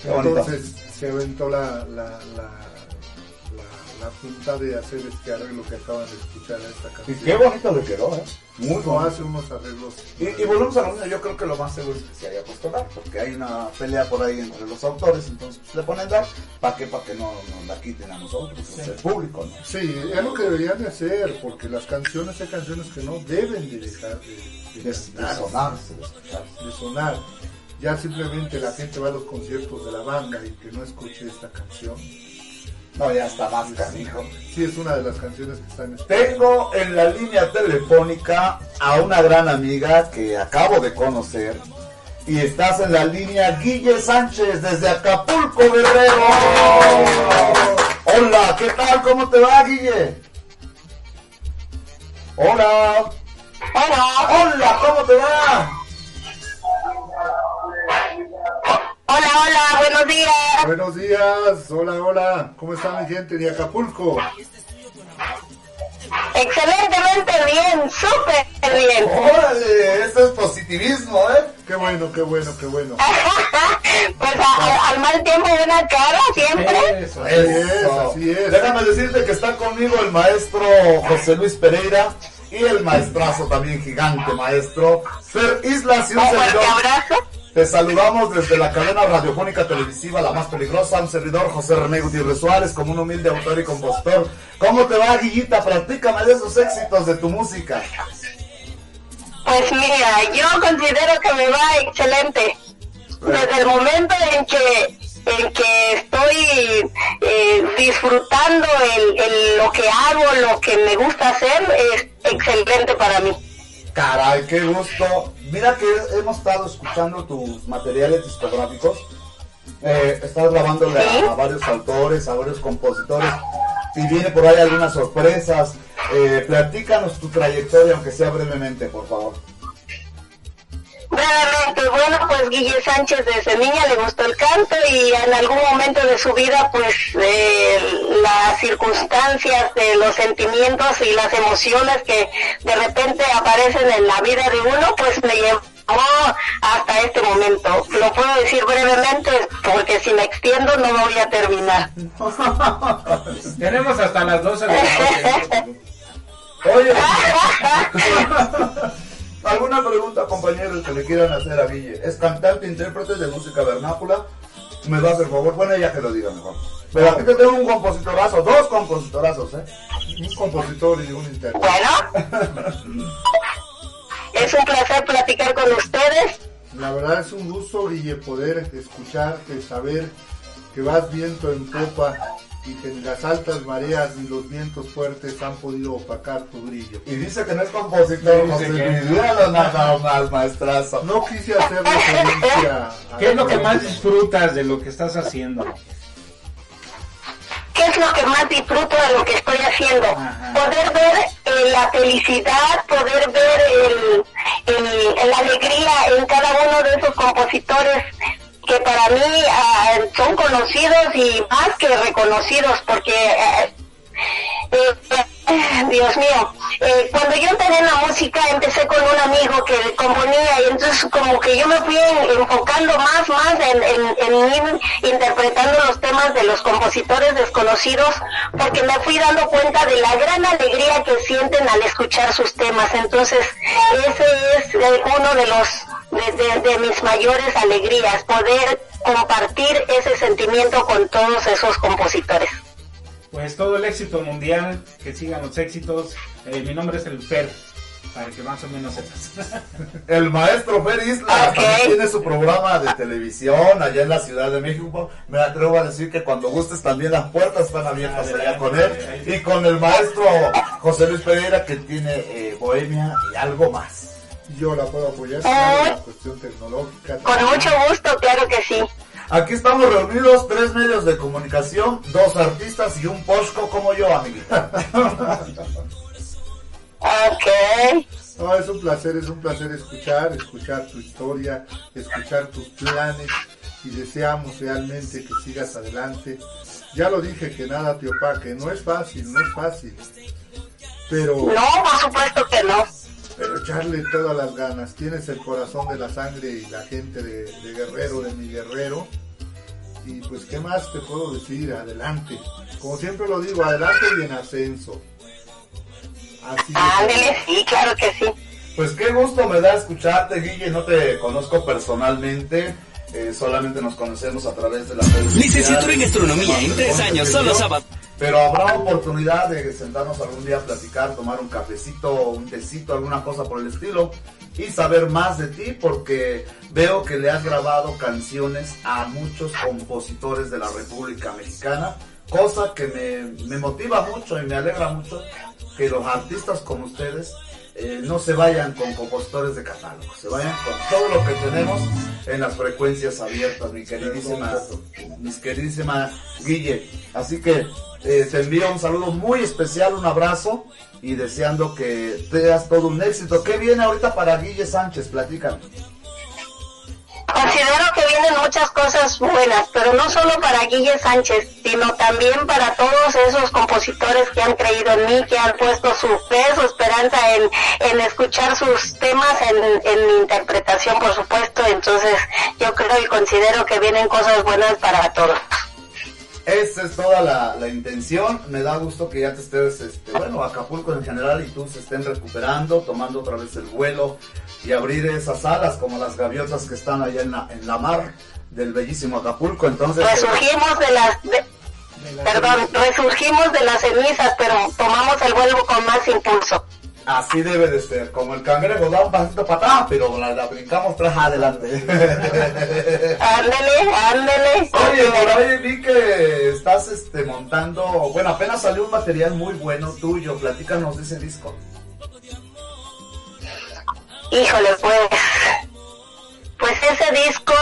Entonces se aventó la, la, la, la, junta de hacer este arreglo que acaban de escuchar a esta Y canción. qué bonito le quedó, ¿eh? Muy No hace unos arreglos. Y, y volvemos a lo mismo, yo creo que lo más seguro es que se haya puesto dar, porque hay una pelea por ahí entre los autores, entonces pues, le ponen dar, ¿para qué? Para que no nos la quiten a nosotros, o sea, el público, ¿no? Sí, es lo que deberían de hacer, porque las canciones hay canciones que no deben de dejar de, de De, escucharse. de sonar. Ya simplemente la gente va a los conciertos de la banda y que no escuche esta canción. No, ya está más canijo. Sí, es una de las canciones que están Tengo en la línea telefónica a una gran amiga que acabo de conocer. Y estás en la línea Guille Sánchez desde Acapulco, Guerrero. Hola, ¿qué tal? ¿Cómo te va, Guille? Hola. Hola. Hola, ¿cómo te va? Hola, hola, buenos días. Buenos días, hola, hola. ¿Cómo está mi gente de Acapulco? Excelentemente bien, súper bien. Órale, eso es positivismo, ¿eh? Qué bueno, qué bueno, qué bueno. <laughs> Pues a- al mal tiempo buena cara siempre. Eso. así es. Déjame decirte que está conmigo el maestro José Luis Pereira y el maestrazo también gigante maestro Fer Islas y un servidor. Te saludamos desde la cadena radiofónica televisiva La Más Peligrosa, un servidor José René Gutiérrez Suárez como un humilde autor y compositor. ¿Cómo te va, Guillita? Platícame de esos éxitos de tu música. Pues mira, yo considero que me va excelente. Desde el momento en que en que estoy eh, disfrutando lo que hago, lo que me gusta hacer, es excelente para mí. Caray, qué gusto. Mira que hemos estado escuchando tus materiales discográficos. Eh, estás grabándole a, a varios autores, a varios compositores. Y viene por ahí algunas sorpresas. Eh, platícanos tu trayectoria, aunque sea brevemente, por favor. Brevemente, bueno, pues Guille Sánchez desde niña le gustó el canto y en algún momento de su vida, pues eh, las circunstancias de los sentimientos y las emociones que de repente aparecen en la vida de uno, pues me llevó hasta este momento. Lo puedo decir brevemente porque si me extiendo no voy a terminar. <laughs> Tenemos hasta las 12 de la noche. <laughs> Oye, <laughs> ¿alguna pregunta, compañeros, que le quieran hacer a Guille? ¿Es cantante, intérprete de música vernácula? Me va a hacer favor. Bueno, ella que lo diga mejor. Pero aquí te tengo un compositorazo, dos compositorazos, ¿eh? Un compositor y un intérprete. Bueno, <laughs> es un placer platicar con ustedes. La verdad es un gusto, Guille, poder escucharte, saber que vas viento en popa y que ni las altas mareas ni los vientos fuertes han podido opacar tu brillo. Y dice que no es compositor, Dice José que- Luis. Míralo nada más, maestrazo. No quise hacer referencia a... ¿Qué es lo que más disfrutas de lo que estás haciendo? ¿Qué es lo que más disfruto de lo que estoy haciendo? Poder ver eh, la felicidad, poder ver el, el- la alegría en cada uno de esos compositores que para mí ah, son conocidos y más que reconocidos porque eh, Dios mío, eh, cuando yo empecé en la música empecé con un amigo que componía y entonces como que yo me fui en- enfocando más, más en, en- interpretando los temas de los compositores desconocidos porque me fui dando cuenta de la gran alegría que sienten al escuchar sus temas. Entonces ese es eh, uno de los de mis mayores alegrías, poder compartir ese sentimiento con todos esos compositores. Pues todo el éxito mundial, que sigan los éxitos. Eh, mi nombre es el Fer, para que más o menos sepas. <laughs> El maestro Fer Isla también tiene su programa de televisión allá en la Ciudad de México. Me atrevo a decir que cuando gustes también las puertas están abiertas allá con él. Y con el maestro José Luis Pereira que tiene eh, Bohemia y algo más. Yo la puedo apoyar en la cuestión tecnológica. Con mucho gusto, claro que sí. Aquí estamos reunidos tres medios de comunicación, dos artistas y un posco como yo, amiguita. ok. No, es un placer, es un placer escuchar, escuchar tu historia, escuchar tus planes y deseamos realmente que sigas adelante. Ya lo dije que nada te opaque, no es fácil, no es fácil. Pero... No, por supuesto que no. Pero echarle todas las ganas. Tienes el corazón de la sangre y la gente de, de Guerrero, de mi Guerrero. Y pues, ¿qué más te puedo decir? Adelante. Como siempre lo digo, adelante y en ascenso. Así Ándele, sí, claro que sí. Pues qué gusto me da escucharte, Guille. No te conozco personalmente. Eh, solamente nos conocemos a través de la Licenciatura en Gastronomía en tres años, solo sábado. Pero habrá oportunidad de sentarnos algún día a platicar, tomar un cafecito, un tecito, alguna cosa por el estilo y saber más de ti porque veo que le has grabado canciones a muchos compositores de la República Mexicana, cosa que me, me motiva mucho y me alegra mucho que los artistas como ustedes eh, no se vayan con compositores de catálogo, se vayan con todo lo que tenemos en las frecuencias abiertas, mi queridísima, mis queridísima Guille. Así que eh, te envío un saludo muy especial, un abrazo y deseando que tengas todo un éxito. ¿Qué viene ahorita para Guille Sánchez? Platícame. Considero que vienen muchas cosas buenas, pero no solo para Guille Sánchez, sino también para todos esos compositores que han creído en mí, que han puesto su fe, su esperanza en, en escuchar sus temas, en, en mi interpretación, por supuesto. Entonces, yo creo y considero que vienen cosas buenas para todos. Esa es toda la, la intención. Me da gusto que ya te estés, este, bueno, Acapulco en general y tú se estén recuperando, tomando otra vez el vuelo y abrir esas alas como las gaviotas que están allá en la, en la mar del bellísimo Acapulco. Entonces, Resurgimos de las... de- perdón, resurgimos de las cenizas, pero tomamos el vuelo con más impulso. Así debe de ser. Como el cangrejo da un pasito para atrás, pero la, la brincamos tras adelante. <laughs> Ándele, ándele. Oye, por ahí vi que estás este, montando, bueno, apenas salió un material muy bueno tuyo. Platícanos de ese disco. Híjole, pues, pues ese disco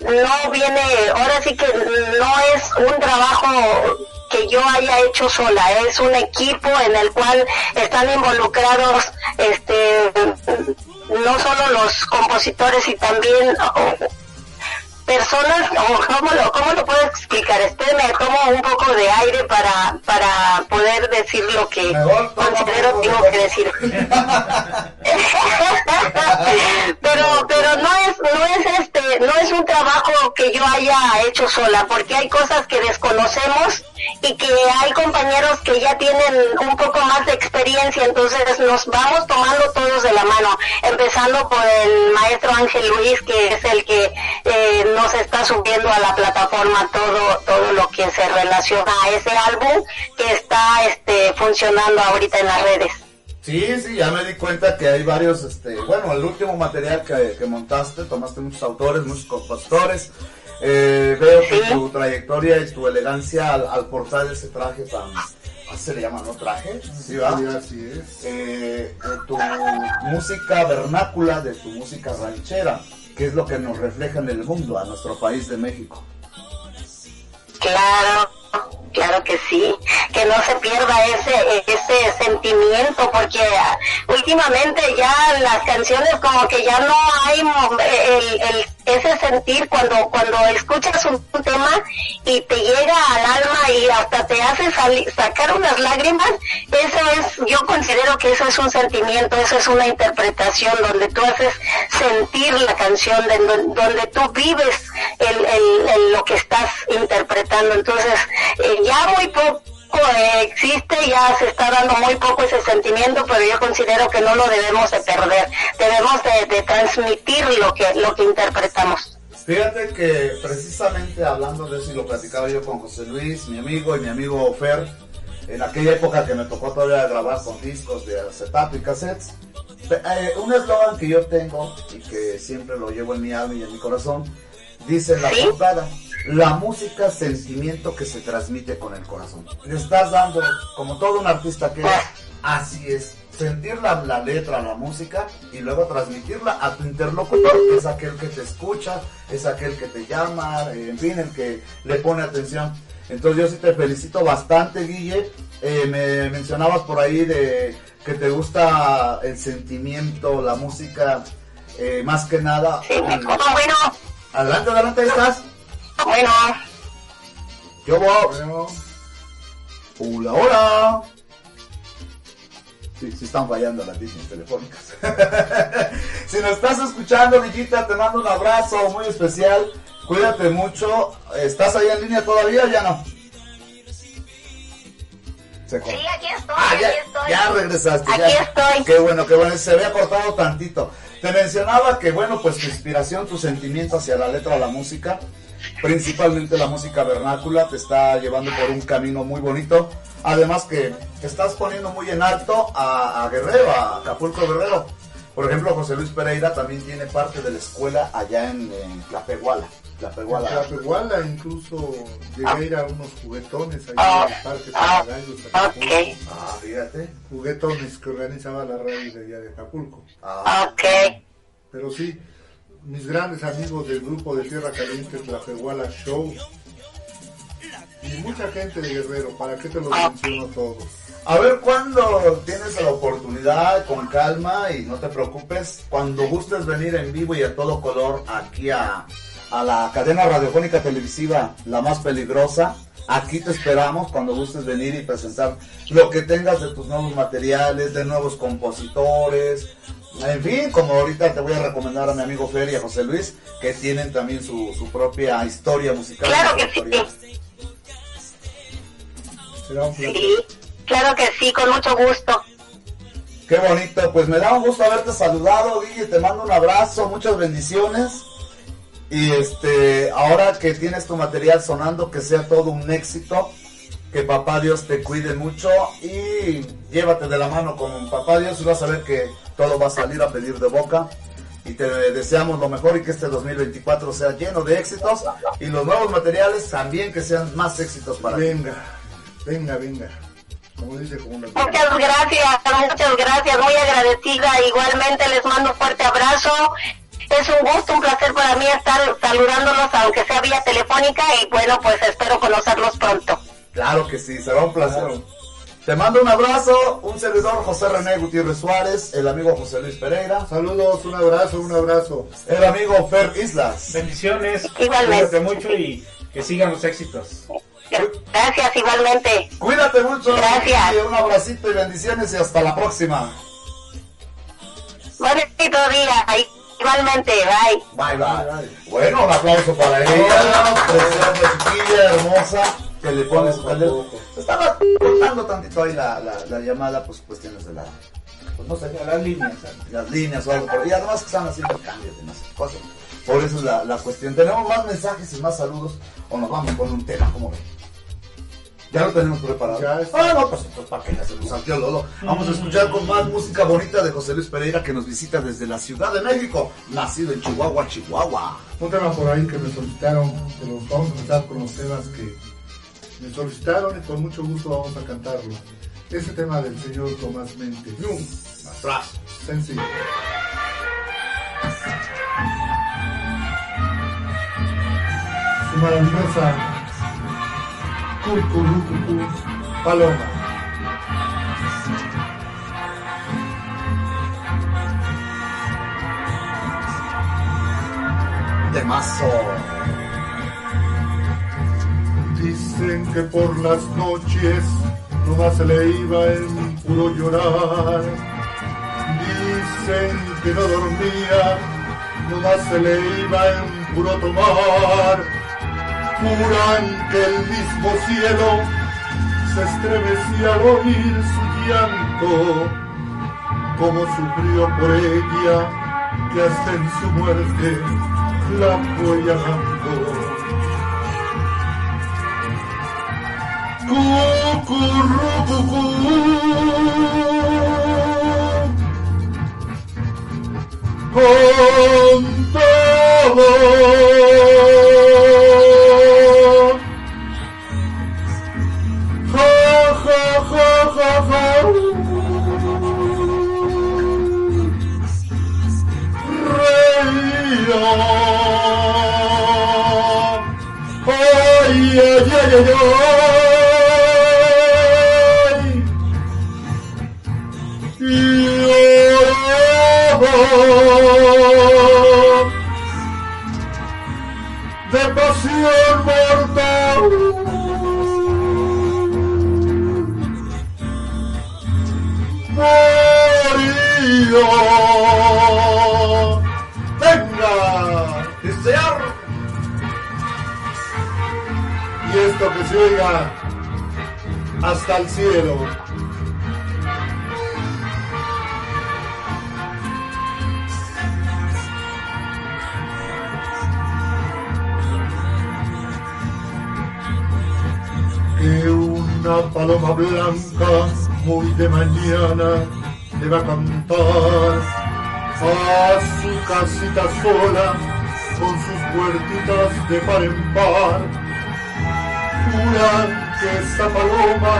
no viene, ahora sí que no es un trabajo que yo haya hecho sola, es un equipo en el cual están involucrados, este, no solo los compositores y también personas, o ¿cómo lo, cómo lo puedo explicar? Espérenme, tomo un poco de aire para, para poder decir lo que considero tengo que decir. <laughs> pero pero no es no es este no es un trabajo que yo haya hecho sola porque hay cosas que desconocemos y que hay compañeros que ya tienen un poco más de experiencia entonces nos vamos tomando todos de la mano empezando por el maestro Ángel Luis que es el que eh, nos está subiendo a la plataforma todo todo lo que se relaciona a ese álbum que está este funcionando ahorita en las redes Sí, sí, ya me di cuenta que hay varios, este, bueno, el último material que, que montaste, tomaste muchos autores, muchos compositores. Eh, veo que tu trayectoria y tu elegancia al, al portar ese traje tan, ¿así se le llama, no traje? Sí, va. Sí, así es. Eh, de tu música vernácula, de tu música ranchera, que es lo que nos refleja en el mundo, a nuestro país de México. Claro, claro que sí, que no se pierda ese ese sentimiento porque ah, últimamente ya las canciones como que ya no hay mo- el, el- ese sentir cuando cuando escuchas un, tema y te llega al alma y hasta te hace sali- sacar unas lágrimas, eso es, yo considero que eso es un sentimiento, eso es una interpretación donde tú haces sentir la canción, de don- donde tú vives el, el- el- lo que estás interpretando. Entonces, eh, ya muy poco eh, existe, ya se está dando muy poco ese sentimiento, pero yo considero que no lo debemos de perder. Debemos de, de transmitir lo que, lo que interpretamos. Fíjate que precisamente hablando de eso y lo platicaba yo con José Luis, mi amigo y mi amigo Fer, en aquella época que me tocó todavía grabar con discos de acetato y cassettes, eh, un eslogan que yo tengo y que siempre lo llevo en mi alma y en mi corazón, dice la portada, la música sentimiento que se transmite con el corazón. Le estás dando, como todo un artista que es, así es, sentir la, la letra, la música y luego transmitirla a tu interlocutor, que es aquel que te escucha, es aquel que te llama, eh, en fin, el que le pone atención. Entonces yo sí te felicito bastante, Guille. Eh, me mencionabas por ahí de que te gusta el sentimiento, la música, eh, más que nada. bueno. Adelante, adelante, ahí estás. Bueno. Yo voy. Hola, hola. Sí, sí están fallando las líneas telefónicas. <laughs> si nos estás escuchando, Villita, te mando un abrazo muy especial. Cuídate mucho. ¿Estás ahí en línea todavía o ya no? Se. Sí, aquí estoy, Ah, ya, aquí estoy. ya regresaste. Aquí ya. estoy. Qué bueno, qué bueno. Se había cortado tantito. Te mencionaba que, bueno, pues tu inspiración, tu sentimiento hacia la letra, la música, principalmente la música vernácula, te está llevando por un camino muy bonito. Además que estás poniendo muy en alto a, a Guerrero, a Acapulco Guerrero. Por ejemplo, José Luis Pereira también tiene parte de la escuela allá en, en Tlapehuala. Tlapehuala. En Tlapehuala incluso llegué a ir a unos juguetones allá en el Parque Papagayos. Acapulco. Ah, fíjate. Juguetones que organizaba la radio de allá de Acapulco. Ah, Pero sí, mis grandes amigos del grupo de Tierra Caliente Tlapehuala Show y mucha gente de Guerrero, ¿para qué te los menciono todos? A ver cuándo tienes la oportunidad, con calma y no te preocupes, cuando gustes venir en vivo y a todo color aquí a, a la cadena radiofónica televisiva La Más Peligrosa, aquí te esperamos cuando gustes venir y presentar lo que tengas de tus nuevos materiales, de nuevos compositores, en fin, como ahorita te voy a recomendar a mi amigo Fer y a José Luis, que tienen también su, su propia historia musical. Claro que sí. Sí, claro que sí, con mucho gusto. Qué bonito, pues me da un gusto haberte saludado, Guille, te mando un abrazo, muchas bendiciones. Y este, ahora que tienes tu material sonando, que sea todo un éxito, que papá Dios te cuide mucho y llévate de la mano con papá Dios y vas a ver que todo va a salir a pedir de boca. Y te deseamos lo mejor y que este 2024 sea lleno de éxitos y los nuevos materiales también que sean más éxitos para ti. Venga, venga, venga. Como dice, como una... Muchas gracias, muchas gracias, muy agradecida. Igualmente les mando un fuerte abrazo. Es un gusto, un placer para mí estar saludándolos, aunque sea vía telefónica, y bueno, pues espero conocerlos pronto. Claro que sí, será un placer. Te mando un abrazo, un servidor José René Gutiérrez Suárez, el amigo José Luis Pereira. Saludos, un abrazo, un abrazo. El amigo Fer Islas. Bendiciones. Igualmente. Cuídate mucho y que sigan los éxitos. Gracias, igualmente. Cuídate mucho. Gracias. Y un abracito y bendiciones y hasta la próxima. Bonito día. Igualmente, bye. Bye, bye. Bueno, un aplauso para ella, preciosa chiquilla, hermosa, que le pone su candela. Se estaba cortando tantito ahí la, la, la llamada, pues cuestiones de la... Pues no sé, las líneas. Las líneas o algo por ahí. Además que están haciendo cambios de más cosas. Por eso es la, la cuestión. ¿Tenemos más mensajes y más saludos o nos vamos con un tema? ¿Cómo ven? Ya lo tenemos preparado. Ah, no, pues entonces para qué le hacemos al tío Lolo. Vamos a escuchar con más música bonita de José Luis Pereira que nos visita desde la Ciudad de México, nacido en Chihuahua, Chihuahua. Un tema por ahí que me solicitaron, que los vamos a empezar con los temas que me solicitaron y con mucho gusto vamos a cantarlo. Ese tema del señor Tomás Mente. Atrás. Sencillo. Su maravillosa Cucurucucú Paloma. Temazo. Dicen que por las noches nomás se le iba en puro llorar. Dicen que no dormía, nomás se le iba en puro tomar. Juran que el mismo cielo se estremecía al oír su llanto, como sufrió por ella, que hasta en su muerte la voy llamando. Cucurrucucú. Con todo. Ja, ja, ja, ja, ja. Reía. Ay, ay, ay, oiga hasta el cielo. que una paloma blanca muy de mañana le va a cantar a su casita sola con sus puertitas de par en par. Que esa paloma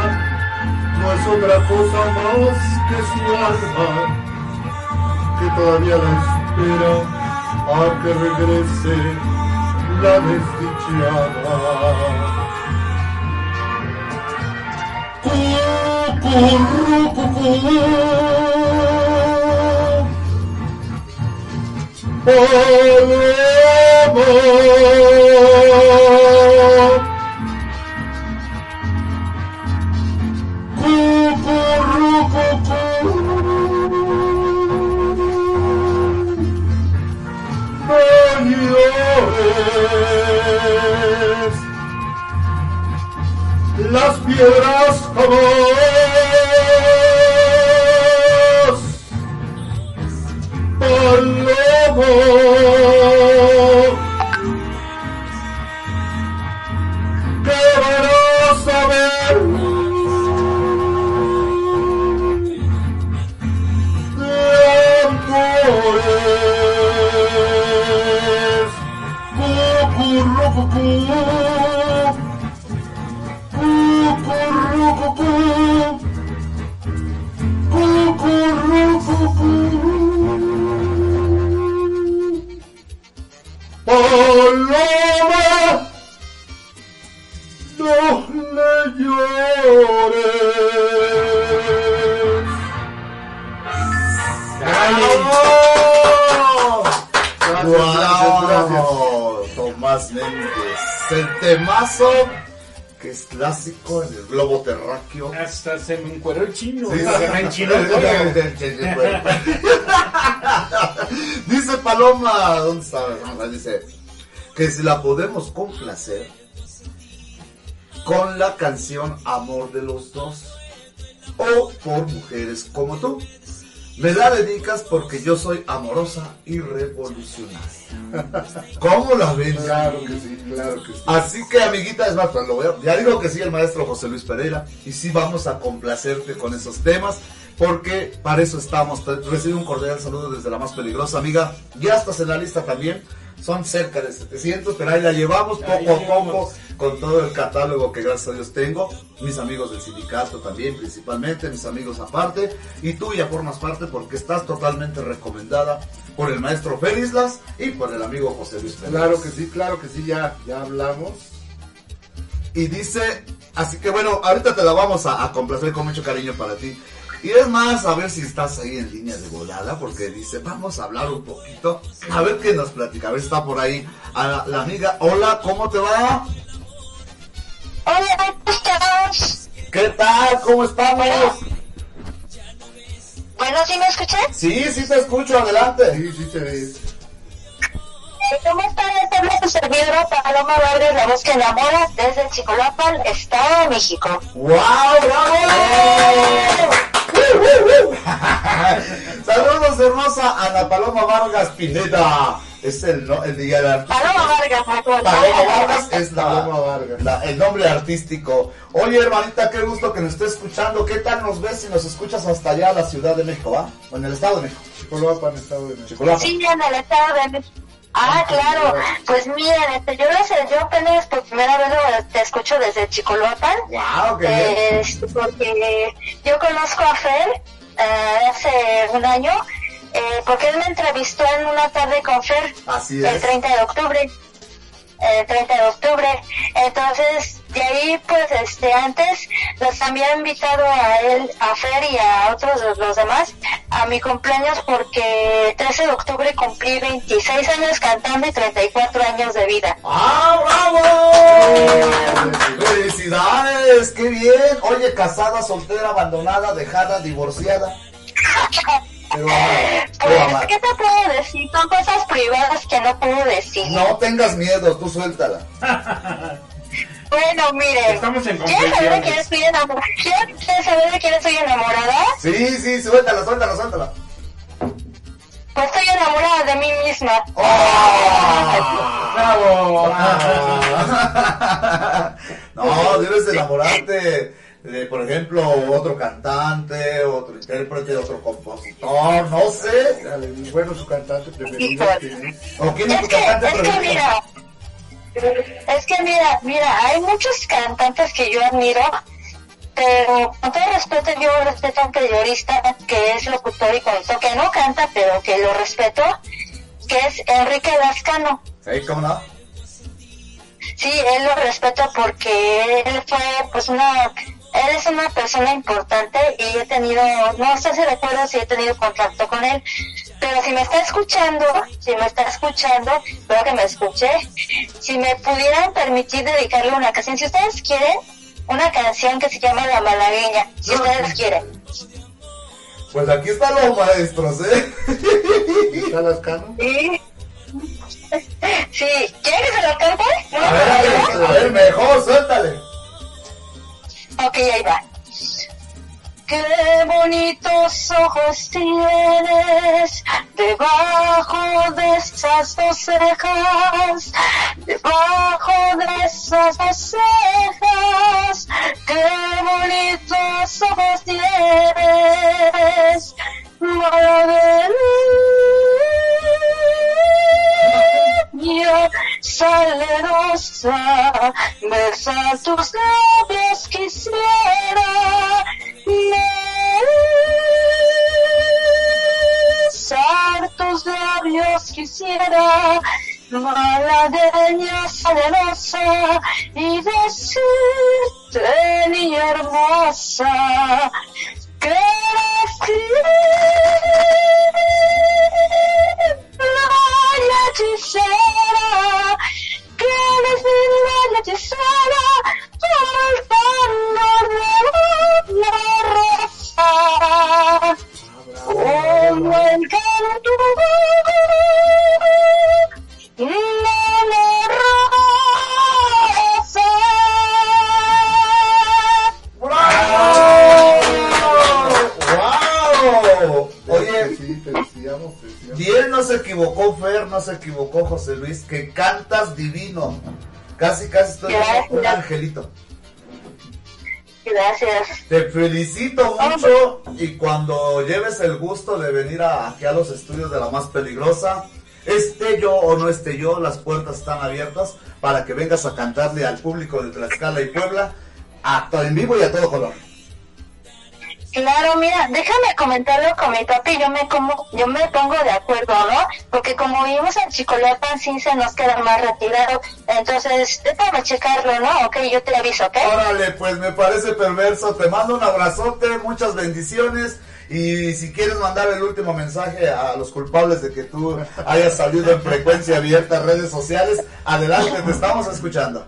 no es otra cosa más que su alma, que todavía la espera a que regrese la desdichada. No llores las piedras jamás palomo llores. ¡Wow! Tomás Méndez, el temazo que es clásico en el globo terráqueo. Hasta se me el chino. Dice Paloma, ¿dónde está? Dice que si la podemos complacer con la canción Amor de los Dos o por mujeres como tú. Me la dedicas porque yo soy amorosa y revolucionaria. <laughs> ¿Cómo la ven? Claro que sí, claro que sí. Así que, amiguita, es más, pues, lo veo. Ya digo que sí, el maestro José Luis Pereira. Y sí, vamos a complacerte con esos temas. Porque para eso estamos. Recibe un cordial saludo desde la más peligrosa, amiga. Ya estás en la lista también. Son cerca de 700, pero ahí la llevamos Ahí poco a llevamos. poco con todo el catálogo que gracias a Dios tengo. Mis amigos del sindicato también, principalmente, mis amigos aparte. Y tú ya formas parte porque estás totalmente recomendada por el maestro Felislas y por el amigo José Luis Pereira. Claro que sí, claro que sí, ya, ya hablamos. Y dice, así que bueno, ahorita te la vamos a, complacer con mucho cariño para ti. Y es más, a ver si estás ahí en línea de volada, porque dice, vamos a hablar un poquito, a ver qué nos platica, a ver, está por ahí la amiga. Hola, ¿cómo te va? Hola, ¿cómo estás? ¿Qué tal? ¿Cómo estamos? Bueno, ¿sí me escuchas? Sí, sí te escucho, adelante. Sí, sí te ves. ¿Cómo estás? Te habla tu servidora Paloma Vargas, la voz que enamora, desde Chicolapan, Estado de México. ¡Wow! ¡Bravo! <laughs> Saludos, hermosa Ana Paloma Vargas Pineda. Es el, no, el día del artista. Paloma Vargas, acuerdo. Paloma Vargas es la, Paloma Vargas. la- el nombre artístico. Oye, hermanita, qué gusto que nos estés escuchando. ¿Qué tal nos ves si nos escuchas hasta allá a la Ciudad de México, va? O en el Estado de México. Chicoloapan, Estado de México. Sí, en el estado de México. Ah, claro. Pues miren, este, yo, lo sé, yo apenas por primera vez lo- te escucho desde Chicoloapan. Wow, qué. Eh, este, porque yo conozco a Fer eh, hace un año, eh, porque él me entrevistó en una tarde con Fer Así el es. 30 de octubre. El 30 de octubre. Entonces, de ahí, pues, este, antes los había invitado a él, a Fer y a otros de los demás a mi cumpleaños porque el 13 de octubre cumplí 26 años cantando y 34 años de vida. ¡Ah, bravo! ¡Felicidades! ¡Qué bien! Oye, casada, soltera, abandonada, dejada, divorciada. <laughs> Pero pero Pues. ¿qué te puedo decir? Son cosas privadas que no puedo decir. No tengas miedo, tú suéltala. <laughs> Bueno, miren. Estamos en ¿Quieren saber de quién estoy enamorada? ¿Quieren quieren saber de quién estoy enamorada? Sí, sí, suéltala, suéltala, suéltala. Pues estoy enamorada de mí misma. ¡Bravo! <laughs> No, debes enamorarte de, por ejemplo, otro cantante, otro intérprete, otro compositor, no sé. Bueno, su cantante preferido. ¿O quién es Es tu que, cantante es que mira, es que mira, mira, hay muchos cantantes que yo admiro, pero con todo respeto yo respeto a un periodista que es locutor y conductor, que no canta, pero que lo respeto, que es Enrique Lascano. Sí, ¿cómo no? Sí, él lo respeto porque él fue pues una, él es una persona importante y he tenido, no sé si recuerdo si he tenido contacto con él, pero si me está escuchando, si me está escuchando, espero que me escuche, si me pudieran permitir dedicarle una canción, si ustedes quieren, una canción que se llama La Malagueña, si ustedes quieren. Pues aquí están los maestros, ¿eh? ¿Está Lascano? Sí. <laughs> Sí, ¿quieren que se lo cante? A ver, a ver, a ver, mejor, suéltale. Ok, ahí va. Qué bonitos ojos tienes debajo de esas dos cejas, debajo de esas dos cejas. Qué bonitos ojos tienes, Malagueña, salerosa, besar tus labios quisiera, besar tus labios quisiera, malagueña salerosa, y decirte, niña hermosa, que eres hechicera, que eres la hechicera, el fondo de la rosa, como el canto Te decíamos. bien no se equivocó Fer, no se equivocó José Luis, que cantas divino. Casi, casi estoy un angelito. Gracias. Te felicito mucho y cuando lleves el gusto de venir a, aquí a los estudios de la más peligrosa, esté yo o no esté yo, las puertas están abiertas para que vengas a cantarle al público de Tlaxcala y Puebla a en vivo y a todo color. Claro, mira, déjame comentarlo con mi papi, yo me como, yo me pongo de acuerdo, ¿no? Porque como vivimos en Chicolapan, sí se nos queda más retirado, entonces déjame checarlo, ¿no? Ok, yo te aviso, ¿ok? Órale, pues me parece perverso. Te mando un abrazote, muchas bendiciones. Y si quieres mandar el último mensaje a los culpables de que tú hayas salido en frecuencia abierta redes sociales, adelante, te estamos escuchando.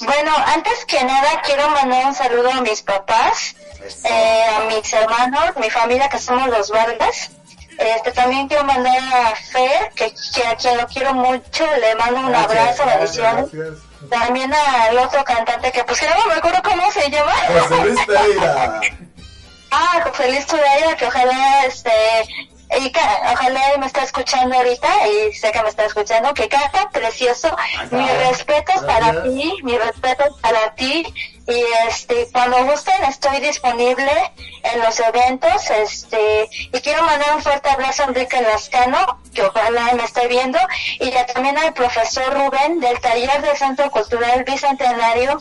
Bueno, antes que nada quiero mandar un saludo a mis papás, eh, a mis hermanos, mi familia que somos los Vargas. Este, también quiero mandar a Fer, que, que a quien lo quiero mucho, le mando un abrazo, bendiciones. Gracias. También al otro cantante que pues que no me acuerdo cómo se llama. José Luis Pereira. <laughs> Ah, José Luis Tudela, que ojalá este y ojalá me está escuchando ahorita y sé que me está escuchando que canta precioso. Mi respeto para ti mi respeto para ti. Y este cuando gusten estoy disponible en los eventos este y quiero mandar un fuerte abrazo a Enrique Lascano que ojalá me esté viendo y ya también al profesor Rubén del taller del Centro Cultural Bicentenario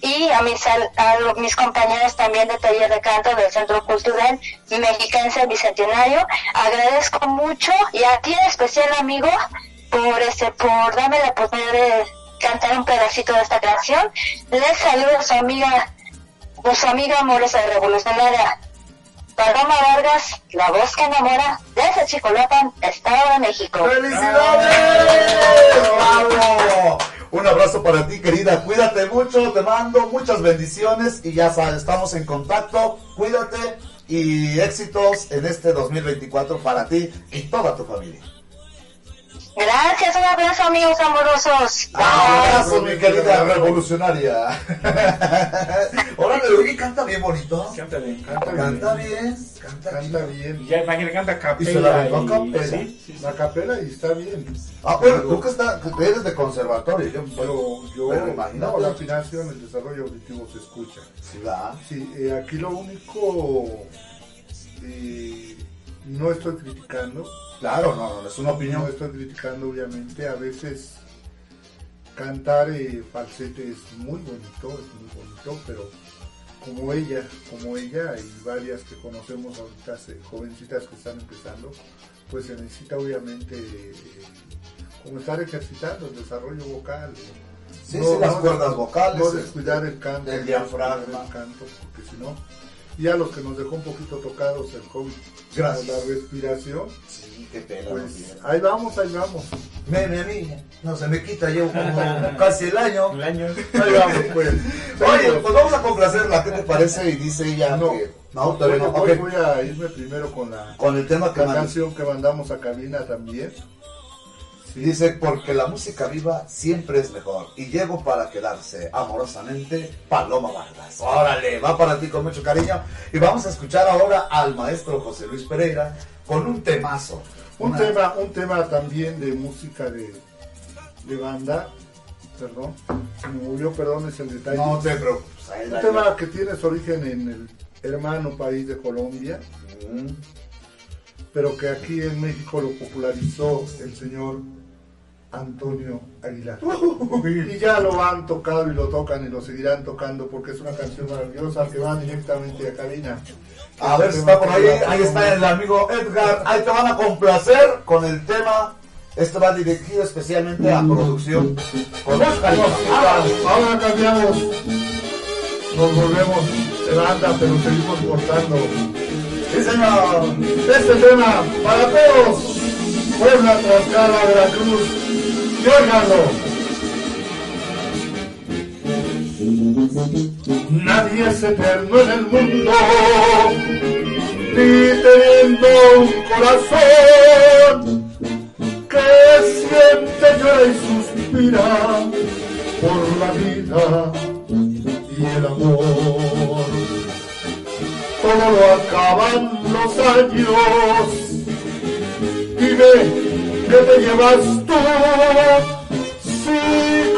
y a mis, a mis compañeros también de taller de canto del Centro Cultural Mexicense Bicentenario. Agradezco mucho y a ti en especial, amigo, por este, por darme la oportunidad de cantar un pedacito de esta canción. Les saludo a su amiga, a su amiga amorosa revolucionaria, Paloma Vargas, la voz que enamora, desde Chicolapan, Estado de México. ¡Felicidades! ¡Bravo! Un abrazo para ti, querida. Cuídate mucho, te mando muchas bendiciones y ya sabes, estamos en contacto. Cuídate y éxitos en este 2024 para ti y toda tu familia. Gracias, un abrazo, amigos amorosos. Abrazo, mi querida revolucionaria. <laughs> Órale, oye, canta bien bonito. Canta bien. Canta bien. Canta, Canta bien. Ya imagínate, canta a Y se la capela. aventó a y- capela. sí, sí, sí. La capela y está bien. Ah, pero tú que, está, eres de conservatorio. Yo, Yo, yo, pero imagínate. no, la afinación, el desarrollo auditivo se escucha. Sí, ¿verdad? Sí, eh, aquí lo único, eh, no estoy criticando. Claro, no, no, es una opinión. No estoy criticando, obviamente. A veces cantar eh, falsete es muy bonito, es muy bonito, pero como ella, como ella y varias que conocemos ahorita, eh, jovencitas que están empezando, pues se necesita obviamente eh, como estar ejercitando el desarrollo vocal. Sí, sí, las cuerdas vocales, No el- descuidar el canto. el no diafragma. El canto, porque si no, y a los que nos dejó un poquito tocados el COVID, Gracias. la respiración, Sí, qué pena. pues no tiene. ahí vamos, ahí vamos. Me, me, me, no se me quita, llevo como casi el año. <laughs> El año. Ahí vamos, pues. <laughs> Oye, pues vamos a complacerla, ¿qué te parece? Y dice ella No, que... No, todavía no, voy, ok. voy a irme primero con la, Con el tema que la canción que mandamos a cabina también. Dice, porque la música viva siempre es mejor. Y llego para quedarse amorosamente, Paloma Vargas. Órale, va para ti con mucho cariño. Y vamos a escuchar ahora al maestro José Luis Pereira con un temazo. Un Una- tema, un tema también de música de, de banda, perdón, se me movió, perdón, es el detalle. No te preocupes. ahí Un tema que tiene su origen en el hermano país de Colombia, Mm. pero que aquí en México lo popularizó el señor Antonio Aguilar. <laughs> Y ya lo han tocado y lo tocan y lo seguirán tocando porque es una canción maravillosa que va directamente a cabina. A ver si está por ahí. Ahí está el amigo Edgar. Ahí te van a complacer con el tema. Este va dirigido especialmente a producción. Con. Ahora, cambiamos. Nos volvemos de banda, pero seguimos cortando. Sí, señor. Este tema para todos. Puebla, Tlaxcala, Veracruz. Óiganlo. Nadie es eterno en el mundo, ni teniendo un corazón que siente, llora y suspira por la vida y el amor. Todo lo acaban los años y ve que te llevas tú si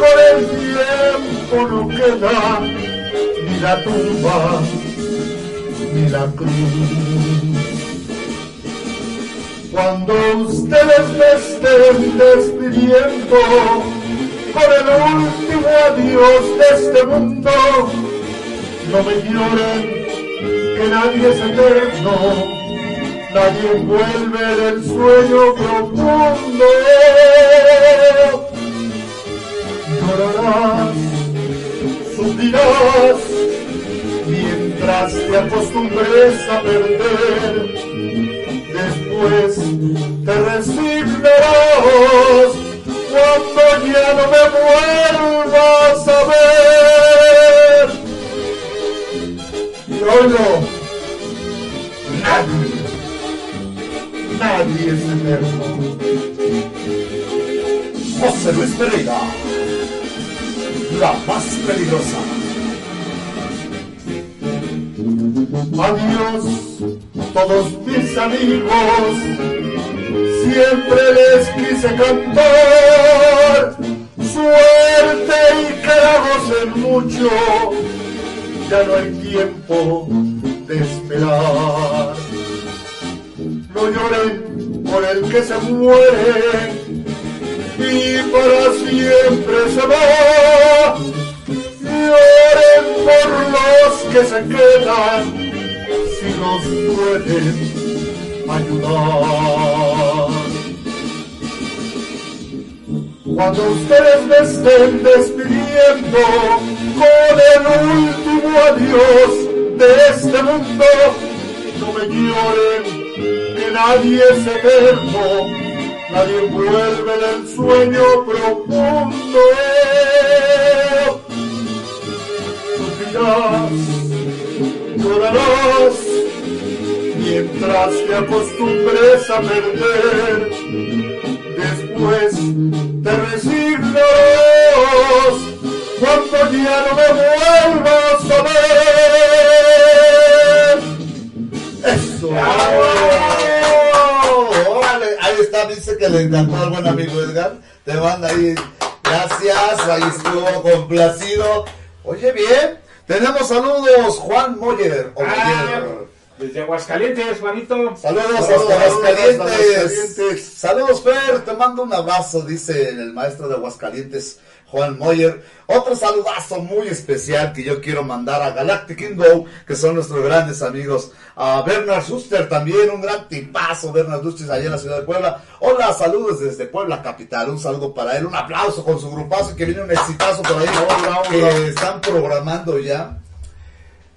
con el tiempo no queda ni la tumba ni la cruz. Cuando ustedes me estén despidiendo con el último adiós de este mundo, no me lloren que nadie es eterno, nadie vuelve del sueño profundo. Llorarás, sufrirás, mientras te acostumbres a perder. Después te resignarás cuando ya no me vuelvas a ver. Y oigo, nadie es eterno. José Luis Pereira. La más peligrosa. Adiós, todos mis amigos, siempre les quise cantar suerte y que gocen mucho, ya no hay tiempo de esperar. No lloren por el que se muere y para siempre se va. Lloren por los que se quedan si nos pueden ayudar. Cuando ustedes me estén despidiendo con el último adiós de este mundo, no me lloren, que nadie es eterno, nadie vuelve del sueño profundo. Sufrirás, llorarás, mientras te acostumbres a perder después te resignas cuando ya no me vuelvas a ver. Eso. Que le encantó al buen amigo Edgar. Te manda ahí, gracias, ahí estuvo complacido. Oye, bien, tenemos saludos, Juan Moller. o Moller. Desde Aguascalientes, Juanito. Saludos Saludos, hasta Aguascalientes. Aguascalientes. Saludos, Fer. Te mando un abrazo, dice el maestro de Aguascalientes, Juan Moyer. Otro saludazo muy especial que yo quiero mandar a Galactic Ingo, que son nuestros grandes amigos. A Bernard Schuster también, un gran tipazo, Bernard Schuster allá en la ciudad de Puebla. Hola, saludos desde Puebla Capital. Un saludo para él, un aplauso con su grupazo que viene un exitazo por ahí. que están programando ya.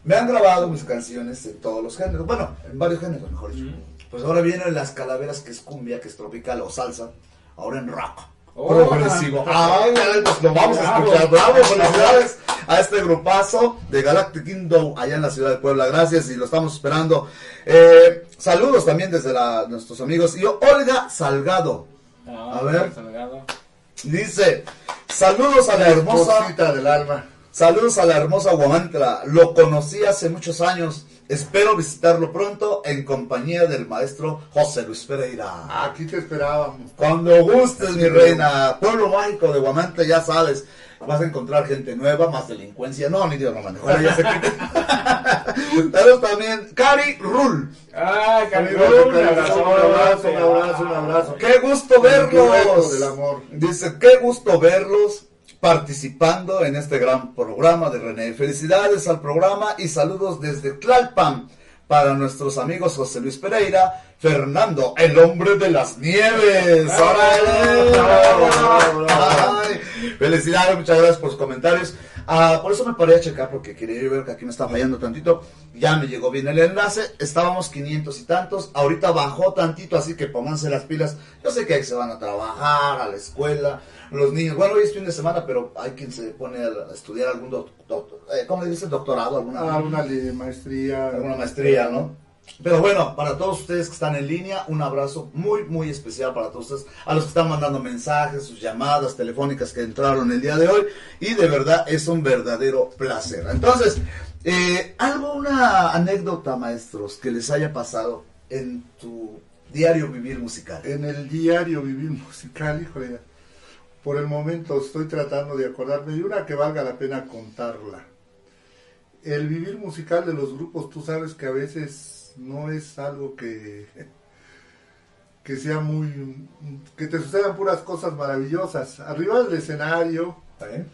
Me han grabado mis canciones en todos los géneros, bueno, en varios géneros, mejor dicho. Pues ahora vienen las calaveras que es cumbia, que es tropical o salsa, ahora en rock. Oh, progresivo. Ah, pues lo vamos a escuchar. Bravo, felicidades a este grupazo de Galactic Kingdom allá en la ciudad de Puebla. Gracias y lo estamos esperando. Eh, saludos también desde la- nuestros amigos. Y Olga Salgado. Ah, A ver. Salgado. Dice, saludos a la hermosa del alma. Saludos a la hermosa Guamantra. Lo conocí hace muchos años. Espero visitarlo pronto en compañía del maestro José Luis Pereira. Aquí te esperábamos. Cuando gustes, mi reina. Pueblo mágico de Guamantra, ya sabes. Vas a encontrar gente nueva, más delincuencia. No, ni Dios no manejo. Saludos también. Cari Rul. Ah, Cari, Calderón, un abrazo, un abrazo, un abrazo, un abrazo. Qué gusto verlos. del amor. Dice, qué gusto verlos participando en este gran programa de René. Felicidades al programa y saludos desde Tlalpan para nuestros amigos José Luis Pereira, Fernando, el hombre de las nieves. ¡Órale! Felicidades, muchas gracias por sus comentarios. Ah, por eso me paré a checar porque quería ver que aquí me está fallando tantito. Ya me llegó bien el enlace. Estábamos 500 y tantos. Ahorita bajó tantito, así que pónganse las pilas. Yo sé que ahí se van a trabajar, a la escuela, los niños. Bueno, hoy es fin de semana, pero hay quien se pone a estudiar algún doctor, ¿cómo le dice? Doctorado, alguna, Ah, una li- maestría. alguna maestría, ¿no? Pero bueno, para todos ustedes que están en línea, un abrazo muy, muy especial para todos ustedes, a los que están mandando mensajes, sus llamadas telefónicas que entraron el día de hoy, y de verdad es un verdadero placer. Entonces, eh, algo, una anécdota, maestros, que les haya pasado en tu diario vivir musical. En el diario Vivir Musical, híjole, por el momento estoy tratando de acordarme de una que valga la pena contarla. El vivir musical de los grupos, tú sabes que a veces no es algo que, que sea muy... que te sucedan puras cosas maravillosas. Arriba del escenario, eh,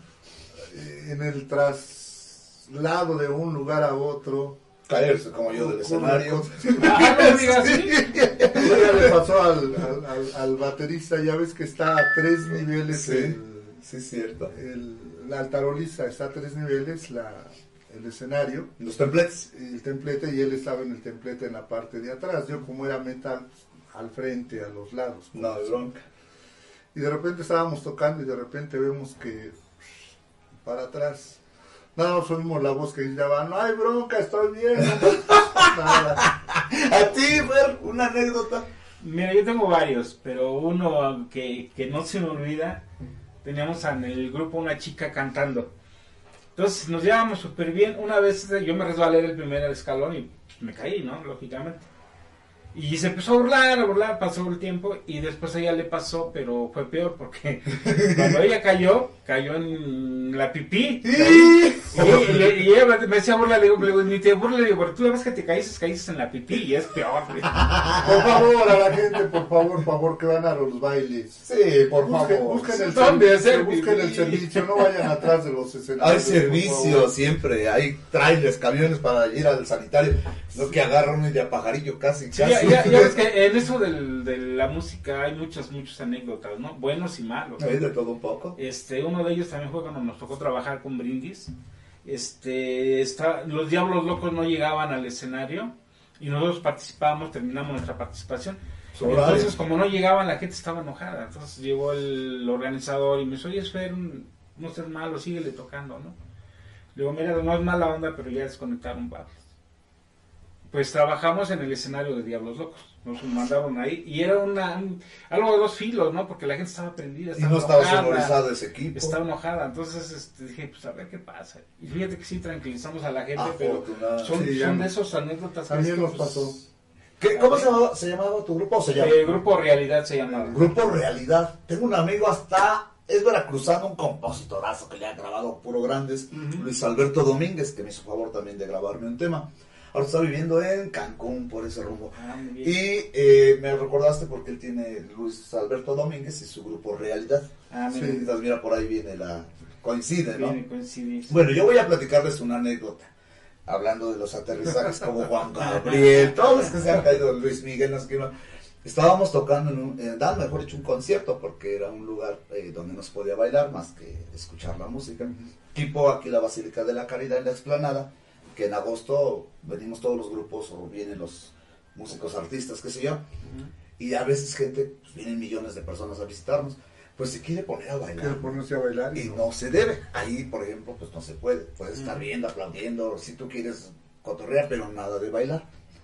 en el traslado de un lugar a otro, Caerse como yo del escenario. <laughs> Ah, no digas le pasó al, al, al- al baterista, ya ves que está a tres niveles. Sí, el, sí, cierto. el- la altaroliza está a tres niveles, la, el escenario. Los templetes. El templete y él estaba en el templete en la parte de atrás. Yo como era metal, al frente, a los lados. No, de bronca. Y de repente estábamos tocando y de repente vemos que para atrás. Nada más oímos la voz que gritaba, no hay bronca, estoy bien. <laughs> Nada. A ti, Fer, una anécdota. Mira, yo tengo varios, pero uno que, que no se me olvida, teníamos en el grupo una chica cantando. Entonces nos llevábamos súper bien. Una vez yo me resbalé del primer escalón y me caí, ¿no? Lógicamente. Y se empezó a burlar, a burlar, pasó el tiempo y después a ella le pasó, pero fue peor porque <laughs> cuando ella cayó, cayó en la pipí. Y, y- y ella me decía burla, le digo, le digo, ni te burles, le digo, porque tú la vez que te caíste, caíste en la pipí y es peor. Por favor, a la gente, por favor, por favor, que van a los bailes. Sí, por Busquen- favor. Busquen el ¿Dónde servicio, busquen el servicio, no vayan atrás de los escenarios. Hay servicio siempre, hay trailers, camiones para ir al sanitario. No que agarran uno de a pajarillo casi, Sí, casi. Ya, ya- ya ves que en eso del- de la música hay muchas, muchas anécdotas, ¿no? Buenos y malos. Hay de todo un poco. Este, uno de ellos también fue cuando nos tocó trabajar con Brindis. Este, está, los Diablos Locos no llegaban al escenario y nosotros participábamos, terminamos nuestra participación. Entonces, como no llegaban, la gente estaba enojada. Entonces llegó el organizador y me dijo, oye, Fer, no seas malo, síguele tocando, ¿no? Le digo, mira, no es mala onda, pero ya desconectaron varios. Pues trabajamos en el escenario de Diablos Locos. Nos mandaron ahí y era una, un- algo de dos filos, ¿no? Porque la gente estaba prendida. Y no estaba enojada, sonorizado ese equipo. Estaba enojada. Entonces este, dije, pues a ver qué pasa. Y fíjate que sí tranquilizamos a la gente, pero Afortunadamente. son, Sí, de esos anécdotas que También esto, nos pues, pasó. ¿Qué- ¿Cómo se llamaba, se llamaba tu grupo o se llama? eh, Grupo Realidad se llama. Grupo Realidad. Tengo un amigo hasta, es veracruzano, un compositorazo que le ha grabado puro grandes, Luis Alberto Domínguez, que me hizo favor también de grabarme un tema. Ahora está viviendo en Cancún por ese rumbo. Ah. Y eh, me recordaste porque él tiene Luis Alberto Domínguez y su grupo Realidad. Ah, mira. por ahí viene la... Coincide, ¿no? Viene, coincide. Bueno, yo voy a platicarles una anécdota. Hablando de los aterrizajes <laughs> como Juan Gabriel, todos los que se han caído, Luis Miguel, qué más. Estábamos tocando en un, en, dando, mejor dicho, un concierto, porque era un lugar eh, donde no se podía bailar más que escuchar la música. Tipo aquí la Basílica de la Caridad en la explanada, que en agosto venimos todos los grupos o vienen los músicos, artistas, qué sé yo. Y a veces gente, pues, vienen millones de personas a visitarnos. Pues se quiere poner a bailar. Quiere ponerse a bailar Y no se debe. Ahí, por ejemplo, pues no se puede. Puedes estar viendo, aplaudiendo, si tú quieres cotorrear, pero nada de bailar.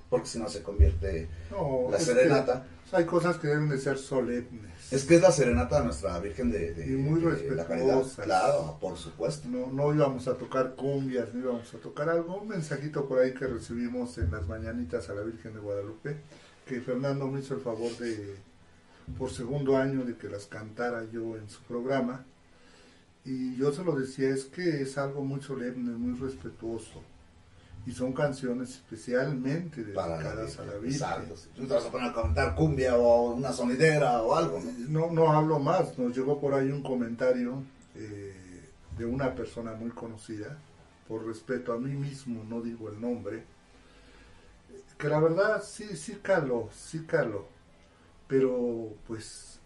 Porque si no se convierte No, la serenata. que hay cosas que deben de ser solemnes. Es que es la serenata de nuestra Virgen de, de- Y muy de la Caridad. respetuosas. Claro, por supuesto. No, no íbamos a tocar cumbias, no íbamos a tocar algo. Un mensajito por ahí que recibimos en las mañanitas a la Virgen de Guadalupe, que Fernando me hizo el favor de, por segundo año, de que las cantara yo en su programa. Y yo se lo decía, es que es algo muy solemne, muy respetuoso. Y son canciones especialmente Para dedicadas a la Virgen. Virgen. Exacto. Si tú te vas a poner a cantar cumbia o una sonidera o algo, ¿no? No, no hablo más, nos llegó por ahí un comentario eh, de una persona muy conocida, por respeto a mí mismo, no digo el nombre, que la verdad sí, sí caló, sí caló, pero pues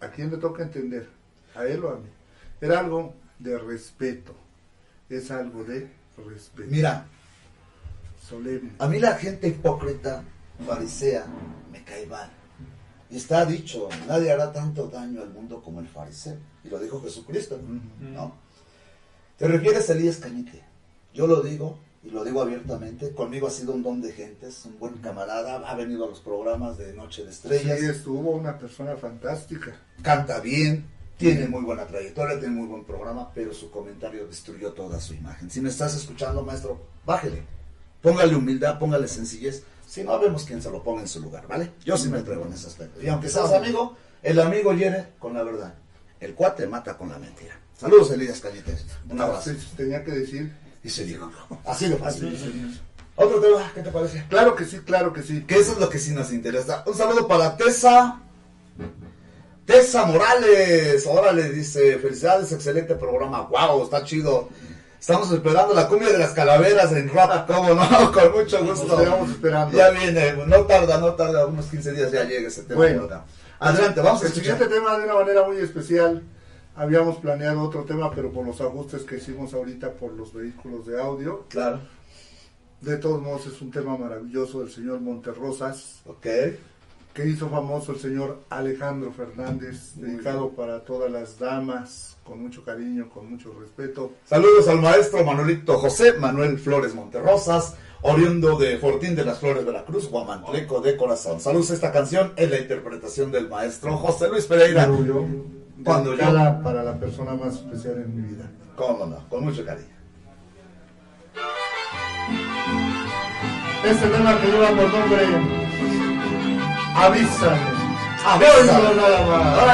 a quién le toca entender, a él o a mí. Era algo de respeto, es algo de respeto. Mira, solemne. A mí la gente hipócrita, farisea, me cae mal. Y está dicho, nadie hará tanto daño al mundo como el fariseo. Y lo dijo Jesucristo, ¿no? Te refieres a Elías Cañete. Yo lo digo, y lo digo abiertamente, conmigo ha sido un don de gentes, un buen camarada, ha venido a los programas de Noche de Estrellas, Sí, estuvo una persona fantástica. canta bien, tiene muy buena trayectoria, tiene muy buen programa, pero su comentario destruyó toda su imagen. Si me estás escuchando, maestro, bájele. Póngale humildad, póngale sencillez. Si no, vemos quién se lo ponga en su lugar, ¿vale? Yo sí me atrevo en ese aspecto. Y aunque seas amigo, el amigo hiere con la verdad. El cuate mata con la mentira. Saludos, Elías Cañetes. Un abrazo. Sí, tenía que decir. Y se dijo. <laughs> Así de fácil. Otro tema, ¿qué te parece? Claro que sí, claro que sí. Que eso es lo que sí nos interesa. Un saludo para Tessa. Tessa Morales. Órale, dice, felicidades, excelente programa. Wow, está chido. Estamos esperando la cumbia de las calaveras en rap, ¿cómo no? <laughs> Con mucho gusto. Nos quedamos esperando. Ya viene, no tarda, no tarda, unos 15 días ya llega ese tema. Bueno, adelante, vamos a el escuchar. siguiente tema de una manera muy especial. Habíamos planeado otro tema, pero por los ajustes que hicimos ahorita por los vehículos de audio. Claro. De todos modos, es un tema maravilloso del señor Monterrosas. Ok. Que hizo famoso el señor Alejandro Fernández, dedicado para todas las damas, con mucho cariño, con mucho respeto. Saludos al maestro Manuelito José Manuel Flores Monterrosas, oriundo de Fortín de las Flores, Veracruz, Guamantleco de corazón. Saludos a esta canción en la interpretación del maestro José Luis Pereira. Yo, Cuando yo, para la persona más especial en mi vida. cómo no, con mucho cariño. Este tema que lleva por nombre Avísame. Avísame. Nada más.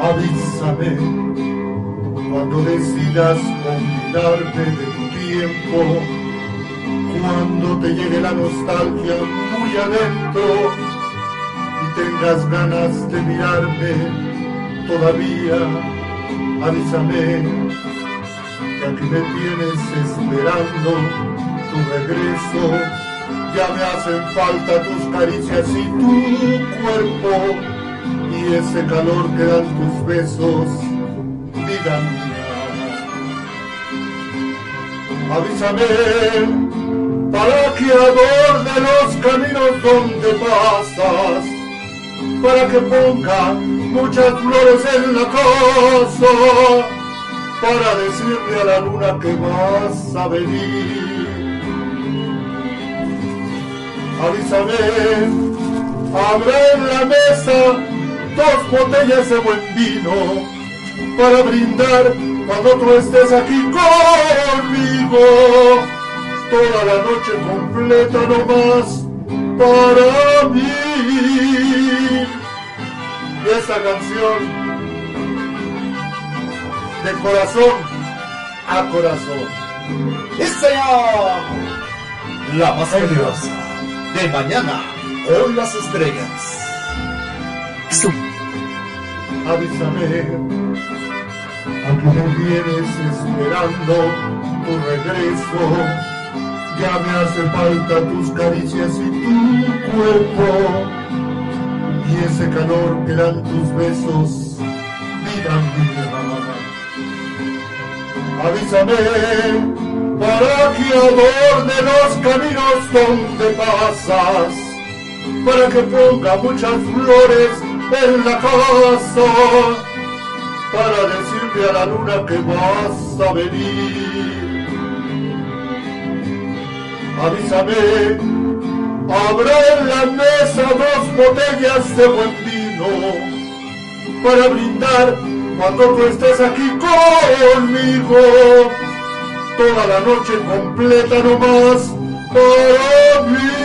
Avísame cuando decidas olvidarte de tu tiempo, cuando te llegue la nostalgia muy adentro y tengas ganas de mirarme todavía. Avísame que aquí me tienes esperando tu regreso. Ya me hacen falta tus caricias y tu cuerpo y ese calor que dan tus besos, vida mía. Avísame para que adorne los caminos donde pasas, para que ponga muchas flores en la casa, para decirle a la luna que vas a venir. Avísame, abre en la mesa dos botellas de buen vino para brindar cuando tú estés aquí conmigo. Toda la noche completa nomás para mí. Y esta canción de corazón a corazón. ¡Sí, señor! La más peligrosa. De mañana con las estrellas. Avísame, aquí me vienes esperando tu regreso. Ya me hace falta tus caricias y tu cuerpo. Y ese calor que dan tus besos, vida mía. Avísame para que adorne los caminos donde pasas, para que ponga muchas flores en la casa, para decirle a la luna que vas a venir. Avísame, habrá en la mesa dos botellas de buen vino, para brindar cuando tú estés aquí conmigo. Toda la noche completa nomás para mí.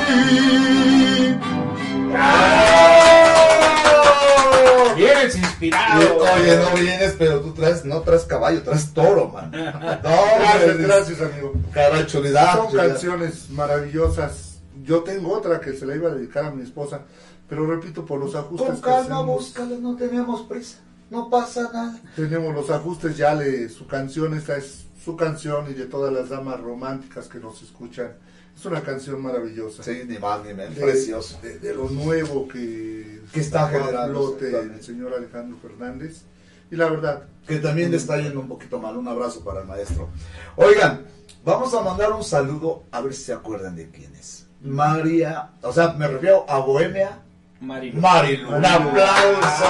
Vienes inspirado. Oye, no vienes, pero tú traes, no traes caballo, traes toro, man. <laughs> No, Gracias, gracias, amigo. Cara. Son canciones maravillosas. Yo tengo otra que se la iba a dedicar a mi esposa, pero repito, por los ajustes Con que calma, hacemos, búscala, no tenemos prisa. No pasa nada. tenemos los ajustes ya de su canción, esta es su canción y de todas las damas románticas que nos escuchan. Es una canción maravillosa. Sí, ni más ni menos. De- Precioso. De, de lo nuevo que, Que está generando, el señor Alejandro Fernández. Y la verdad, Que también le está yendo un poquito mal. Un abrazo para el maestro. Oigan, vamos a mandar un saludo a ver si se acuerdan de quién es. María, o sea, me refiero a Bohemia Marilu. Marilu. Un aplauso.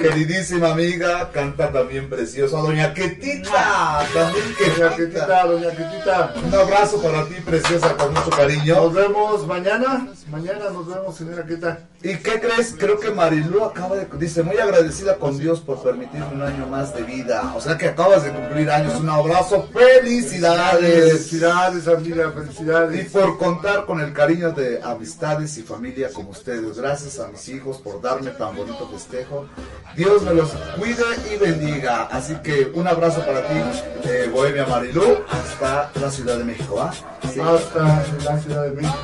Queridísima amiga, canta también preciosa. Doña Quetita, también Doña Quetita. Quetita, doña Quetita. Un abrazo para ti, preciosa, con mucho cariño. Nos vemos mañana. Mañana nos vemos, señora Queta. ¿Y qué crees? Creo que Marilu acaba de... Dice, muy agradecida con Dios por permitirme un año más de vida. O sea que acabas de cumplir años. Un abrazo. ¡Felicidades! Felicidades, amiga, Y felicidades. por contar con el cariño de amistades y familia como ustedes. Gracias a mis hijos por darme tan bonito festejo. Dios me los cuide y bendiga. Así que un abrazo para ti, eh, Bohemia Marilú, hasta la Ciudad de México. ¿ah? Sí. Hasta la Ciudad de México.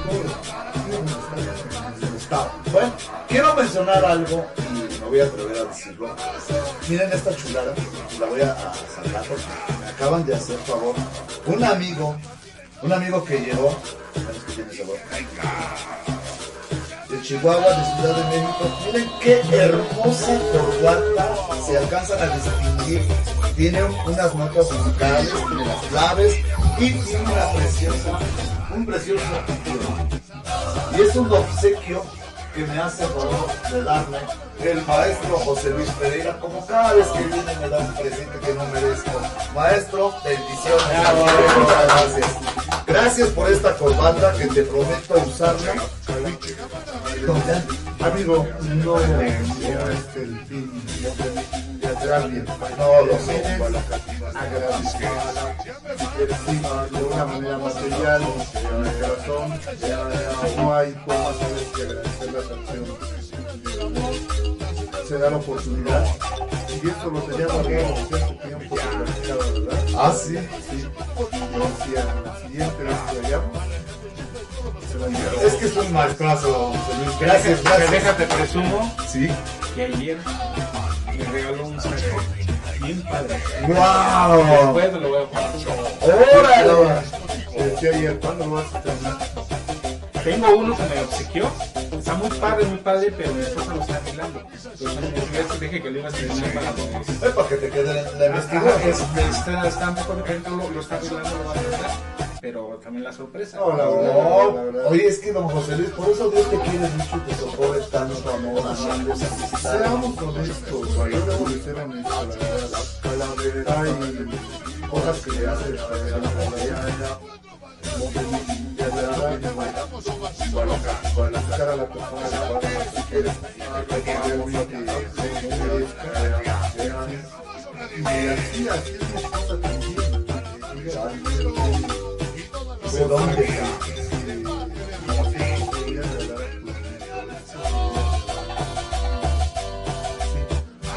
Bueno, quiero mencionar algo y me voy a atrever a decirlo. Miren esta chulada, la voy a, a sacar porque me acaban de hacer favor. Un amigo, un amigo que llegó, de Chihuahua, de Ciudad de México. Miren qué hermosa corbata se alcanzan a distinguir. Tiene unas notas musicales, tiene las claves y tiene una preciosa, un precioso y es un obsequio que me hace el favor de darme el maestro José Luis Pereira, como cada vez que viene me da un presente que no merezco. Maestro, bendiciones. Muchas gracias. Gracias por esta corbata que te prometo usarla. Amigo, no era este el fin No lo sé. Agradezco de una manera material, en el corazón, no hay forma de agradecer las acciones. Se da la oportunidad. Y esto lo tenía guardado desde hace tiempo que ¿verdad? Ah, sí. Sí. La siguiente vez que la. Es que es un maestrazo, Luis. Gracias. gracias. Déjate presumo Sí. que ayer bien padre. ¡Guau! Después lo voy a. ¡Órale! Te decía ayer, ¿cuándo lo vas a terminar? Tengo uno que me obsequió. Está muy padre, muy padre, pero mi esposa lo está arreglando. Entonces, te dije que lo ibas a terminar para Es para que te quede la investigación. es- está, está un poco diferente, lo, lo está arreglando, lo va a arreglar, pero también la sorpresa. No, la verdad, No, la verdad. oye, es que don José Luis, por eso Dios te quiere mucho te socorre tanto amor, amistades. Seamos honestos, yo debo de ser la verdad. Hay cosas que le hacen la que verdad, que. Y así, así es mi esposa también. ¿De dónde?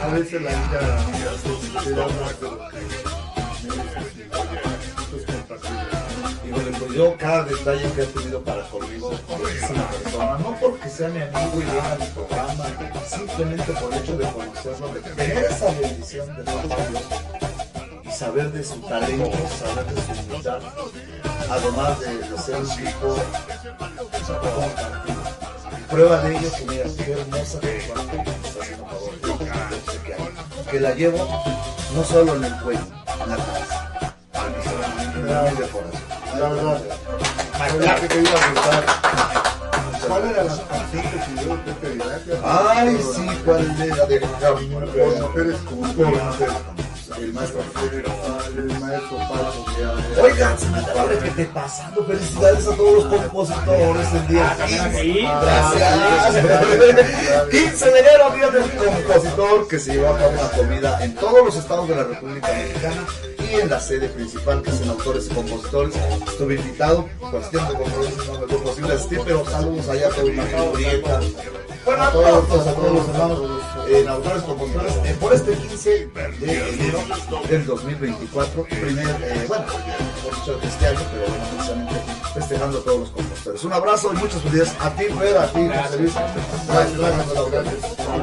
A veces la vida te da es pues yo cada detalle que he tenido para conmigo con esa persona, no porque sea mi amigo y venga mi programa, simplemente por el hecho de conocerlo, de tener esa bendición de papá Dios saber de su talento, saber de su humildad, además de, de ser un tipo compartido. Prueba de ello que mira, qué hermosa que me está haciendo favor de que la llevo no solo en el cuello, en la cabeza, en mi corazón. La verdad, la verdad que te iba a ¿cuál era la canción que pidió el Pepe? Ay, sí, ¿cuál era de Por mujeres como tú. El maestro El maestro Paco. Oigan, se me acaba de que te pasando. Felicidades a todos los compositores del día 15. Gracias. 15 de enero, día del compositor, que se llevó a cabo una comida en todos los estados de la República Mexicana y en la sede principal, que es en autores y compositores. Estuve invitado, cuestión de compromisos no me fue posible asistir, pero saludos allá a toda una Julieta. Bueno, a todos, a todos los hermanos en autores y compositores eh, por este 15 de enero del 2024. Primer, eh, bueno, de este año, pero bueno, precisamente festejando a todos los compositores. Un abrazo y muchas felicidades a ti, Fer, a ti, José Luis.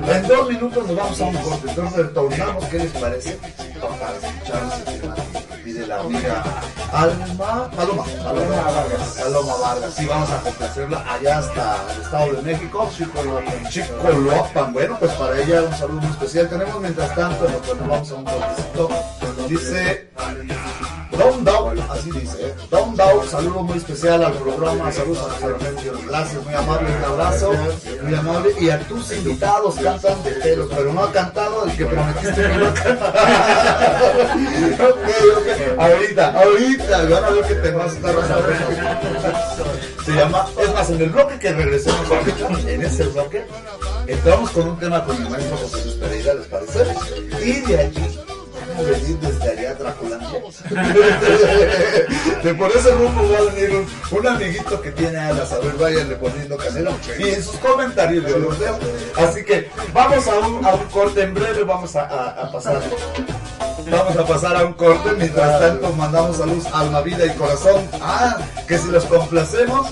En dos minutos nos vamos a un corte, entonces retornamos, ¿qué les parece? Para pide la amiga Alma, Paloma, Paloma Vargas, Paloma Vargas. Sí, vamos a complacerla allá hasta el Estado de México, Chicoloapan. Chicoloapan, bueno, pues para ella un saludo muy especial. Tenemos mientras tanto, nos vamos a un cortecito, dice Don Dow, así dice, ¿eh? Don Dow, saludo muy especial al programa, saludos a José Remigio, gracias, muy amable, un abrazo, muy amable, y a tus invitados cantan de pelos, pero no ha cantado el que prometiste que no <laughs> ok, ok, ahorita, ahorita, van a ver que te vas a estar Se llama, es más, en el bloque que regresemos en ese bloque, entramos con un tema con el maestro José Luis Pereira, ¿les parece? Y de allí a venir desde allá a Draculandia. De por ese rumbo va a venir un, un amiguito que tiene alas, a ver, váyanle poniendo canela. Y en sus comentarios yo los leo. Así que vamos a un, a un corte en breve, vamos a, a- a pasar. Vamos a pasar a un corte, mientras tanto mandamos saludos alma, vida y corazón. Ah, que si los complacemos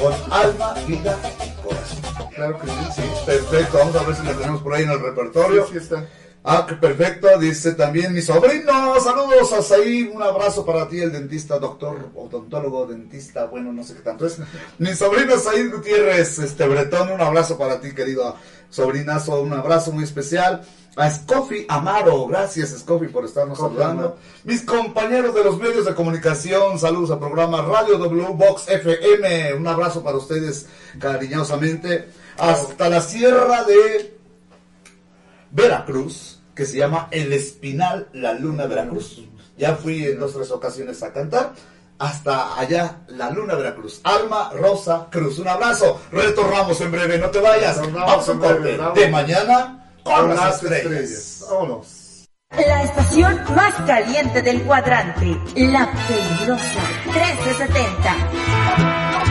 con alma, vida y corazón. Claro que sí. Sí, perfecto, vamos a ver si la tenemos por ahí en el repertorio. Sí, está. Ah, perfecto, dice también mi sobrino, saludos a Saí, un abrazo para ti, el dentista, doctor, odontólogo, dentista, bueno, no sé qué tanto es. Mi sobrino Said Gutiérrez, este Bretón, un abrazo para ti, querido sobrinazo, un abrazo muy especial. A Scofi Amaro, gracias Scofi por estarnos saludando. Mis compañeros de los medios de comunicación, saludos al programa Radio W Box FM, un abrazo para ustedes cariñosamente. Hasta la sierra de Veracruz, que se llama El Espinal, la Luna Veracruz. Ya fui en dos tres ocasiones a cantar. Hasta allá, la Luna Veracruz. Alma Rosa Cruz. Un abrazo. Retornamos en breve, no te vayas. Vamos a un corte de mañana con, Con las las estrellas. estrellas. Vámonos. La estación más caliente del cuadrante, La Peligrosa 1370.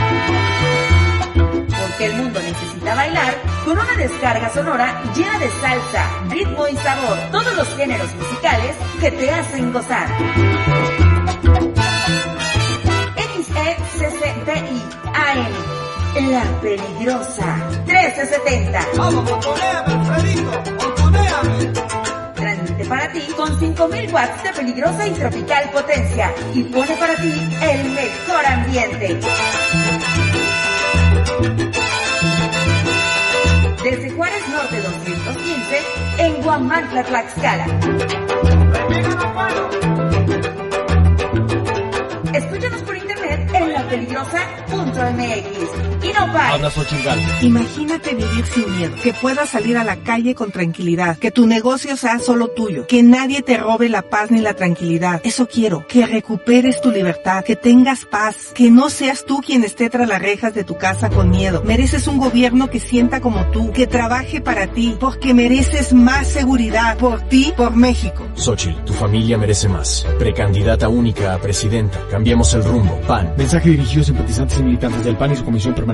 Porque el mundo necesita bailar con una descarga sonora llena de salsa, ritmo y sabor, todos los géneros musicales que te hacen gozar. XECCDI AM, La Peligrosa 1370. Vamos, Transmite para ti con 5000 watts de peligrosa y tropical potencia y pone para ti el mejor ambiente. Desde Juárez Norte 215 en Guamantla, Tlaxcala. Escúchanos por internet en lapeligrosa.mx. No pares. Imagínate vivir sin miedo, que puedas salir a la calle con tranquilidad, que tu negocio sea solo tuyo, que nadie te robe la paz ni la tranquilidad. Eso quiero, que recuperes tu libertad, que tengas paz, que no seas tú quien esté tras las rejas de tu casa con miedo. Mereces un gobierno que sienta como tú, que trabaje para ti, porque mereces más seguridad por ti, por México. Xochitl, tu familia merece más. Precandidata única a presidenta. Cambiemos el rumbo. PAN. Mensaje dirigido a simpatizantes y militantes del PAN y su Comisión Permanente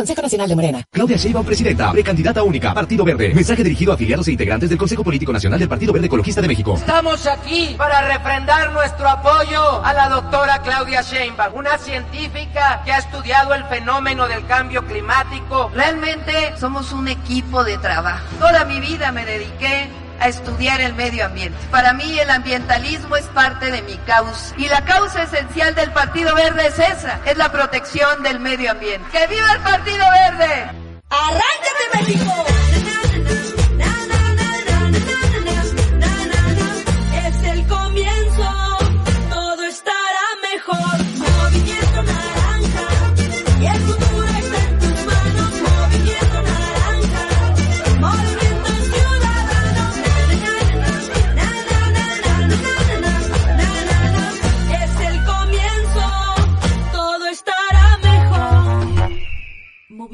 Consejo Nacional de Morena. Claudia Sheinbaum, presidenta, precandidata única, Partido Verde. Mensaje dirigido a afiliados e integrantes del Consejo Político Nacional del Partido Verde Ecologista de México. Estamos aquí para refrendar nuestro apoyo a la doctora Claudia Sheinbaum, una científica que ha estudiado el fenómeno del cambio climático. Realmente somos un equipo de trabajo. Toda mi vida me dediqué a estudiar el medio ambiente. Para mí el ambientalismo es parte de mi causa. Y la causa esencial del Partido Verde es esa, es la protección del medio ambiente. ¡Que viva el Partido Verde! ¡Arráncate, México!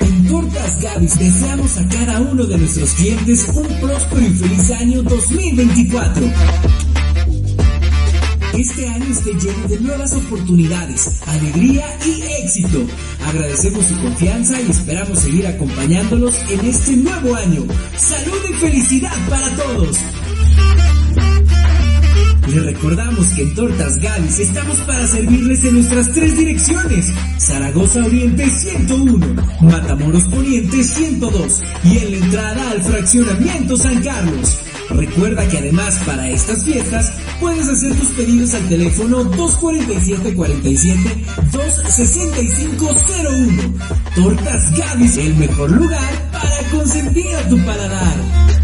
En Tortas Gavis deseamos a cada uno de nuestros clientes un próspero y feliz año 2024. Que este año esté lleno de nuevas oportunidades, alegría y éxito. Agradecemos su confianza y esperamos seguir acompañándolos en este nuevo año. Salud y felicidad para todos. Les recordamos que en Tortas Gavis estamos para servirles en nuestras tres direcciones. Zaragoza Oriente 101, Matamoros Poniente 102 y en la entrada al fraccionamiento San Carlos. Recuerda que además para estas fiestas puedes hacer tus pedidos al teléfono 247-47 26501. Tortas Gavis, el mejor lugar para consentir a tu paladar.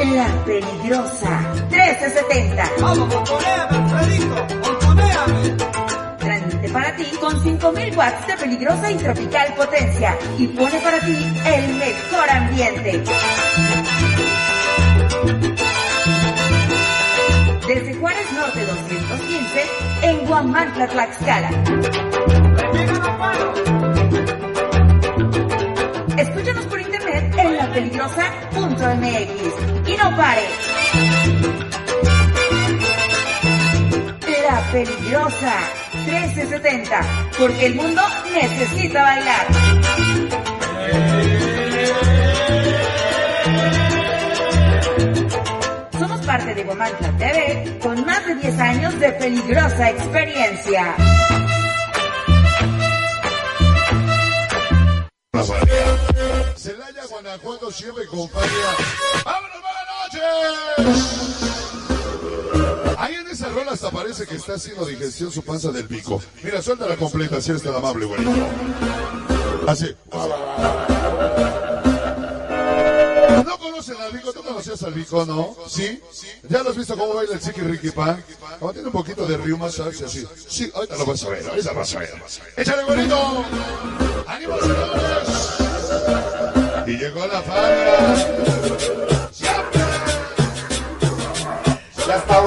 La Peligrosa 1370. Transmite para ti con 5000 watts de peligrosa y tropical potencia y pone para ti el mejor ambiente. Desde Juárez Norte 215 en Guamantla, Tlaxcala. Escúchanos por internet en lapeligrosa.mx y no pare. La Peligrosa 1370, porque el mundo necesita bailar. Somos parte de Guamantla TV con más de 10 años de peligrosa experiencia. Celaya, Guanajuato, siempre compañía. Ahí en esa rola hasta parece que está haciendo digestión su panza del pico. Mira, suelta la completa, si eres tan amable, güey. Así. ¿No conocen al Vico? ¿Tú conocías al Vico, no? ¿Sí? ¿Ya lo has visto cómo baila el Chiqui Ricky Pan? Como tiene un poquito de riuma, ¿sabes? Así. Sí, ahorita lo vas a ver, ahorita lo vas a ver. ¡Échale, bonito! ¡Ánimo, señores! Y llegó la Fania.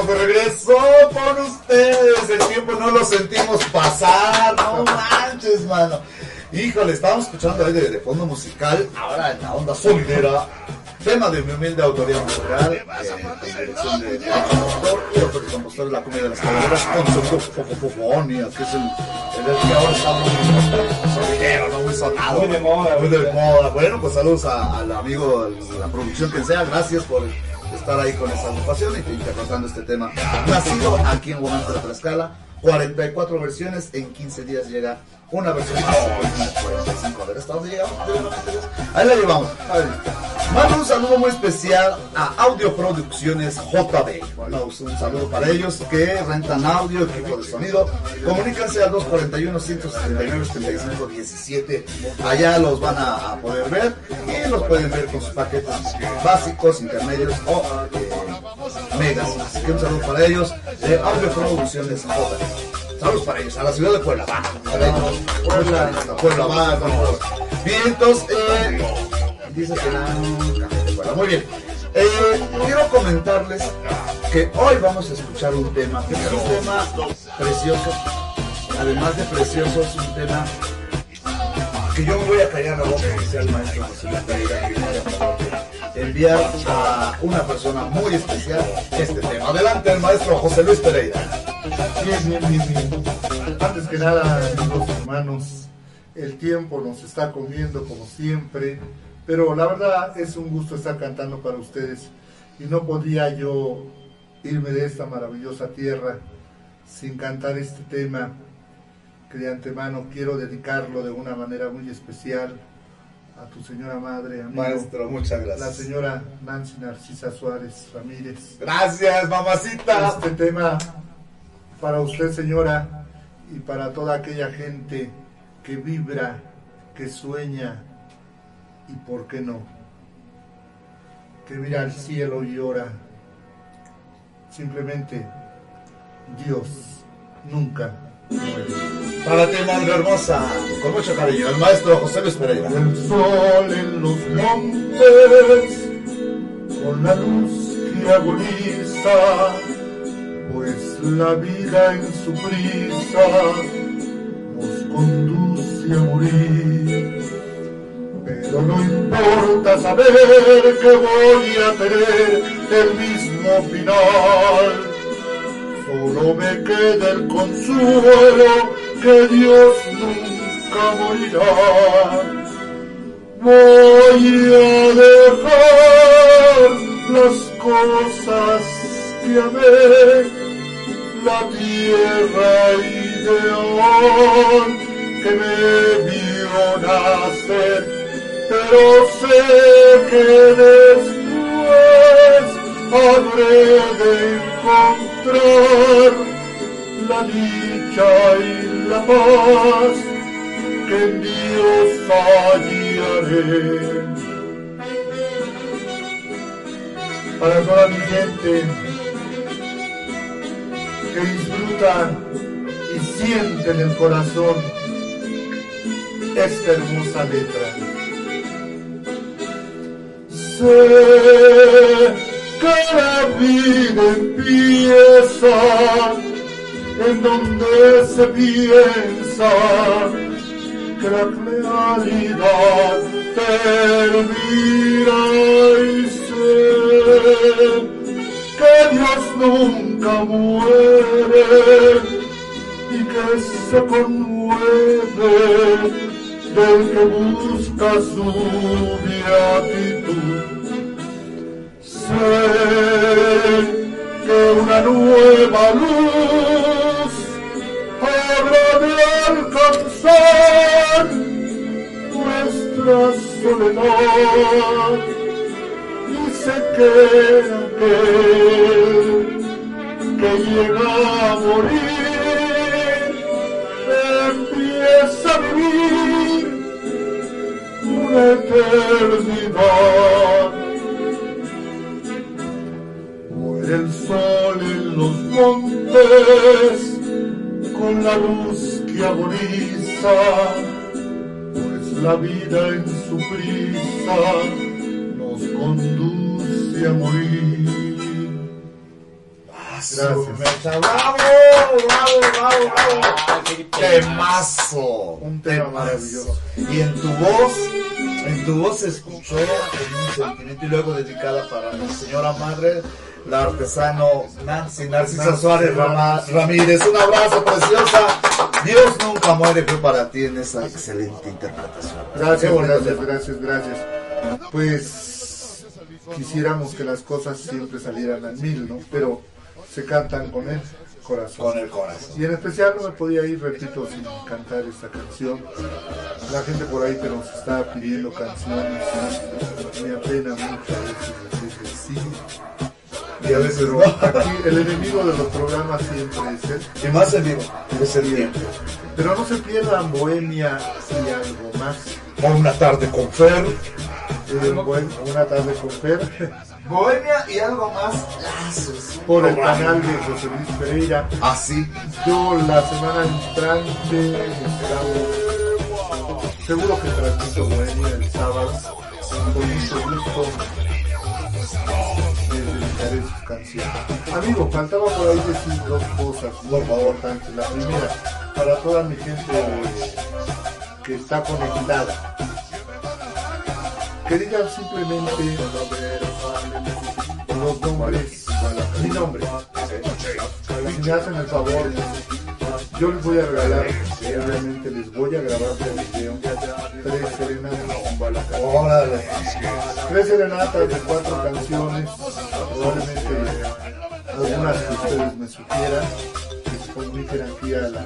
Estamos de regreso con ustedes. El tiempo no lo sentimos pasar. No manches, mano. Híjole, estábamos escuchando ahí de, de fondo musical. Ahora en la onda solidera. Tema de mi humilde autoría musical. eh, de y autor y compositor de la comedia de las calaveras. Con fofofofonía, que es el, el, el que ahora está muy solidero, ¿no? Muy sonado. Muy de moda, Muy de moda. Bueno, pues saludos al amigo de la producción que sea. Gracias por estar ahí con esa agrupación y interpretando este tema. Nacido aquí en Guamantla de Tlaxcala, 44 versiones, en 15 días llega una versión más. 45, a ver, ¿hasta dónde llegamos? Ahí la llevamos. Mando un saludo muy especial a Audio Producciones JB. Bueno, un saludo para ellos que rentan audio, equipo de sonido. Comuníquense al 241-179-75-17. Allá los van a, a poder ver y los pueden ver con sus paquetes básicos, intermedios o eh, megas. Así que un saludo para ellos de Audio Producciones JB. Saludos para ellos, a la ciudad de Puebla. Va, Puebla, Puebla. Bien, entonces, eh, dice que la Puebla. Muy bien. Eh, quiero comentarles que hoy vamos a escuchar un tema, que es un tema precioso. Además de precioso, es un tema que yo me voy a callar la boca, maestro que me enviar a una persona muy especial este tema. Adelante, el maestro José Luis Pereira. Bien, bien, bien. Antes que nada, amigos hermanos, el tiempo nos está comiendo como siempre, pero la verdad es un gusto estar cantando para ustedes y no podía yo irme de esta maravillosa tierra sin cantar este tema que de antemano quiero dedicarlo de una manera muy especial a tu señora madre, amigo. Maestro, muchas gracias. La señora Nancy Narcisa Suárez Ramírez. Gracias, mamacita. Este tema para usted, señora, y para toda aquella gente que vibra, que sueña y por qué no, que mira al cielo y ora simplemente Dios nunca. Para ti, madre hermosa, con mucho cariño, el maestro José Luis Pereira. El sol en los montes, con la luz que agoniza, pues la vida en su prisa nos conduce a morir. Pero no importa saber que voy a tener el mismo final. Solo me queda el consuelo que Dios nunca morirá. Voy a dejar las cosas que amé, la tierra ideal que me vio nacer pero sé que después habré de encontrar la dicha y la paz que en Dios hallaré. Para toda mi gente que disfruta y siente en el corazón esta hermosa letra sé la vida empieza en donde se piensa que la realidad termina y sé que Dios nunca muere y que se conmueve del que busca su beatitud. Sé que una nueva luz habrá de alcanzar nuestra soledad y sé que aquel que llega a morir empieza a vivir una eternidad. El sol en los montes con la luz que agoniza, pues la vida en su prisa nos conduce a morir. Gracias. Bravo, bravo, bravo, bravo. Temazo. Un tema maravilloso. Y en tu voz, en tu voz se escuchó en un sentimiento y luego dedicada para mi señora madre, la artesano Nancy Narcisa Nancy Suárez Ramírez. Un abrazo preciosa. Dios nunca muere fue para ti en esa excelente interpretación. Gracias, gracias, gracias, gracias. Pues quisiéramos que las cosas siempre salieran al mil, ¿no? Pero se cantan con el corazón. Con el corazón. Y en especial no me podía ir, repito, sin cantar esta canción. La gente por ahí que nos está pidiendo canciones, me apena mucho a veces decirles sí. Y a veces no. aquí el enemigo de los programas siempre es él. Y más en vivo, es el tiempo. Pero no se pierdan Bohemia y algo más. Por una tarde con Fer. Eh, una tarde con Fer. Bohemia y algo más. Lazos. por el canal de José Luis Pereira. Así. Yo la semana entrante esperamos. Seguro que transmito Bohemia el sábado. Con mucho gusto. Dedicaré su canción. Amigo, faltaba por ahí decir dos cosas muy importantes. La primera, para toda mi gente que está conectada. Que digan simplemente los nombres, mi nombre. Me hacen el favor, yo les voy a regalar, realmente les voy a grabar por video, tres serenatas. Órale. Tres serenatas de cuatro canciones, probablemente algunas que ustedes me sugieran, que comuniquen aquí a la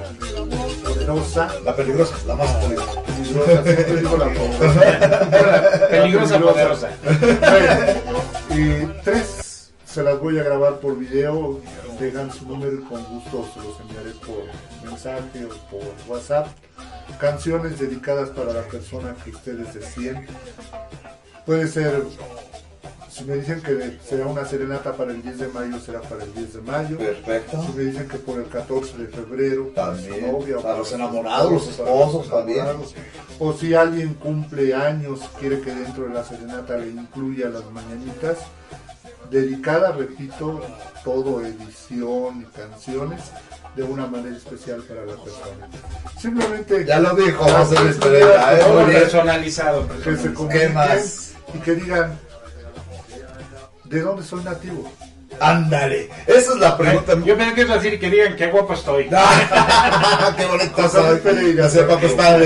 poderosa. La peligrosa, la más peligrosa. Peligrosa, siempre digo la poderosa. <laughs> Peligrosa, poderosa. Bueno, y tres se las voy a grabar por video. Dejan su número y con gusto se los enviaré por mensaje o por WhatsApp. Canciones dedicadas para la persona que ustedes deciden. Puede ser Si me dicen que será una serenata para el 10 de mayo, será para el 10 de mayo. Perfecto. Si me dicen que por el 14 de febrero, para su También, novia, o para los enamorados, los esposo, para esposos también. O si alguien cumple años, quiere que dentro de la serenata le incluya las mañanitas. Dedicada, repito, todo edición y canciones de una manera especial para la persona. Simplemente Ya lo dijo José Luis Pereira, que- Muy bien. personalizado. que se personalizado. ¿Qué más? y que digan de dónde soy nativo. Ándale. Esa es la pregunta. Yo ibas a decir que digan qué guapo estoy. <laughs> Qué bonito soy. Que está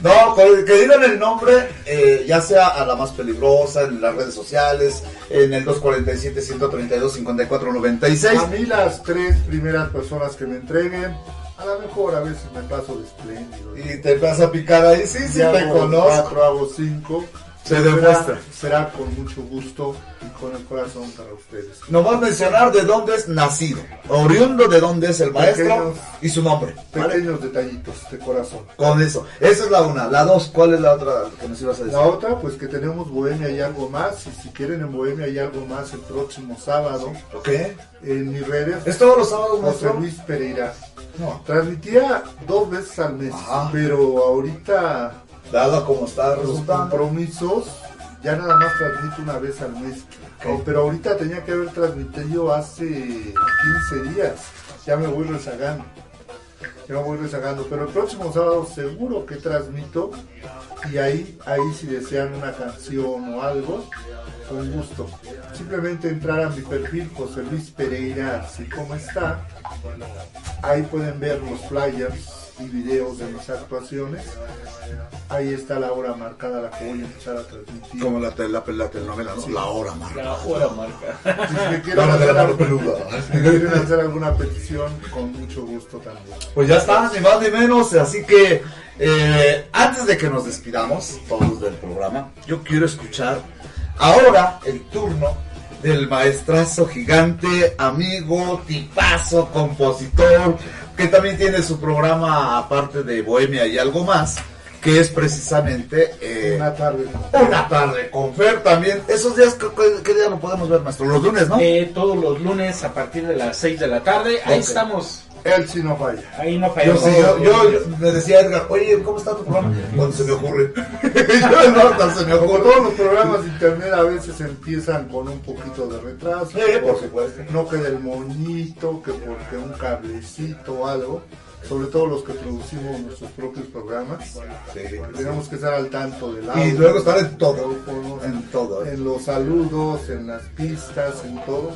¿no? Que digan el nombre, eh, ya sea a la más peligrosa, en las redes sociales, en el 247-132-5496. A mí las tres primeras personas que me entreguen, a lo mejor a veces me paso de espléndido. Y te vas a picar ahí, sí, sí, te conozco. Cuatro, hago cinco. Se demuestra. Será con mucho gusto y con el corazón para ustedes. Nos va a mencionar de dónde es nacido, oriundo de dónde es el maestro Pequeños- y su nombre. ¿vale? Pequeños detallitos de corazón. Con eso. Esa es la una. La dos, ¿cuál es la otra que nos ibas a decir? La otra, pues que tenemos Bohemia y algo más. Y si quieren en Bohemia y algo más el próximo sábado, Ok. en mis redes. ¿Es todos los sábados, José? Luis Pereira. No. Transmitía dos veces al mes, Ajá. pero ahorita Dado como está los compromisos ya nada más transmito una vez al mes. Oh, pero ahorita tenía que haber transmitido hace 15 días. Ya me voy rezagando. Ya me voy rezagando. Pero el próximo sábado seguro que transmito. Y ahí, ahí si desean una canción o algo, con gusto. Simplemente entrar a mi perfil José Luis Pereira, así como está. Ahí pueden ver los flyers y videos de mis actuaciones. Ahí está la hora marcada a la que voy a empezar a transmitir. Como la, la, la telenovela, ¿no? Sí. La hora, marca. La hora marca. Si me quieren, La hora de la hacer, si quieren hacer alguna petición, con mucho gusto también. Pues ya está, ni más ni menos. Así que eh, antes de que nos despidamos todos del programa, yo quiero escuchar ahora el turno del maestrazo gigante, amigo, tipazo, compositor, que también tiene su programa aparte de Bohemia y algo más, que es precisamente eh, Una tarde. una tarde con Fer también. Esos días, ¿qué, día lo podemos ver, maestro? Los lunes, ¿no? Eh, todos los lunes a partir de las 6 de la tarde. Ahí estamos. Él sí no falla. Ahí no Yo, sí, yo, yo- yo le decía a Edgar, oye, ¿cómo está tu programa? Cuando se me ocurre. <laughs> yo no, hasta se me ocurre. todos los programas de internet a veces empiezan con un poquito de retraso. Sí, por supuesto. No queda el moñito, que porque un cablecito o algo. Sobre todo los que producimos nuestros propios programas. Tenemos que estar al tanto del audio. Y luego estar en todo. En todo. en los saludos, en las pistas, en todo.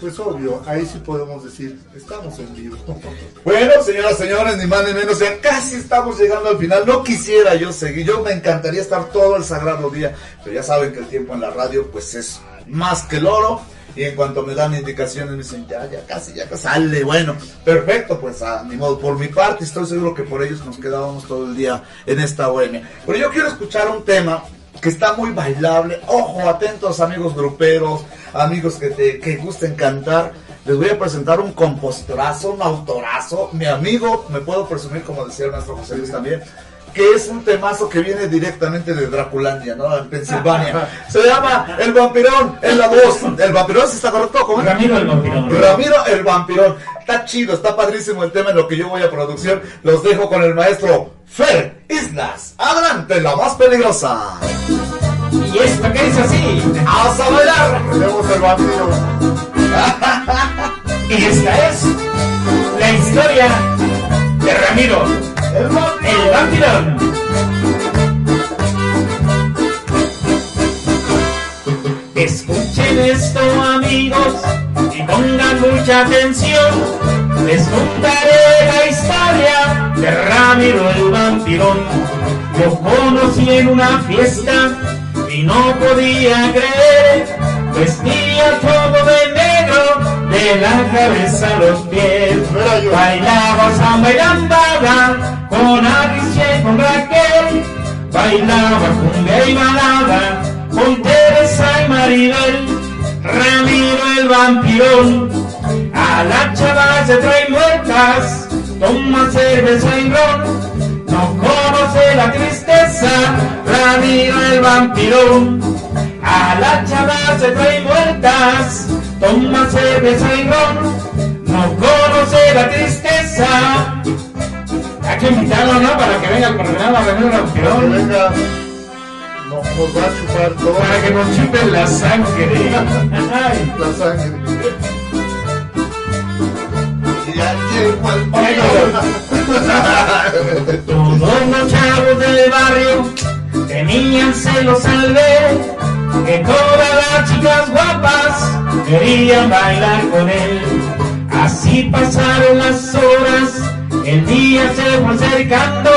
Pues obvio, ahí sí podemos decir, estamos en vivo. <laughs> Bueno, señoras, señores, ni más ni menos, ya casi estamos llegando al final. No quisiera yo seguir, yo me encantaría estar todo el sagrado día, pero ya saben que el tiempo en la radio, pues es más que el oro. Y en cuanto me dan indicaciones, me dicen, ya, ya casi, ya casi sale. Bueno, perfecto, pues a, ni modo. Por mi parte, estoy seguro que por ellos nos quedábamos todo el día en esta bohemia. Pero yo quiero escuchar un tema que está muy bailable. Ojo, atentos amigos gruperos, amigos que te que gusten cantar. Les voy a presentar un compositorazo, un autorazo. Mi amigo, me puedo presumir, como decía el maestro José Luis también, que es un temazo que viene directamente de Draculandia, ¿no? En Pensilvania. Se llama El Vampirón, en la voz. El Vampirón, ¿sí está correcto? ¿Cómo es? Ramiro el Vampirón. Ramiro el Vampirón. Está chido, está padrísimo el tema en lo que yo voy a producción. Los dejo con el maestro Fer Islas. Adelante, la más peligrosa. Y esto que es así. ¡Vamos a bailar! Tenemos el vampiro. <laughs> Y esta es la historia de Ramiro, el Escuchen esto amigos y pongan mucha atención. Les contaré la historia de Ramiro el vampirón. Lo conocí en una fiesta y no podía creer. Vestía todo de negro, de la cabeza a los pies. Bailaba samba y lambada con Con Raquel. Bailaba cumbia y balada con Teresa y Maribel. Ramiro el vampirón, a las chavas se trae muertas, toma cerveza y ron, no conoce la tristeza, Ramiro el vampirón, A la chava se trae muertas, toma cerveza y ron, no conoce la tristeza. Hay que invitarlo, ¿no? Para que venga al programa a venir un ampirón. venga, no, nos va a chupar todo. Para que nos chupen la sangre. La sangre. Ya llegó el <laughs> Todos los chavos del barrio tenían celos al ver que todas las chicas guapas querían bailar con él. Así pasaron las horas, el día se fue acercando,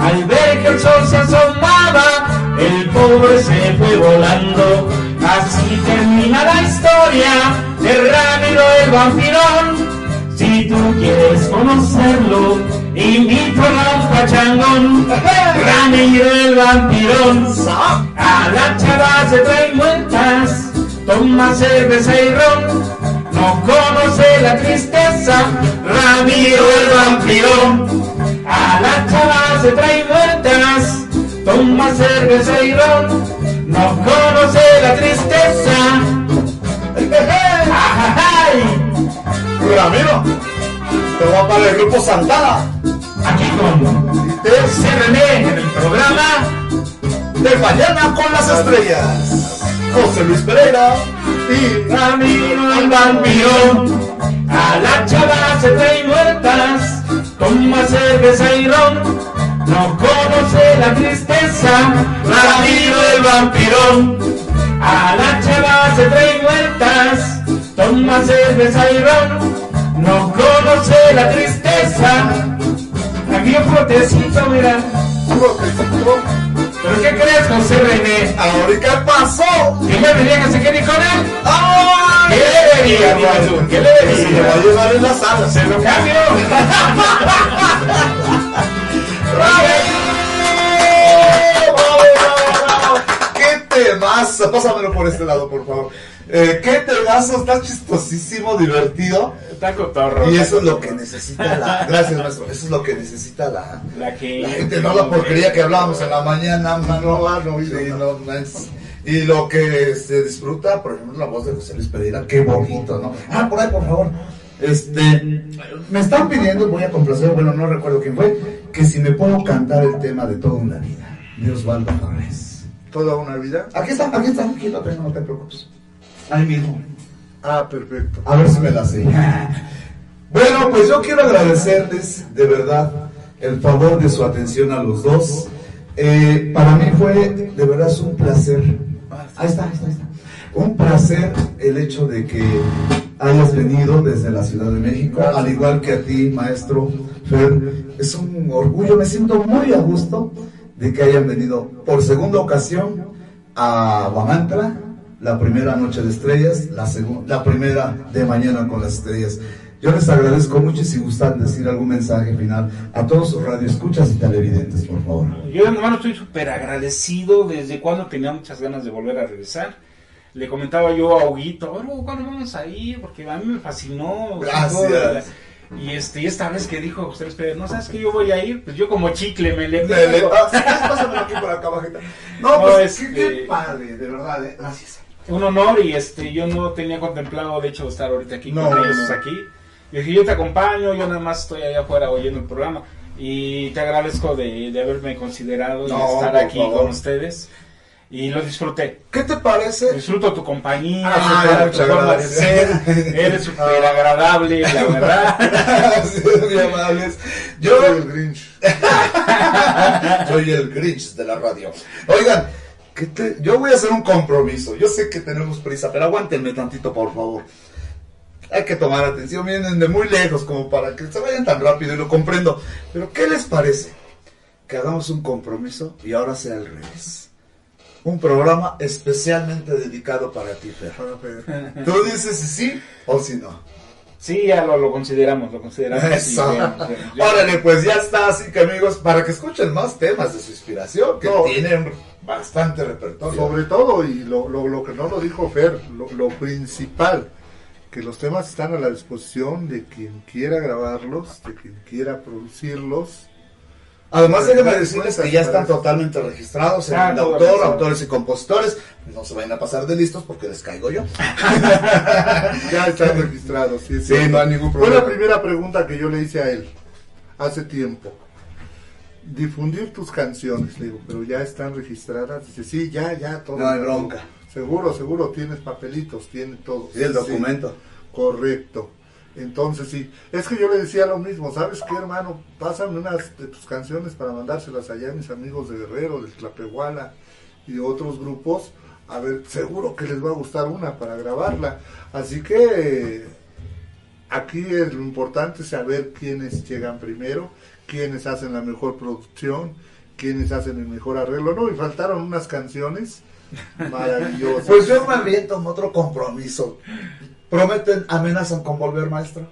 al ver que el sol se asomaba, el pobre se fue volando. Así termina la historia de Ramiro el vampirón. Si tú quieres conocerlo, invito a un pachangón. Ramiro el vampirón. A la chava se trae muertas, toma cerveza y ron. No conoce la tristeza, Ramiro el vampirón. A la chava se trae muertas, toma cerveza y ron. No conoce la tristeza. Ramiro, te voy a para el grupo Santana. Aquí con CRN en el programa De mañana con las estrellas. José Luis Pereira y Ramiro el vampiro. A la chava se trae muertas, toma cerveza y ron. No conoce la tristeza, Ramiro el vampirón. A la chava se trae muertas, toma cerveza y ron. No conoce la tristeza. Aquí un protecito, mira. ¿Pero qué crees, José René? ¿Ahora qué pasó? ¿Qué le diría que se quede con él? ¡Ay! ¿Qué le diría, dime tú? ¿Qué le Se lo va a llevar en la sala. Se lo cambio. <laughs> ¿Qué temazo? Pásamelo por este lado, por favor. Eh, ¿Qué temazo? Está chistosísimo, divertido. Está cotorro. Y eso es lo que necesita la. Gracias, maestro. Eso es lo que necesita la. La que... La gente, no la porquería que hablábamos en la mañana, mano. Sí, no, no es- Y lo que se disfruta, por ejemplo, la voz de José Luis Pereira, qué bonito, ¿no? Ah, por ahí, por favor. Este, me están pidiendo, voy a complacer, bueno, no recuerdo quién fue, que si me puedo cantar el tema de toda una vida, de Osvaldo Torres. ¿Toda una vida? Aquí está, aquí está, aquí lo tengo, no te preocupes. Ahí mismo. Ah, perfecto. A ver si me la sé. <laughs> Bueno, pues yo quiero agradecerles de verdad el favor de su atención a los dos. Eh, para mí fue de verdad un placer. Ahí está, ahí está, ahí está. Un placer el hecho de que hayas venido desde la Ciudad de México, al igual que a ti, maestro Fer. Es un orgullo, me siento muy a gusto de que hayan venido por segunda ocasión a Guamantra, la primera noche de estrellas, la, segun- la primera de mañana con las estrellas. Yo les agradezco mucho y si gustan decir algún mensaje final a todos radioescuchas y televidentes, por favor. Yo, hermano, estoy súper agradecido desde cuando tenía muchas ganas de volver a regresar. Le comentaba yo a Huguito, "Oro, ¿cuándo vamos a ir? Porque a mí me fascinó. Gracias. Y este, y esta vez que dijo José Pérez, no sabes que yo voy a ir, pues yo como chicle me le Le- le- ah, sí, pásamelo aquí por acá abajito. No, pues, este, qué, qué padre, de verdad, eh, gracias. Un honor y este yo no tenía contemplado de hecho estar ahorita aquí No, con ellos no. aquí y dije yo te acompaño yo nada más estoy allá afuera oyendo el programa y te agradezco de, de haberme considerado y No, estar por aquí favor. con ustedes y lo disfruté ¿Qué te parece? disfruto tu compañía Ay, disfruto tu forma de ser eres <laughs> súper agradable la verdad <laughs> muy amables. Yo Soy el Grinch. <laughs> soy el Grinch de la radio. Oigan, ¿qué te- yo voy a hacer un compromiso. Yo sé que tenemos prisa, pero aguántenme tantito, por favor. Hay que tomar atención, vienen de muy lejos como para que se vayan tan rápido y lo comprendo. Pero ¿qué les parece? Que hagamos un compromiso y ahora sea al revés. Un programa especialmente dedicado para ti, Fer. Tú dices si sí o si no. Sí ya lo, lo consideramos lo consideramos Eso. bien, bien, bien. <laughs> Órale, pues ya está, así que amigos, para que escuchen más temas de su inspiración, que No. tienen bastante repertorio. Sobre todo, y lo, lo, lo que no lo dijo Fer, lo, lo principal, que los temas están a la disposición de quien quiera grabarlos, de quien quiera producirlos, Además, déjenme decirles que ya están totalmente registrados en el autor, autores y compositores. No se vayan a pasar de listos porque les caigo yo. <laughs> ya están registrados, sí, Sí, sí. no hay ningún Fue la problema. primera pregunta que yo le hice a él hace tiempo. Difundir tus canciones, le digo, pero ya están registradas. Dice, sí, ya, ya, todo. No hay bronca. Seguro, seguro, tienes papelitos, tienes todo. Sí, el documento. correcto. Entonces sí, es que yo le decía lo mismo, ¿sabes qué hermano? Pásame unas de tus canciones para mandárselas allá a mis amigos de Guerrero, del Tlapehuala y otros grupos, a ver, seguro que les va a gustar una para grabarla. Así que aquí es lo importante saber quiénes llegan primero, quiénes hacen la mejor producción, quiénes hacen el mejor arreglo, ¿no? Y faltaron unas canciones <laughs> maravillosas. Pues yo me aviento en otro compromiso. ¿Prometen, amenazan con volver, maestro?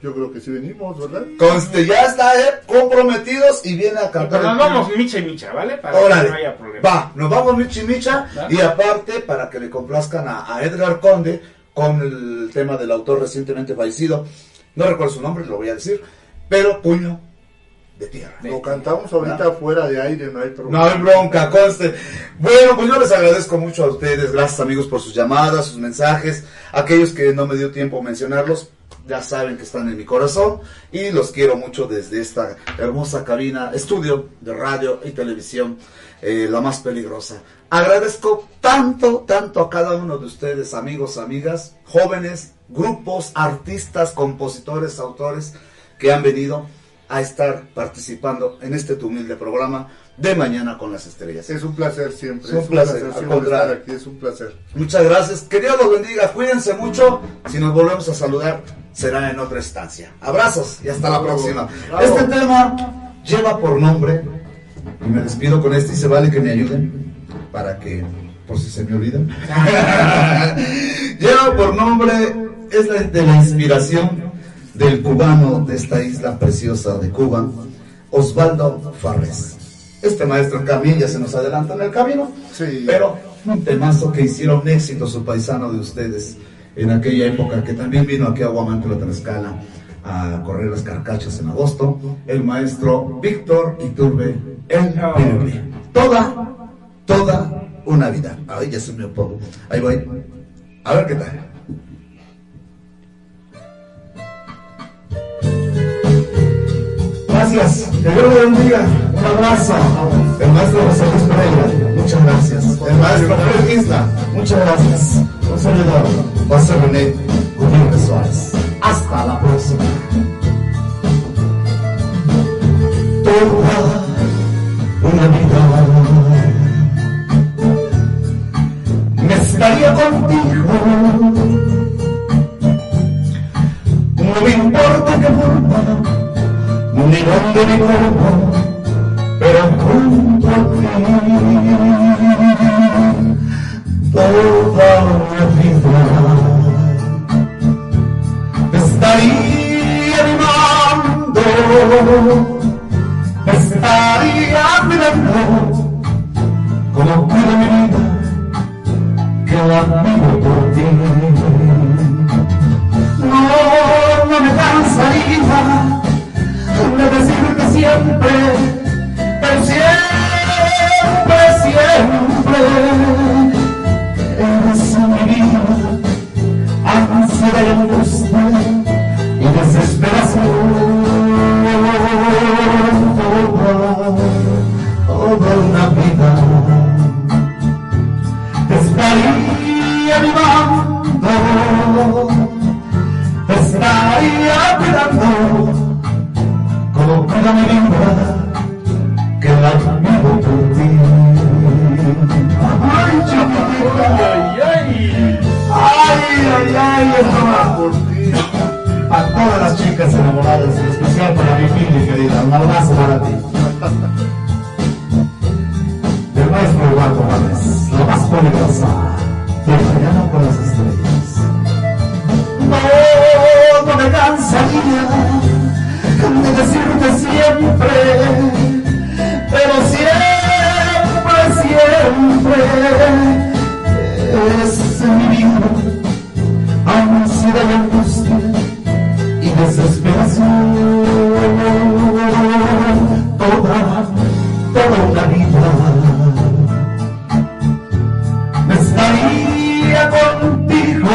Yo creo que sí venimos, ¿verdad? Conste, ya está, eh, comprometidos y viene a cantar. Pero nos vamos micha y micha, ¿vale? Para Órale, que no haya problema. va, nos vamos Michi Micha ¿Va? y aparte para que le complazcan a, a Edgar Conde con el tema del autor recientemente fallecido, no recuerdo su nombre, lo voy a decir, pero Puño de Tierra. Lo cantamos ahorita fuera de aire, no hay problema. No hay bronca, conste. Bueno, pues yo les agradezco mucho a ustedes, gracias amigos por sus llamadas, sus mensajes, aquellos que no me dio tiempo mencionarlos, ya saben que están en mi corazón y los quiero mucho desde esta hermosa cabina, estudio de radio y televisión, eh, la más peligrosa. Agradezco tanto, tanto a cada uno de ustedes, amigos, amigas, jóvenes, grupos, artistas, compositores, autores que han venido a estar participando en este tu humilde programa de Mañana con las Estrellas. Es un placer siempre. Es un placer, al siempre estar aquí, es un placer. Muchas gracias. Que Dios los bendiga. Cuídense mucho. Si nos volvemos a saludar, será en otra estancia. Abrazos y hasta la próxima. bravo. Este tema lleva por nombre, y me despido con este y se vale que me ayuden para que, por si se me olvidan. <laughs> lleva por nombre, es de la inspiración del cubano de esta isla preciosa de Cuba, Osvaldo Farres. Este maestro también ya se nos adelanta en el camino, pero un temazo que hicieron éxito su paisano de ustedes en aquella época que también vino aquí a Guamantla, Tlaxcala a correr las carcachas en agosto, el maestro Víctor Iturbe, el Piruli. Toda, toda una vida. Ay, ya se me pongo. Ahí voy. A ver qué tal. Gracias, que Dios lo bendiga. Un abrazo. El maestro José Luis Pereira, muchas gracias. El maestro Fred Isla, muchas gracias. Un servidor, José René Gutiérrez Suárez. Hasta la próxima. Toda una vida me estaría contigo. No me importa que vuelva ni dónde ni cómo, pero junto a ti toda una vida estaría animando, estaría cuidando como cuido mi vida que la vivo por ti. No, no me cansaría de decirte siempre, pero siempre, siempre, eres mi vida, ansiedad y angustia y desesperación, toda, toda una vida, te estaría animando, te estaría cuidando vida, que la vivo por ti. Ay, chiquitita. Ay, ay, ay, ay, esto va por ti. A todas las chicas enamoradas, en especial para mi Pili, querida, un abrazo para ti. Del maestro Eduardo Juárez, la más peligrosa, de mañana con las estrellas. No, no me cansaría de decirte siempre, pero siempre, siempre es mi vida ansiedad y angustia y desesperación. Toda, toda una vida estaría contigo.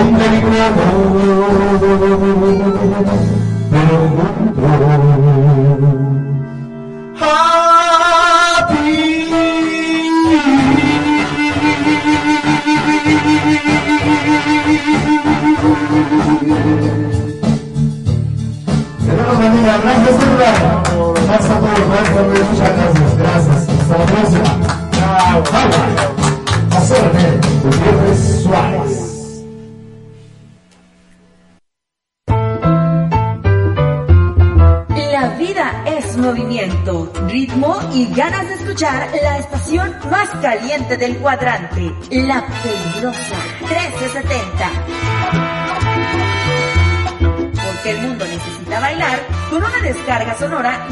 Om Hari Om del cuadrante, La Peligrosa 1370. Porque el mundo necesita bailar, con una descarga sonora